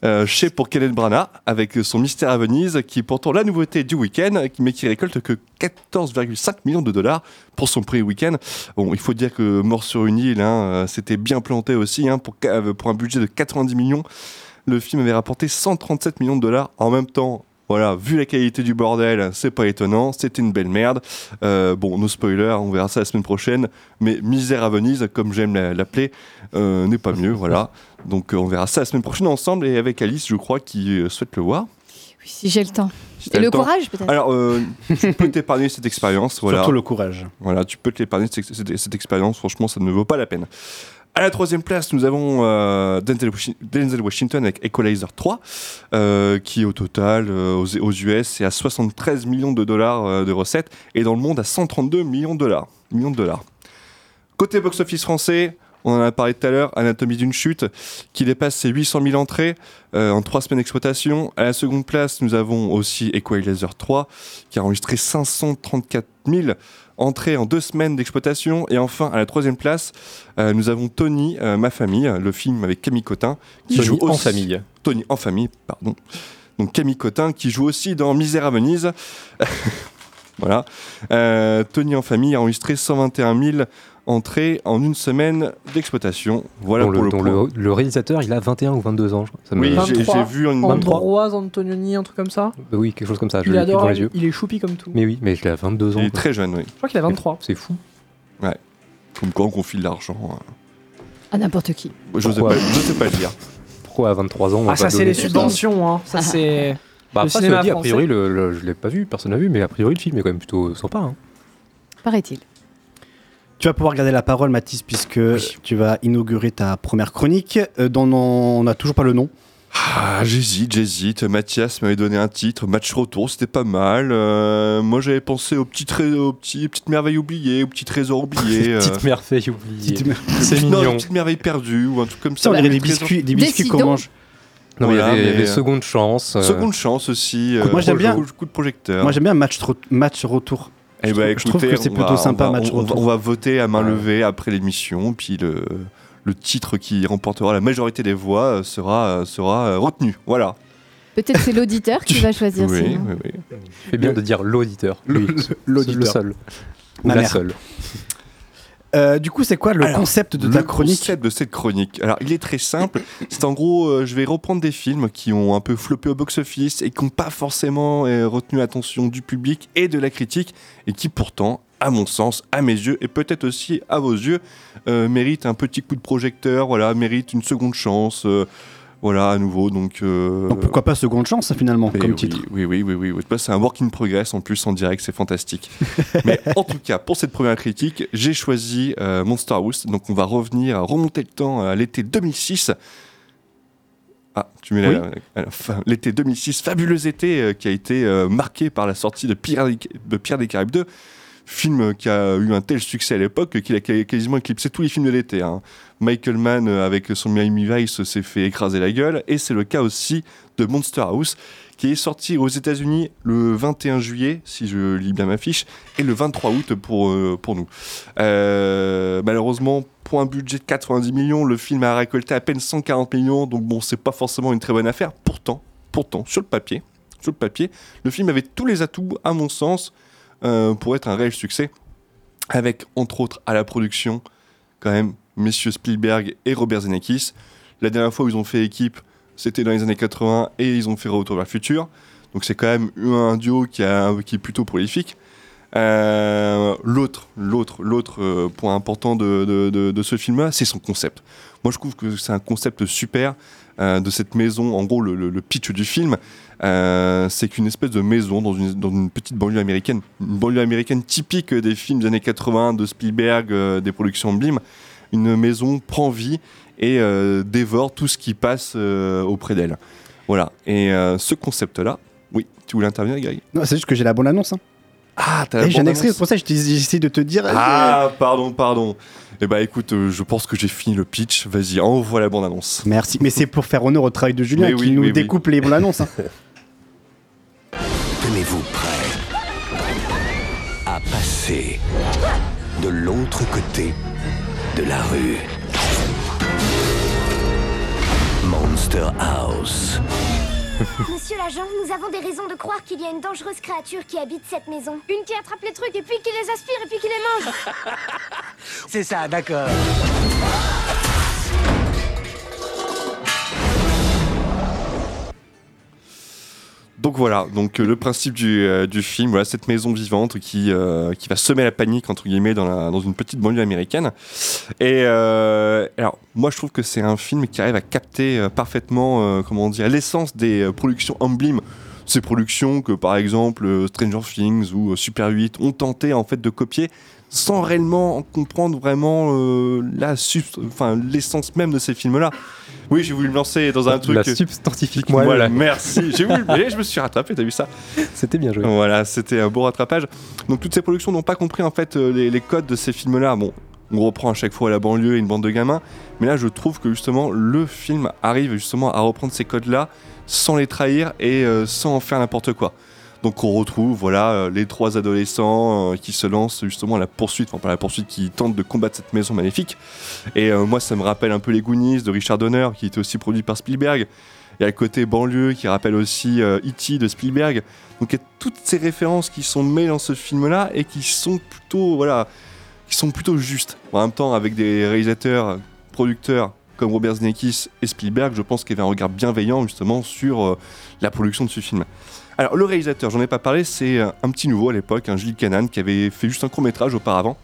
Euh, chez pour Kenneth Branagh avec son Mystère à Venise qui est pourtant la nouveauté du week-end mais qui récolte que 14,5 millions de dollars pour son prix week-end. Bon, il faut dire que Mort sur une île, hein, euh, c'était bien planté aussi hein, euh, pour un budget de 90 millions. Le film avait rapporté 137 millions de dollars en même temps. Voilà, vu la qualité du bordel, c'est pas étonnant, c'était une belle merde. Euh, bon, no spoiler, on verra ça la semaine prochaine. Mais Misère à Venise, comme j'aime la- l'appeler, euh, n'est pas mieux, voilà. Donc euh, on verra ça la semaine prochaine ensemble et avec Alice, je crois, qui souhaite le voir. Oui, si j'ai le temps. Si Et le temps. courage, peut-être. Alors, euh, tu peux t'épargner cette expérience. Voilà. Surtout le courage. Voilà, tu peux cette, cette- cette expérience. Franchement, ça ne vaut pas la peine. À la troisième place, nous avons euh, Denzel, Washi- Denzel Washington avec Equalizer 3, euh, qui au total euh, aux, aux US est à 73 millions de dollars euh, de recettes et dans le monde à 132 millions de dollars. Millions de dollars. Côté box-office français, on en a parlé tout à l'heure, Anatomie d'une chute, qui dépasse ses 800 000 entrées euh, en trois semaines d'exploitation. À la seconde place, nous avons aussi Equalizer 3, qui a enregistré 534 000 entrées en deux semaines d'exploitation. Et enfin, à la troisième place, euh, nous avons Tony, euh, ma famille, le film avec Camille Cotin, qui Tony joue en famille. Tony en famille, pardon. Donc Camille Cotin qui joue aussi dans Misère à Venise. voilà. Euh, Tony en famille a enregistré 121 000 entrées en une semaine d'exploitation. Voilà dont pour le, le, point. le- le réalisateur, il a 21 ou 22 ans, je crois. Ça Oui, j'ai- vu une- Ambroise Antonioni, un truc comme ça. Euh, Oui, quelque chose comme ça, je Il dans les yeux. il est choupi comme tout. Mais oui, mais il a 22 ans. Il est quoi. très jeune, oui. Je crois qu'il a 23. C'est fou. Ouais. Comme quoi on confie de l'argent. hein. À n'importe qui. Je sais Pourquoi pas, je sais pas le dire. Pourquoi à 23 ans on Ah, ça, c'est les subventions, hein. Ça, c'est. Bah, le cinéma dit, a priori, le, le- je l'ai pas vu, personne n'a vu, mais a priori, le film est quand même plutôt sympa. hein. Paraît-il. Tu vas pouvoir garder la parole, Mathis, puisque tu vas inaugurer ta première chronique, euh, dont on n'a toujours pas le nom. Ah, j'hésite, j'hésite. Mathias m'avait donné un titre, Match Retour, c'était pas mal. Euh, moi, j'avais pensé aux petites, aux petits, petites merveilles oubliées, aux petits trésors oubliés. euh. Petite merveille oubliée. Petite mer- C'est Non, mignon. une petite merveille perdue ou un truc comme ça. Ça, on dirait des biscuits, des biscuits qu'on mange. Non, mais il y Voilà, avait, y avait euh, seconde chance. euh, Seconde chance aussi. Écoute, moi, j'aime bien- Coup, coup de projecteur. Moi, j'aime bien match, match retour. Eh je, trouve, je trouve écoutez, que c'est on plutôt va- sympa, on va, match on, va- retour. on va voter à main Ouais. levée après l'émission, puis le, le titre qui remportera la majorité des voix euh, sera, euh, sera euh, retenu. Voilà. Peut-être c'est l'auditeur qui va choisir. Oui, sinon. oui, oui. C'est bien de dire l'auditeur. L'auditeur. Le seul. Ou Ma la mère. seule. Euh, du coup, c'est quoi le Alors, concept de le ta chronique concept de cette chronique? Alors, il est très simple. C'est en gros, euh, je vais reprendre des films qui ont un peu floppé au box-office et qui n'ont pas forcément euh, retenu l'attention du public et de la critique et qui pourtant, à mon sens, à mes yeux et peut-être aussi à vos yeux, méritent un petit coup de projecteur, voilà, méritent une seconde chance. Euh, Voilà, à nouveau. Donc, euh, Donc pourquoi pas seconde chance finalement mais comme oui, titre Oui, oui, oui, oui. oui. C'est un work in progress en plus en direct, c'est fantastique. Mais en tout cas, pour cette première critique, j'ai choisi euh, Monster House. Donc on va revenir, remonter le temps à l'été 2006. Ah, tu mets Oui. fin. l'été 2006, fabuleux été euh, qui a été euh, marqué par la sortie de Pierre des, de Pierre des Caraïbes 2. Film qui a eu un tel succès à l'époque qu'il a quasiment éclipsé tous les films de l'été. hein. Michael Mann, euh, avec son Miami Vice, s'est fait écraser la gueule. Et c'est le cas aussi de Monster House, qui est sorti aux États-Unis le 21 juillet, si je lis bien ma fiche, et le 23 août pour, euh, nous. Euh, malheureusement, pour un budget de 90 millions, le film a récolté à peine 140 millions, donc bon, c'est pas forcément une très bonne affaire. Pourtant, pourtant, sur le papier, sur le papier, le film avait tous les atouts, à mon sens, pour être un réel succès, avec entre autres à la production, quand même, messieurs Spielberg et Robert Zemeckis. La dernière fois où ils ont fait équipe, c'était dans les années 80 et ils ont fait Retour vers le futur. Donc c'est quand même un duo qui, a, qui est plutôt prolifique. Euh, l'autre, l'autre, euh, point important de- de- de ce film-là, c'est son concept. Moi, je trouve que c'est un concept super euh, de cette maison. En gros, le, le- le pitch du film, euh, c'est qu'une espèce de maison dans une, dans une petite banlieue américaine, une banlieue américaine typique des films des années 80 de Spielberg, euh, des productions Blim. Une maison prend vie et dévore tout ce qui passe auprès d'elle. Voilà. Et ce concept-là, oui, tu voulais intervenir, Greg Non, c'est juste que j'ai la bonne annonce. hein. Ah, t'as la Eh, J'ai un extrait, c'est pour ça que j'essaie de te dire. Ah, pardon, pardon. Eh bah écoute, euh, je pense que j'ai fini le pitch. Vas-y, envoie la bande-annonce. Merci, mais c'est pour faire honneur au travail de Julien Mais qui oui, nous oui, oui. découpe les bonnes annonces. hein. Tenez-vous prêt à passer de l'autre côté de la rue. Monster House. Monsieur l'agent, nous avons des raisons de croire qu'il y a une dangereuse créature qui habite cette maison. Une qui attrape les trucs et puis qui les aspire et puis qui les mange. C'est ça, d'accord. Donc voilà, donc euh, le principe du, euh, du film, voilà cette maison vivante qui, euh, qui va semer la panique entre guillemets dans, la- dans une petite banlieue américaine. Et alors moi je trouve que c'est un film qui arrive à capter parfaitement, comment dire, l'essence des productions Emblem. Ces productions que par exemple Stranger Things ou Super 8 ont tenté en fait de copier sans réellement comprendre vraiment euh, l'essence même de ces films-là. Oui, j'ai voulu me lancer dans un truc. La substantifique moelle. Voilà, merci. J'ai voulu, et je me suis rattrapé, t'as vu ça C'était bien joué. Voilà, c'était un beau rattrapage. Donc toutes ces productions n'ont pas compris en fait euh, les, les codes de ces films-là. Bon, on reprend à chaque fois la banlieue et une bande de gamins, mais là je trouve que justement le film arrive justement à reprendre ces codes-là sans les trahir et euh, sans en faire n'importe quoi. Donc on retrouve voilà euh, les trois adolescents euh, qui se lancent justement à la poursuite, enfin pas la poursuite, qui tentent de combattre cette maison maléfique. Et euh, moi ça me rappelle un peu les Goonies de Richard Donner qui était aussi produit par Spielberg. Il y a le côté banlieue qui rappelle aussi E.T. de Spielberg. Donc il y a toutes ces références qui sont mêlées dans ce film-là et qui sont plutôt voilà, qui sont plutôt justes. En même temps, avec des réalisateurs, producteurs comme Robert Zemeckis et Spielberg, je pense qu'il y avait un regard bienveillant justement sur la production de ce film. Alors le réalisateur, j'en ai pas parlé, c'est euh, un petit nouveau à l'époque, un Gilles Canan qui avait fait juste un court métrage auparavant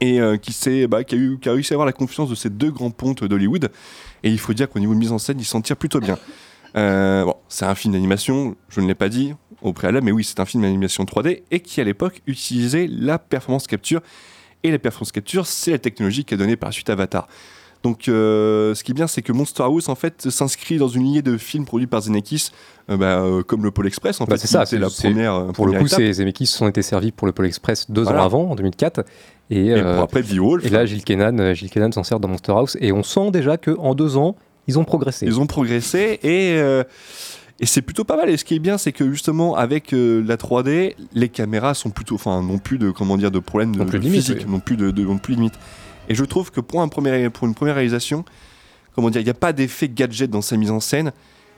et euh, qui, bah, qui, a eu, réussi à avoir la confiance de ces deux grands pontes d'Hollywood. Et il faut dire qu'au niveau de mise en scène, il s'en tire plutôt bien. Euh, bon, c'est un film d'animation, je ne l'ai pas dit au préalable, mais oui, c'est un film d'animation 3D et qui à l'époque utilisait la performance capture. Et la performance capture, c'est la technologie qui a donné par la suite Avatar. Donc, euh, ce qui est bien, c'est que Monster House en fait s'inscrit dans une lignée de films produits par Zemeckis, euh, bah, euh, comme le Pôle Express. En Bah, fait, c'est ça, c'est la première. Pour le coup, ces Zemeckis sont été servis pour le Pôle Express deux Voilà. ans avant, en 2004. Et, Et pour après Beowulf. Et là, Gilles Kenan, Gilles Kenan s'en sert dans Monster House. Et on sent déjà qu'en deux ans, ils ont progressé. Ils ont progressé et, et c'est plutôt pas mal. Et ce qui est bien, c'est que justement, avec euh, la 3D, les caméras sont plutôt, enfin, n'ont plus de, comment dire, de problème de, Non plus de de limite, physique, oui. non plus de, de, non plus de limite. Et je trouve que pour, une première réalisation, comment dire, il n'y a pas d'effet gadget dans sa mise en scène.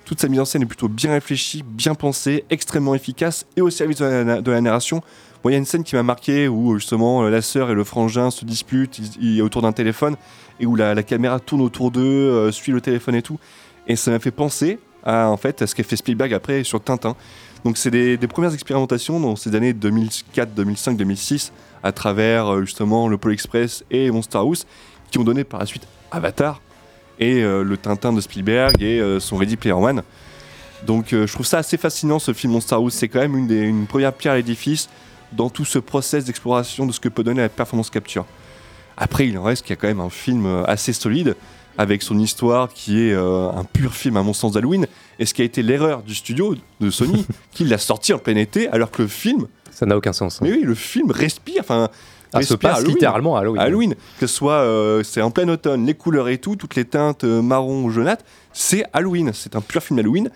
Toute sa mise en scène est plutôt bien réfléchie, bien pensée, extrêmement efficace et au service de la, de la narration. Il y a une scène qui m'a marqué où justement euh, la sœur et le frangin se disputent autour d'un téléphone et où la, la caméra tourne autour d'eux, euh, suit le téléphone et tout. Et ça m'a fait penser à, en fait, à ce qu'a fait Spielberg après sur Tintin. Donc c'est des, premières expérimentations dans ces années 2004, 2005, 2006 à travers euh, justement le Pôle Express et Monster House qui ont donné par la suite Avatar. et euh, le Tintin de Spielberg et euh, son Ready Player One. Donc je trouve ça assez fascinant ce film Monster House. C'est quand même une, une première pierre à l'édifice dans tout ce process d'exploration de ce que peut donner la performance capture. Après, il en reste qu'il y a quand même un film assez solide avec son histoire qui est euh, un pur film à mon sens d'Halloween et ce qui a été l'erreur du studio de Sony qui l'a sorti en plein été alors que le film Ça n'a aucun sens. hein. mais oui le film respire enfin Ah, se passe Halloween. littéralement à Halloween. que ce soit euh, c'est en plein automne les couleurs et tout toutes les teintes euh, marron ou jaunâtres c'est Halloween c'est un pur film Halloween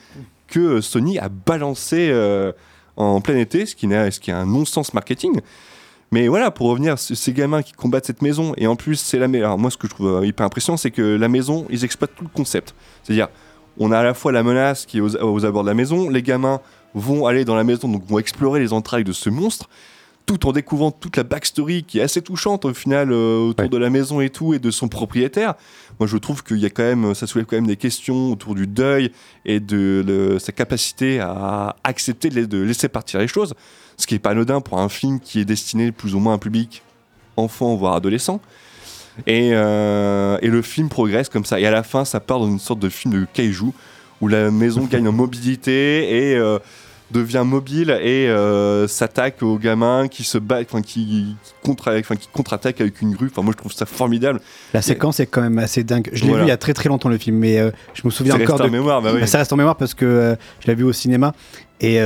que Sony a balancé euh, en plein été ce qui, n'est- ce qui est un non-sens marketing mais voilà, pour revenir, ces gamins qui combattent cette maison, et en plus, c'est la meilleure. Moi, ce que je trouve euh, hyper impressionnant, c'est que la maison, ils exploitent tout le concept. C'est-à-dire, on a à la fois la menace qui est aux, aux abords de la maison, les gamins vont aller dans la maison, donc vont explorer les entrailles de ce monstre, tout en découvrant toute la backstory qui est assez touchante au final euh, autour de la maison et tout, et de son propriétaire. Moi, je trouve qu'il y a quand même, ça soulève quand même des questions autour du deuil et de sa capacité à accepter de laisser partir les choses, ce qui est pas anodin pour un film qui est destiné plus ou moins à un public enfant voire adolescent. Et, euh, et le film progresse comme ça. Et à la fin, ça part dans une sorte de film de kaiju où la maison gagne en mobilité et euh, devient mobile et euh, s'attaque aux gamins qui se battent, enfin qui, contre, contre-attaquent avec une grue. Enfin, moi, je trouve ça formidable. La séquence est quand même assez dingue. Je l'ai Voilà. vu il y a très très longtemps le film, mais je me souviens Ça encore reste de. en mémoire, bah oui. Ça reste en mémoire parce que je l'ai vu au cinéma et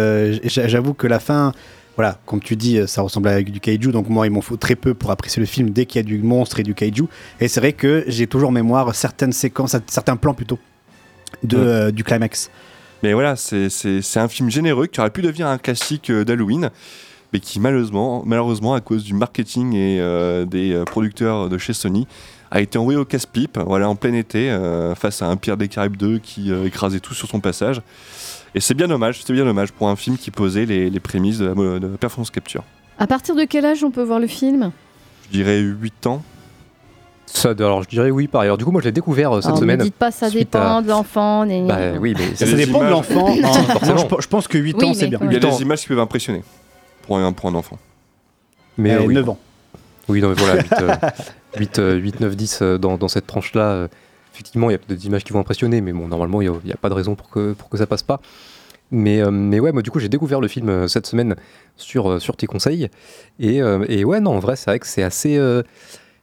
j'a- j'avoue que la fin, voilà, comme tu dis, ça ressemble à du kaiju. Donc moi, il m'en faut très peu pour apprécier le film dès qu'il y a du monstre et du kaiju. Et c'est vrai que j'ai toujours en mémoire certaines séquences, certains plans plutôt de, Ouais. euh, du climax. Mais voilà, c'est- un film généreux qui aurait pu devenir un classique euh, d'Halloween, mais qui malheureusement, malheureusement, à cause du marketing et euh, des producteurs de chez Sony, a été envoyé au casse-pipe, voilà, en plein été, euh, face à un Pierre des Caraïbes 2 qui écrasait tout sur son passage. Et c'est bien dommage, c'est bien dommage pour un film qui posait les, les prémices de la, de la performance capture. À partir de quel âge on peut voir le film? Je dirais 8 ans. Ça, alors je dirais oui par ailleurs. Du coup, moi je l'ai découvert euh, cette Alors, semaine. Ne dites pas ça dépend à- de l'enfant. Bah oui, mais Ça dépend de l'enfant. Forcément. je, je pense que 8 Oui, ans, c'est bien. Il y a des images qui peuvent impressionner pour un, pour un enfant. Mais Euh, euh, oui. 9 ans. Oui, non, mais voilà, 8, 8, 9, 10 euh, dans, dans cette tranche-là. Effectivement, il y a peut-être des images qui vont impressionner, mais bon, normalement, il n'y a, pas de raison pour que, pour que ça passe pas. Mais, euh, mais ouais, moi, du coup, j'ai découvert le film euh, cette semaine sur, euh, sur tes conseils. Et, et ouais, non, en vrai, c'est vrai que c'est assez.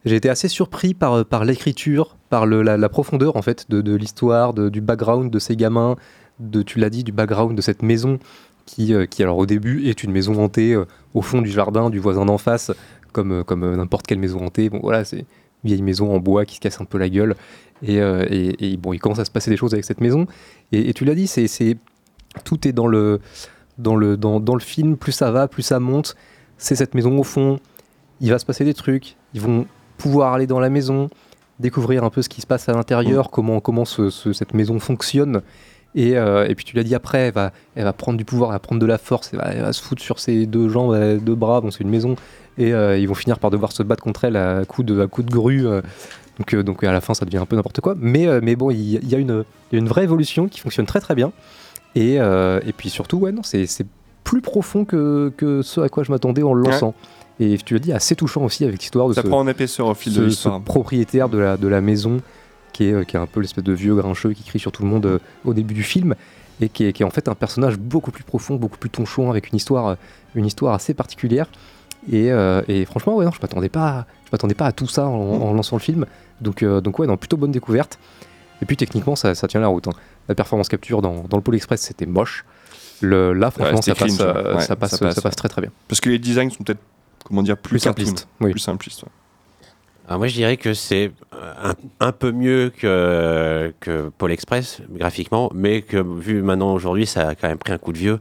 j'ai été assez surpris par, par l'écriture, par le, la, profondeur, en fait, de, de l'histoire, du background de ces gamins, de, tu l'as dit, du background de cette maison qui, qui alors au début est une maison hantée au fond du jardin du voisin d'en face, comme, comme n'importe quelle maison hantée. Bon voilà, c'est vieille maison en bois qui se casse un peu la gueule. Et, euh, et- et bon, il commence à se passer des choses avec cette maison. Et, et tu l'as dit, c'est, tout est dans le dans le dans, dans le film. Plus ça va, plus ça monte. C'est cette maison au fond. Il va se passer des trucs. Ils vont pouvoir aller dans la maison, découvrir un peu ce qui se passe à l'intérieur, comment comment ce- ce- cette maison fonctionne. Et, euh, et puis tu l'as dit après, elle va, elle va prendre du pouvoir, elle va prendre de la force, elle va, elle va se foutre sur ses deux jambes, euh, deux bras, bon c'est une maison, et euh, ils vont finir par devoir se battre contre elle à coups de, à coups de grue. euh, donc, euh, donc à la fin ça devient un peu n'importe quoi. Mais, euh, mais bon, il y, a une, une vraie évolution qui fonctionne très très bien. Et, euh, et puis surtout, ouais, non, c'est c'est plus profond que, que ce à quoi je m'attendais en le Ouais. lançant. Et tu l'as dit, assez touchant aussi avec l'histoire de Ça ce, prend en épaisseur au fil ce- de ce propriétaire de la, de la maison qui est, qui est un peu l'espèce de vieux grincheux qui crie sur tout le monde au début du film et qui est, qui est en fait un personnage beaucoup plus profond, beaucoup plus tonchon avec une histoire, une histoire assez particulière. Et, et franchement, ouais, non, je m'attendais pas, m'attendais pas à tout ça en, en lançant le film. Donc, euh, donc ouais, non, plutôt bonne découverte. Et puis techniquement, ça, ça tient la route. hein. La performance capture dans, dans le Pôle Express, c'était moche. Le, là, franchement, ça, passe, clean, ça. euh, Ouais, ça, passe, ça ça, passe, très très bien. Parce que les designs sont peut-être, comment dire, plus, Plus simplistes, oui. Plus simplistes. ouais. Alors moi je dirais que c'est un, un peu mieux que, que Paul Express graphiquement, mais que vu maintenant aujourd'hui ça a quand même pris un coup de vieux.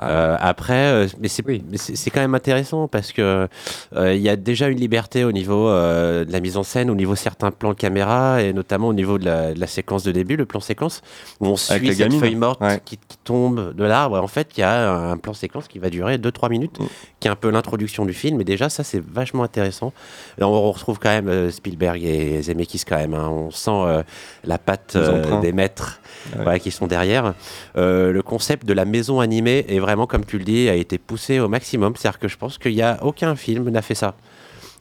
Euh, après, euh, mais c'est mais c'est- c'est quand même intéressant parce que euh, il y a déjà une liberté au niveau euh, de la mise en scène, au niveau de certains plans caméra et notamment au niveau de la, de la séquence de début, le plan séquence où on suit cette gamine. feuille morte Ouais. qui, qui tombe de l'arbre. En fait, il y a un plan séquence qui va durer 2-3 Mm. minutes, qui est un peu l'introduction du film. Et déjà, ça c'est vachement intéressant. Et on retrouve quand même euh, Spielberg et Zemeckis quand même. hein. On sent euh, la patte euh, des maîtres Ouais. qui sont derrière. Euh, le concept de la maison animée est vraiment, comme tu le dis, a été poussé au maximum. C'est-à-dire que je pense qu'il n'y a aucun film n'a fait ça.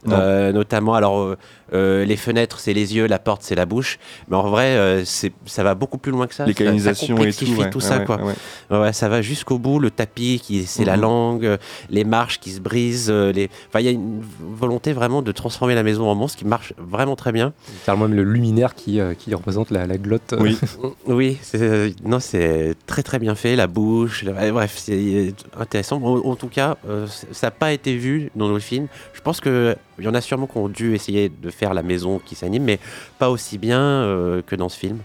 Euh, notamment, alors euh, les fenêtres c'est les yeux, la porte c'est la bouche, mais en vrai euh, c'est ça va beaucoup plus loin que ça. Les canalisations et tout, ouais, tout ouais, ça ouais, quoi. ouais, ouais. Ouais, ouais, ça va jusqu'au bout, le tapis qui c'est la Mhm. langue, euh, les marches qui se brisent, euh, les. Enfin, il y a une volonté vraiment de transformer la maison en monstre qui marche vraiment très bien. Carrément même le luminaire qui, euh, qui représente la, la glotte. Oui, c'est- euh, non, c'est très très bien fait, la bouche, ouais, bref, c'est intéressant. En, en tout cas, euh, ça n'a pas été vu dans nos films. Je pense qu'il y en a sûrement qui ont dû essayer de faire la maison qui s'anime, mais pas aussi bien euh, que dans ce film.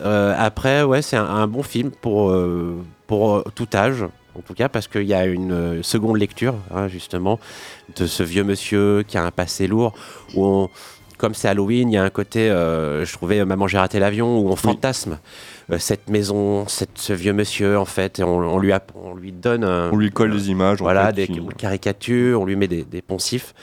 Euh, après, ouais, c'est un, un bon film pour, euh, pour tout âge, en tout cas, parce qu'il y a une seconde lecture, hein, justement, de ce vieux monsieur qui a un passé lourd, où on- comme c'est Halloween, il y a un côté, euh, je trouvais Maman j'ai raté l'avion, où on fantasme euh, cette maison, cette- ce vieux monsieur, en fait, et on, on lui, on lui donne un- On lui colle des images. en voilà, fait, des caricatures, on lui met des, des poncifs.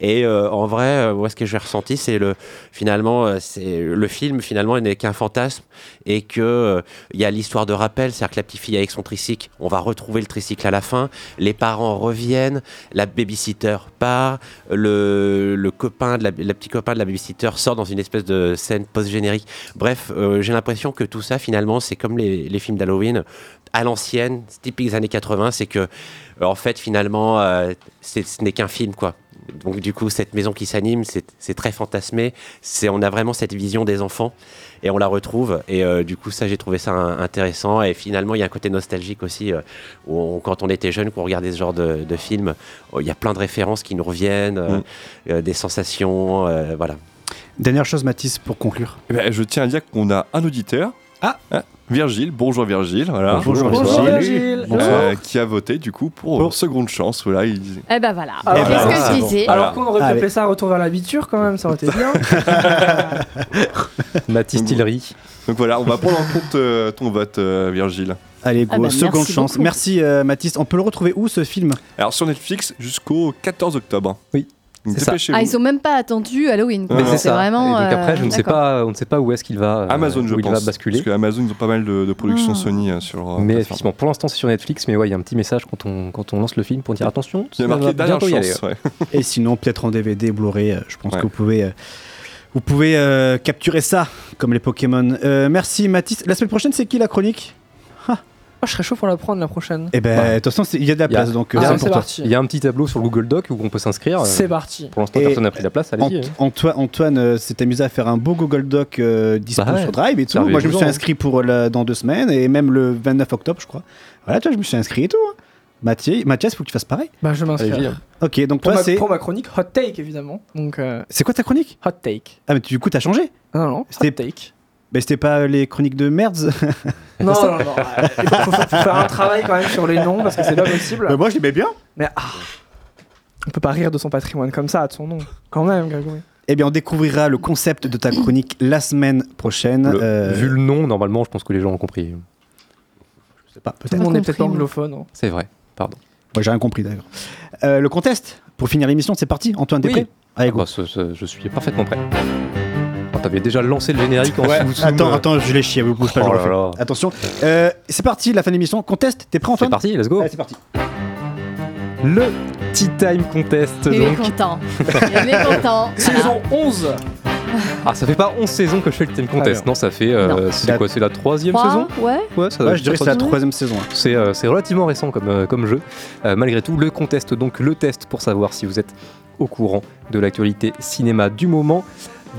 Et euh, en vrai, euh, moi, ce que j'ai ressenti, c'est le finalement, euh, c'est le film finalement n'est qu'un fantasme et que il y a l'histoire de rappel, c'est-à-dire que la petite fille avec son tricycle, on va retrouver le tricycle à la fin, les parents reviennent, la babysitter part, le, copain de la, la petit copain de la babysitter sort dans une espèce de scène post-générique. Bref, j'ai l'impression que tout ça finalement, c'est comme les, films d'Halloween à l'ancienne, typique des années 80, c'est que en fait finalement, ce n'est qu'un film quoi. Donc du coup, cette maison qui s'anime, c'est très fantasmé. C'est on a vraiment cette vision des enfants et on la retrouve. Et euh, du coup, ça, j'ai trouvé ça un- intéressant. Et finalement, il y a un côté nostalgique aussi. euh, où on- quand on était jeune, qu'on regardait ce genre de, de film, oh, il y a plein de références qui nous reviennent, euh, euh, des sensations, euh, voilà. Dernière chose, Mathis, pour conclure. Eh ben, je tiens à dire qu'on a un auditeur. Ah Virgile, bonjour Virgile, voilà. Bonjour, Bonjour, Virgile. Virgile. Bonsoir. Euh, qui a voté du coup pour, seconde chance. Voilà, il... Eh ben voilà. Alors, Qu'est-ce que voilà. je disais Alors qu'on aurait pu appeler ça retour vers l'habiture quand même, ça aurait été bien. Mathis Tillery. Donc voilà, on va prendre en compte euh, ton vote, euh, Virgile. Allez, go, Ah bah, seconde merci chance. beaucoup. Merci, euh, Mathis. On peut le retrouver où ce film? Alors sur Netflix jusqu'au 14 octobre. Oui. Ah, ils ont même pas attendu Halloween. quoi. Mais c'est ça. vraiment. Et donc après, euh, je ne sais d'accord. pas, on ne sait pas où est-ce qu'il va. euh, Amazon, je où il pense. va basculer. Parce que Amazon, ils ont pas mal de, de productions Ah. Sony euh, sur. Mais effectivement, pour l'instant, c'est sur Netflix. Mais ouais, il y a un petit message quand on, quand on lance le film pour dire attention. Il y a marqué bientôt y aller, chance. ouais. Et sinon, peut-être en DVD, Blu-ray. Je pense Ouais. que vous pouvez, euh, vous pouvez euh, capturer ça, comme les Pokémon. Euh, merci, Mathis. La semaine prochaine, c'est qui la chronique? Oh, je serais chaud pour la prendre la prochaine. Eh ben, de toute façon, il y a de la place, donc euh, Ah, c'est parti. Il y a un petit tableau sur le Google Doc où on peut s'inscrire. C'est parti. Pour l'instant, Et personne n'a pris la place. Allez-y. Ant- hein. Antoine, Antoine euh, s'est amusé à faire un beau Google Doc euh, dispo Bah ouais. sur Drive et tout. Moi, je me suis hein. inscrit pour la- dans deux semaines et même le 29 octobre, je crois. Voilà, toi, je me suis inscrit et tout. hein. Mathieu, Mathias, faut que tu fasses pareil. Bah, je m'inscris. hein. Ok, donc Pour, toi, c'est. pour ma chronique, hot take évidemment. Donc, euh, C'est quoi ta chronique? hot take. Ah, mais du coup, t'as changé? Non, non, C'était- hot take. Mais c'était pas les chroniques de merde Non, non, non. Il faut, faut- faut faire un travail quand même sur les noms parce que c'est pas possible. Bah, Moi, je l'aimais bien. Mais ah, on peut pas rire de son patrimoine comme ça, de son nom. Quand même, Grégory. Eh bien, on découvrira le concept de ta chronique la semaine prochaine. Le- Euh, Vu le nom, normalement, je pense que les gens ont compris. Je sais pas, Tout le peut-être. monde n'est compris, peut-être anglophone. hein. C'est vrai. Pardon. Moi, j'ai rien compris d'ailleurs. Euh, le contest, pour finir l'émission, c'est parti. Antoine, t'es Oui. prêt? Allez, Ah go. bah, ce- ce- je suis parfaitement prêt. T'avais déjà lancé le générique en Ouais, sous- attends, euh, attends, je l'ai chié, vous bouge pas, je Oh le refais. Attention, Euh, c'est parti, la fin de l'émission. Contest, t'es prêt C'est Antoine parti, let's go. Allez, c'est parti. Le Tea Time Contest. Il est Donc. content. Il est content. Saison 11 Ah, ça fait pas 11 saisons que je fais le Tea Time Contest. bien. Non, ça fait. euh, Non. c'est quoi C'est la troisième Trois, saison Ouais. Ouais, ça Ouais, je dirais que c'est la troisième. saison. hein. C'est euh, c'est relativement récent comme, euh, comme jeu. Euh, malgré tout, le contest, donc le test pour savoir si vous êtes au courant de l'actualité cinéma du moment.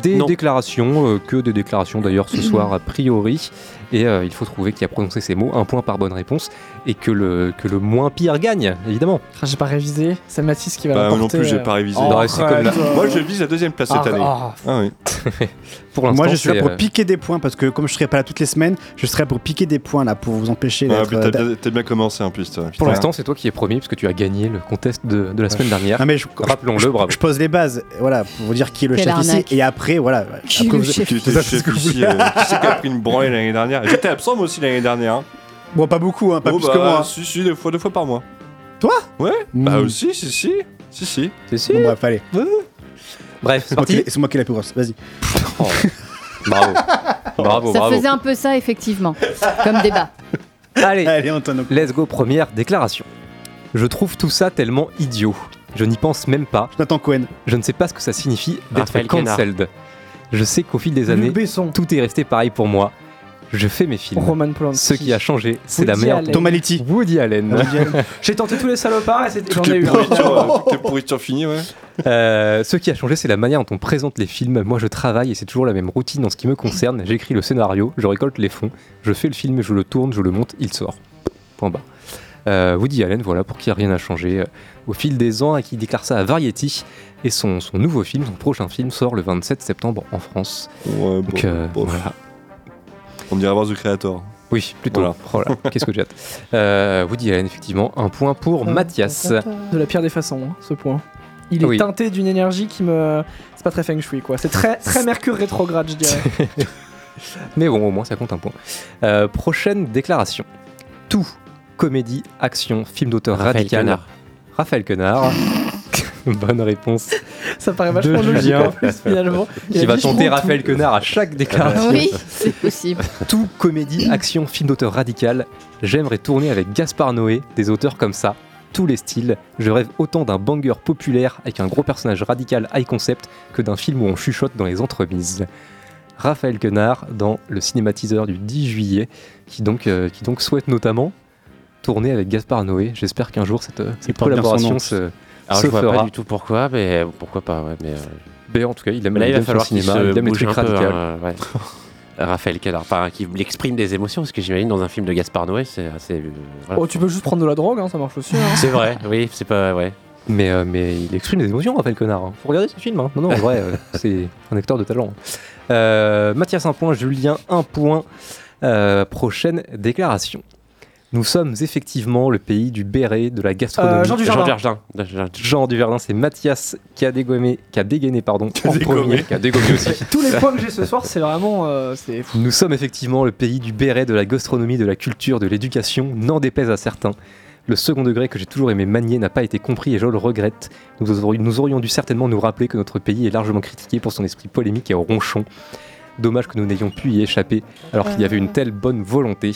Des Non. déclarations, euh, que des déclarations d'ailleurs ce soir a priori. Et euh, il faut trouver qui a prononcé ces mots, un point par bonne réponse. Et que le, que le moins pire gagne, évidemment. Ah, J'ai pas révisé, c'est Mathis qui va Bah, moi non plus, j'ai euh. pas révisé. Oh, Non, c'est comme la- arrête. Moi, je vise la deuxième place cette Ah, année. ah. Ah oui. Pour l'instant, Moi, je suis là pour euh, piquer des points parce que comme je serai pas là toutes les semaines, je serai là pour piquer des points là pour vous empêcher Ouais, d'être. t'as bien, bien commencé en plus. toi. Pour l'instant, c'est toi qui es premier, puisque tu as gagné le contest de, de la semaine dernière. Mais je, Rappelons-le, bravo. je pose les bases, voilà, pour vous dire qui est le chef ici. Et après, voilà. Qui est le chef que Qui c'est qui a pris une branlée l'année dernière J'étais absent moi aussi l'année dernière. hein. Bon, pas beaucoup, hein, pas Oh, plus bah, que moi. Si, si, deux fois, deux fois par mois. Toi Ouais Mm. Bah aussi, si, si. Si, si. C'est sûr. Bon, bref, allez. Bref, c'est C'est moi, qui parti. l'ai- c'est moi qui l'ai la plus grosse. Vas-y. Oh. Bravo. bravo, Ça bravo. faisait un peu ça, effectivement, comme débat. Allez, Allez, Antoine. let's go, première déclaration. Je trouve tout ça tellement idiot. Je n'y pense même pas. Jonathan Cohen. Je ne sais pas ce que ça signifie d'être Raphaël Quenard. cancelled. Je sais qu'au fil des Luc années, Besson. tout est resté pareil pour moi. Je fais mes films. Roman Polanski. Ce qui a changé, c'est la Woody meilleure. Allen. Thomas Litti. Woody Allen. J'ai tenté tous les salopards et c'était- j'en ai eu. euh, toutes les pourritures finies, ouais. Euh, ce qui a changé, c'est la manière dont on présente les films. Moi, je travaille et c'est toujours la même routine en ce qui me concerne. J'écris le scénario, je récolte les fonds, je fais le film, je le tourne, je le monte, il sort. Point barre. Euh, Woody Allen, voilà, pour qui rien n'a changé euh, au fil des ans et qui déclare ça à Variety. Et son, son nouveau film, son prochain film, sort le 27 septembre en France. Ouais, Donc, bon, euh, bof. voilà. On irait voir The Creator. Oui, plutôt. Voilà. Oh là, Qu'est-ce que j'ai hâte. Euh, Woody Allen, effectivement, un point pour Mathias. De la pire des façons, hein, ce point. Il est Oui. teinté d'une énergie qui me. C'est pas très feng shui, quoi. C'est très, très Mercure rétrograde, je dirais. Mais bon, au moins ça compte un point. Euh, prochaine déclaration. Tout, comédie, action, film d'auteur Raphaël radical. Quenard. Raphaël Quenard. Bonne réponse. Ça paraît vachement De logique en plus, finalement. Qui va tenter Raphaël tout. Quenard à chaque déclaration. Oui, c'est possible. Tout, comédie, action, film d'auteur radical. J'aimerais tourner avec Gaspard Noé, des auteurs comme ça. Tous les styles. Je rêve autant d'un banger populaire avec un gros personnage radical high concept que d'un film où on chuchote dans les entremises. Raphaël Quenard dans le cinématiseur du 10 juillet, qui donc, euh, qui donc souhaite notamment tourner avec Gaspard Noé. J'espère qu'un jour cette, cette nom, en collaboration se, Alors se je vois fera. pas du tout pourquoi, mais pourquoi pas, ouais. Mais, euh, Mais en tout cas, il aime, là, il il va falloir qu'il cinéma, se il aime les bouge trucs un peu, radicaux. hein, ouais. Raphaël Quenard, enfin, qui exprime des émotions, parce que j'imagine dans un film de Gaspard Noé, c'est assez. euh, voilà. Oh, tu peux juste prendre de la drogue, hein, ça marche aussi. hein. C'est vrai, oui, c'est pas. Ouais. Mais, euh, mais il exprime des émotions, Raphaël Connard. hein. Faut regarder ce film. hein. Non, non, en vrai, euh, c'est un acteur de talent. Euh, Mathias, un point. Julien, un point. Euh, prochaine déclaration. Nous sommes effectivement le pays du béret, de la gastronomie. Euh, Jean Dujardin. Jean Dujardin. Jean Dujardin, c'est Mathias qui a dégommé, qui a dégainé, pardon, en dégommé. premier, qui a dégommé aussi. Tous les points que j'ai ce soir, c'est vraiment. euh, c'est fou. Nous sommes effectivement le pays du béret, de la gastronomie, de la culture, de l'éducation, n'en déplaise à certains. Le second degré que j'ai toujours aimé manier n'a pas été compris et je le regrette. Nous aurions, nous aurions dû certainement nous rappeler que notre pays est largement critiqué pour son esprit polémique et ronchon. Dommage que nous n'ayons pu y échapper alors qu'il y avait une telle bonne volonté.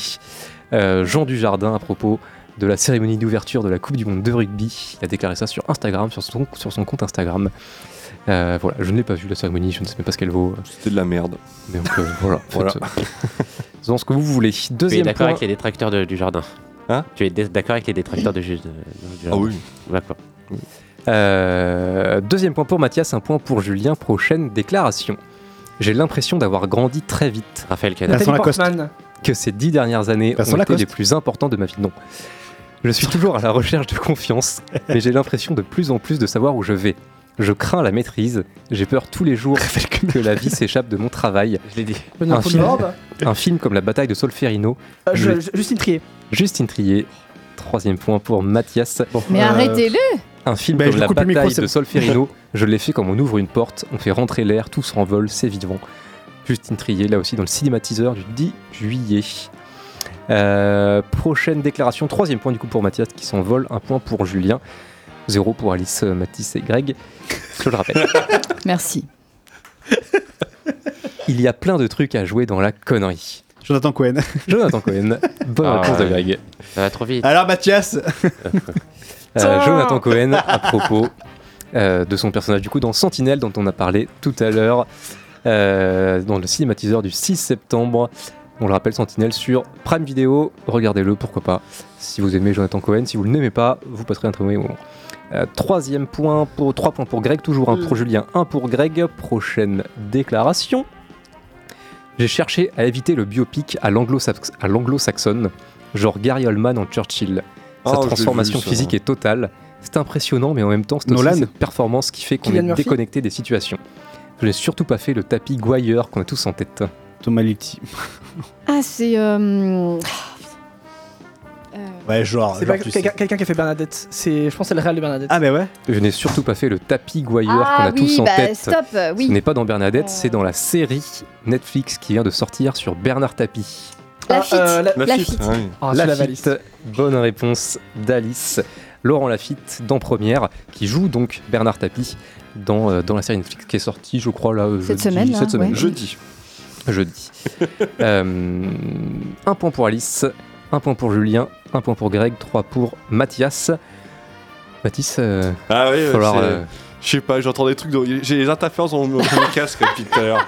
Euh, Jean Dujardin, à propos de la cérémonie d'ouverture de la Coupe du Monde de rugby, il a déclaré ça sur Instagram, sur son, sur son compte Instagram. Euh, voilà, je ne l'ai pas vu la cérémonie, je ne sais même pas ce qu'elle vaut. C'était de la merde. Mais donc euh, voilà, Voilà. faites, euh, faisons ce que vous voulez. Tu es Deuxième d'accord point. avec les détracteurs de- du jardin? Hein? Tu es d'accord avec les détracteurs de, du Ah jardin oui. D'accord. Euh, deuxième point pour Mathias, un point pour Julien. Prochaine déclaration. J'ai l'impression d'avoir grandi très vite. Raphaël Lacoste. Portman. Que ces dix dernières années Vincent ont été les plus importantes de ma vie. Non. Je suis toujours à la recherche de confiance, mais j'ai l'impression de plus en plus de savoir où je vais. Je crains la maîtrise. J'ai peur tous les jours que la vie s'échappe de mon travail. Je l'ai dit. Un film. Poulvord. Un film comme La bataille de Solferino. Euh, je- je- je- Justine Trier. Justine Trier. Troisième point pour Mathias. Mais Euh, arrêtez-le Un film Ben, comme La bataille micro, de. Solferino, je l'ai fait comme on ouvre une porte, on fait rentrer l'air, tout s'envole, c'est vivant. Justine Trier, là aussi dans le cinématiseur du 10 juillet. Euh, prochaine déclaration, troisième point du coup pour Mathias qui s'envole, un point pour Julien, zéro pour Alice, euh, Mathis et Greg. Je le rappelle. Merci. Il y a plein de trucs à jouer dans la connerie. Jonathan Cohen. Jonathan Cohen, bonne Ah, réponse de. Greg. Ça va trop vite. Alors Mathias, Euh, Jonathan Cohen à propos euh, de son personnage du coup dans Sentinelle dont on a parlé tout à l'heure dans le cinématiseur du 6 septembre. On le rappelle Sentinelle sur Prime Video, regardez-le pourquoi pas. Si vous aimez Jonathan Cohen, si vous ne l'aimez pas, vous passerez un très mauvais moment. Euh, troisième point pour trois points pour Greg, toujours un pour Julien, un pour Greg. Prochaine déclaration. J'ai cherché à éviter le biopic à l'anglo-sax- à l'anglo-saxonne, genre Gary Oldman en Churchill. Sa l'ai transformation vu, physique est totale. C'est impressionnant, mais en même temps, c'est aussi cette performance qui fait qu'on est déconnecté des situations. Je n'ai surtout pas fait le tapis Guayeur qu'on a tous en tête. Thomas Litti. Ah, c'est. euh, Ouais, genre. C'est genre, pas tu quelqu'un sais. quelqu'un qui a fait Bernadette. C'est, je pense, que c'est le réel de Bernadette. Ah, bah ouais. Je n'ai surtout pas fait le tapis Guayeur qu'on Ah a tous en bah tête. stop, euh, oui. Ce n'est pas dans Bernadette, c'est dans la série Netflix qui vient de sortir sur Bernard Tapie. La Ah, fit. euh, la- Lafitte. Ah oui. Ah, celui-là, Lafitte, valise. bonne réponse d'Alice. Laurent Lafitte dans Première, qui joue donc Bernard Tapie dans, euh, dans la série Netflix qui est sortie, je crois, là, Cette jeudi- semaine, là, cette semaine. ouais. Jeudi. Jeudi. Euh, un point pour Alice, un point pour Julien, un point pour Greg, trois pour Mathias. Mathis, euh, Ah oui, falloir, euh, je sais pas, j'entends des trucs, dans- j'ai les interférences dans mon, casque depuis tout à l'heure.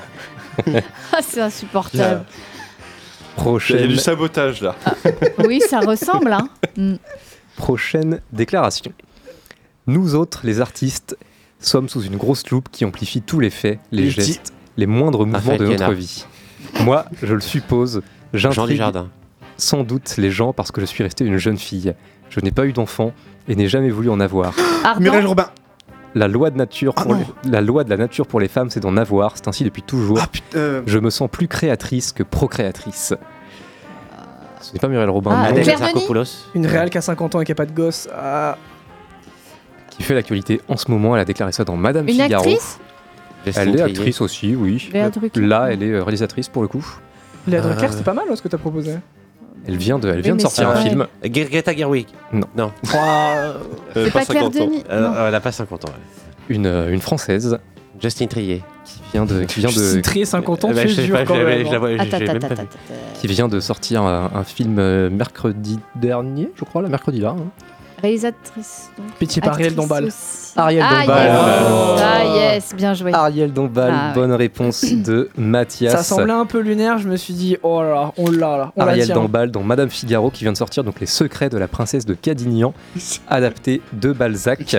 Ah, c'est insupportable. Il y a prochaine, du sabotage là. Oui, ça ressemble. Hein. Mm. Prochaine déclaration. Nous autres, les artistes, sommes sous une grosse loupe qui amplifie tous les faits, les gestes, les moindres mouvements Raphaël de notre vie. Moi, je le suppose, j'intrigue sans doute les gens parce que je suis restée une jeune fille. Je n'ai pas eu d'enfant et n'ai jamais voulu en avoir. Muriel Robin. La loi de nature Ah pour non. les- la loi de la nature pour les femmes, c'est d'en avoir. C'est ainsi depuis toujours. Ah euh, Je me sens plus créatrice que procréatrice. Ce n'est pas Muriel Robin Ah, Adèle Exarchopoulos. Une réelle qui a 50 ans et qui a pas de gosse. Ah, qui fait l'actualité en ce moment. Elle a déclaré ça dans Madame Une Figaro. actrice Elle est actrice aussi, oui. Léa Drucker. Là, elle est euh, réalisatrice pour le coup. Léa Drucker, Euh. c'était pas mal hein, ce que t'as proposé. Elle vient de, elle vient de sortir c'est un vrai. film. Gre- Greta Gerwig. Non. Non. Elle C'est a pas Claire 50 ans. Euh, euh, elle a pas 50 ans. ouais. Une, euh, une française Justine Trier. qui vient de, qui vient Justine de, Trier, 50 ans, tu je dur quand même. la hein. qui vient de sortir un, un film euh, mercredi dernier, je crois, là, mercredi là. hein. Réalisatrice. donc. Pitié par Ariel Dombal. aussi. Ariel ah, Dombal. Yes. Oh. Ah yes, bien joué. Ariel Dombal, Ah, ouais. bonne réponse de Mathias. Ça semblait un peu lunaire, je me suis dit, oh là là, on l'a là, on la Ariel. Dombal dans Madame Figaro qui vient de sortir donc Les secrets de la princesse de Cadignan, adapté de Balzac,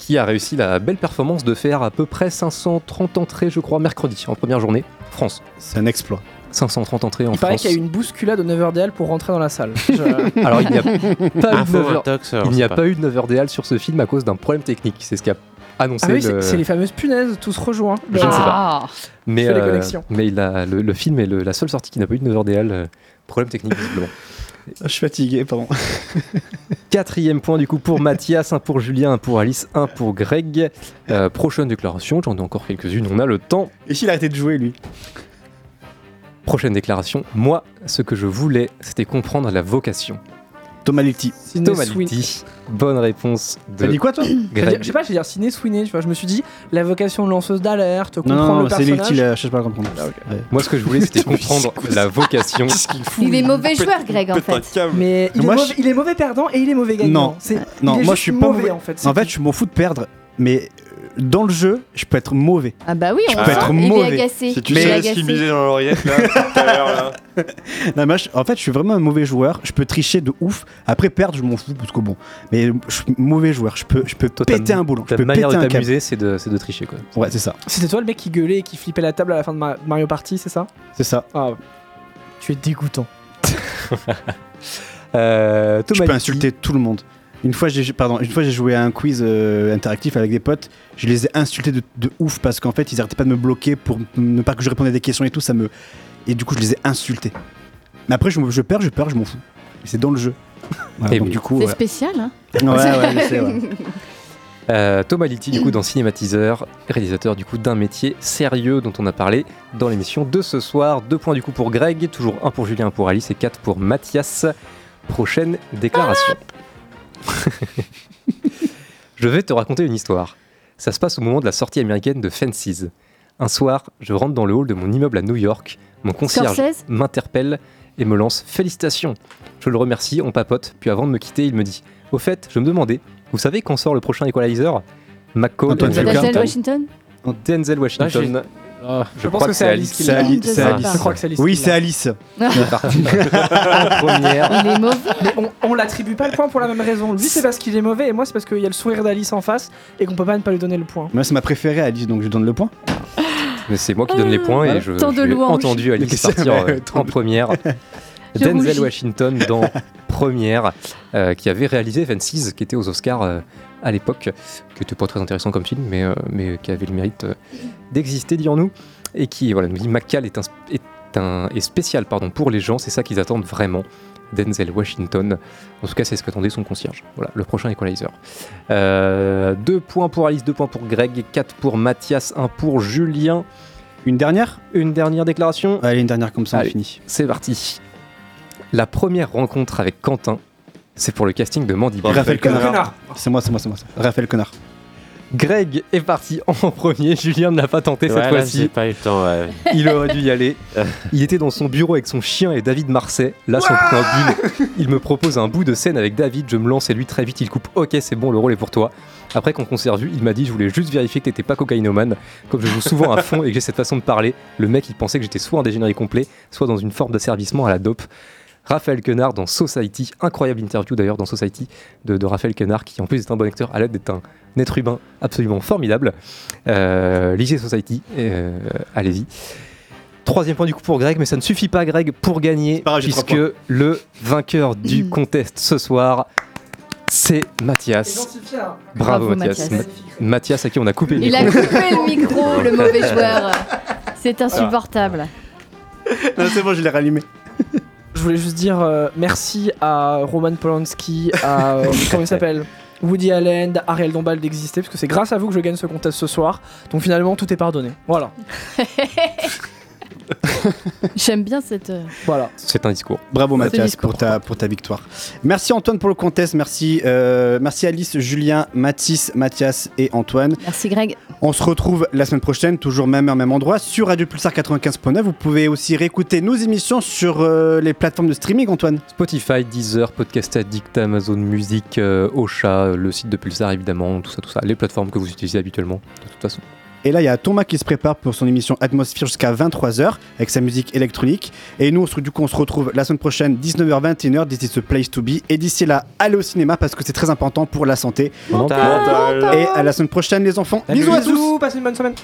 qui a réussi la belle performance de faire à peu près 530 entrées, je crois, mercredi en première journée. France. C'est un exploit. 530 entrées en Il paraît France. qu'il y a eu une bousculade au 9h pour rentrer dans la salle. Je- Alors il n'y a pas eu de Info, 9 heures- intox, il a pas. pas eu de 9 heures DL sur ce film à cause d'un problème technique. C'est ce qu'a annoncé Ah oui, le- c'est les fameuses punaises, tous rejoints. Je ne sais pas. Ah. Mais, euh, connexions. mais il a, le, le film est le- la seule sortie qui n'a pas eu de 9 heures DL. euh, problème technique visiblement. Je suis fatigué, pardon. Quatrième point du coup pour Mathias, un pour Julien, un pour Alice, un pour Greg. Euh, prochaine déclaration, j'en ai encore quelques-unes, on a le temps. Et s'il a arrêté de jouer, lui? Prochaine déclaration, moi, ce que je voulais, c'était comprendre la vocation. Thomas. Sidney Thomas. Litti, bonne réponse de T'as dit quoi, toi Je sais pas, je vais dire Ciné Sweeney, tu vois, je me suis dit, la vocation de lanceuse d'alerte, Non, comprendre non, le non, c'est personnage. Je sais pas comprendre. Ah. Ouais. Moi, ce que je voulais, c'était comprendre la vocation. Il est mauvais joueur, Greg, en fait. Mais il, Moi, est je- mauvais, il est mauvais perdant et il est mauvais gagnant. Non, C'est- non, moi je suis pas mauvais, mauvais. en fait. En fait, je m'en fous de perdre, mais dans le jeu, je peux être mauvais. Ah bah oui, on Je peux sent, être mauvais. agacé. Si tu est sais ce qu'il dans l'oreillette là, tout à l'heure là. Non, mais je- en fait, je suis vraiment un mauvais joueur. Je peux tricher de ouf. Après, perdre, je m'en fous parce que bon. Mais je suis mauvais joueur. Je peux, je peux Toi, péter un boulon. Je Ta peux manière péter de t'amuser, c'est de, c'est de tricher quoi. Ouais, c'est ça. C'était toi le mec qui gueulait et qui flippait la table à la fin de Ma- Mario Party, c'est ça? C'est ça. Ah, tu es dégoûtant. Euh, Je peux insulter tout le monde. Une fois, j'ai pardon, une fois j'ai joué à un quiz euh, interactif avec des potes. Je les ai insultés de, de ouf parce qu'en fait, ils arrêtaient pas de me bloquer pour ne pas que je réponde à des questions et tout. Ça me et du coup, je les ai insultés. Mais après, je, me- je perds, je perds, je m'en fous. Et C'est dans le jeu. Voilà, Eh donc oui. du coup, C'est ouais. spécial, hein Ouais, ouais, je sais, ouais. Euh, Thomas Litti, du coup, dans Cinématiseur, réalisateur du coup d'un métier sérieux dont on a parlé dans l'émission de ce soir. Deux points du coup pour Greg, toujours un pour Julien, un pour Alice et quatre pour Mathias. Prochaine déclaration. je vais te raconter une histoire. Ça se passe au moment de la sortie américaine de Fences. Un soir, je rentre dans le hall de mon immeuble à New York. Mon concierge m'interpelle et me lance Félicitations. Je le remercie, on papote, puis avant de me quitter, il me dit Au fait, je me demandais, vous savez quand sort le prochain Equalizer? McCall. Denzel Washington? Washington Denzel Washington. Je, je pense que c'est Alice qui l'a. Je. Je crois que c'est Alice. Oui, qui c'est. Alice. C'est parti. En première. Il est mauvais. Mais on, on l'attribue pas le point pour la même raison. Lui, c'est parce qu'il est mauvais et moi, c'est parce qu'il y a le sourire d'Alice en face et qu'on peut pas ne pas lui donner le point. Moi, c'est ma préférée, Alice, donc je donne le point. Mais c'est moi qui donne les points et je, Tant de j'ai entendu Alice euh, tant en de- première. Je Denzel rougis. Washington dans première, euh, qui avait réalisé Fences, qui était aux Oscars euh, à l'époque, qui était pas très intéressant comme film, mais, euh, mais qui avait le mérite euh, d'exister, dirons-nous, et qui voilà, nous dit McCall est, un, est, un, est spécial pardon, pour les gens, c'est ça qu'ils attendent vraiment. Denzel Washington. En tout cas, c'est ce qu'attendait son concierge. Voilà, le prochain Equalizer. Euh, deux points pour Alice, deux points pour Greg, quatre pour Mathias, un pour Julien. Une dernière? Une dernière déclaration. Allez, une dernière comme ça, on Allez. finit. C'est parti. La première rencontre avec Quentin, c'est pour le casting de Mandy Ball. Raphaël Connard. Connard. C'est moi, c'est moi, c'est moi. Raphaël Connard. Greg est parti en premier, Julien ne l'a pas tenté Ouais, cette fois-ci. j'ai pas eu le temps, ouais. Il aurait dû y aller. Il était dans son bureau avec son chien et David Marseille. Là, son préambule, il me propose un bout de scène avec David. Je me lance et lui, très vite, il coupe. Ok, c'est bon, le rôle est pour toi. Après qu'on s'est revu, il m'a dit Je voulais juste vérifier que t'étais pas cocaïnomane. Comme je joue souvent à fond et que j'ai cette façon de parler, le mec, il pensait que j'étais soit un dégénéré complet, soit dans une forme d'asservissement à la dope. Raphaël Quenard dans Society, incroyable interview d'ailleurs dans Society de, de Raphaël Quenard qui en plus est un bon acteur à l'aide d'être un être humain absolument formidable. Euh, lisez Society, euh, allez-y. Troisième point du coup pour Greg, mais ça ne suffit pas Greg pour gagner grave, puisque le vainqueur du contest ce soir c'est Mathias. Bravo, Bravo, Mathias. Mathias. Ma- Mathias à qui on a coupé le Il a micro. coupé le micro, le mauvais joueur. C'est insupportable. Non, c'est bon, je l'ai rallumé. Je voulais juste dire euh, merci à Roman Polanski, à euh, comment il s'appelle? Woody Allen, Ariel Dombal d'exister, parce que c'est grâce à vous que je gagne ce contest ce soir. Donc finalement, tout est pardonné. Voilà. J'aime bien cette. euh, Voilà. C'est un discours. Bravo Mathias discours. pour ta, pour ta victoire. Merci Antoine pour le contest, merci, euh, merci Alice, Julien, Mathis, Mathias et Antoine. Merci Greg. On se retrouve la semaine prochaine, toujours même heure, même endroit, sur Radio Pulsar 95.9. Vous pouvez aussi réécouter nos émissions sur euh, les plateformes de streaming, Antoine. Spotify, Deezer, Podcast Addict, Amazon Music, euh, Ocha, le site de Pulsar évidemment, tout ça, tout ça, les plateformes que vous utilisez habituellement, de toute façon. Et là, il y a Thomas qui se prépare pour son émission Atmosphère jusqu'à 23h avec sa musique électronique. Et nous, on se, du coup, on se retrouve la semaine prochaine, 19h-21h, This is the place to be. Et d'ici là, allez au cinéma parce que c'est très important pour la santé. Mental. Et à la semaine prochaine, les enfants. Bisous à tous passez une bonne semaine.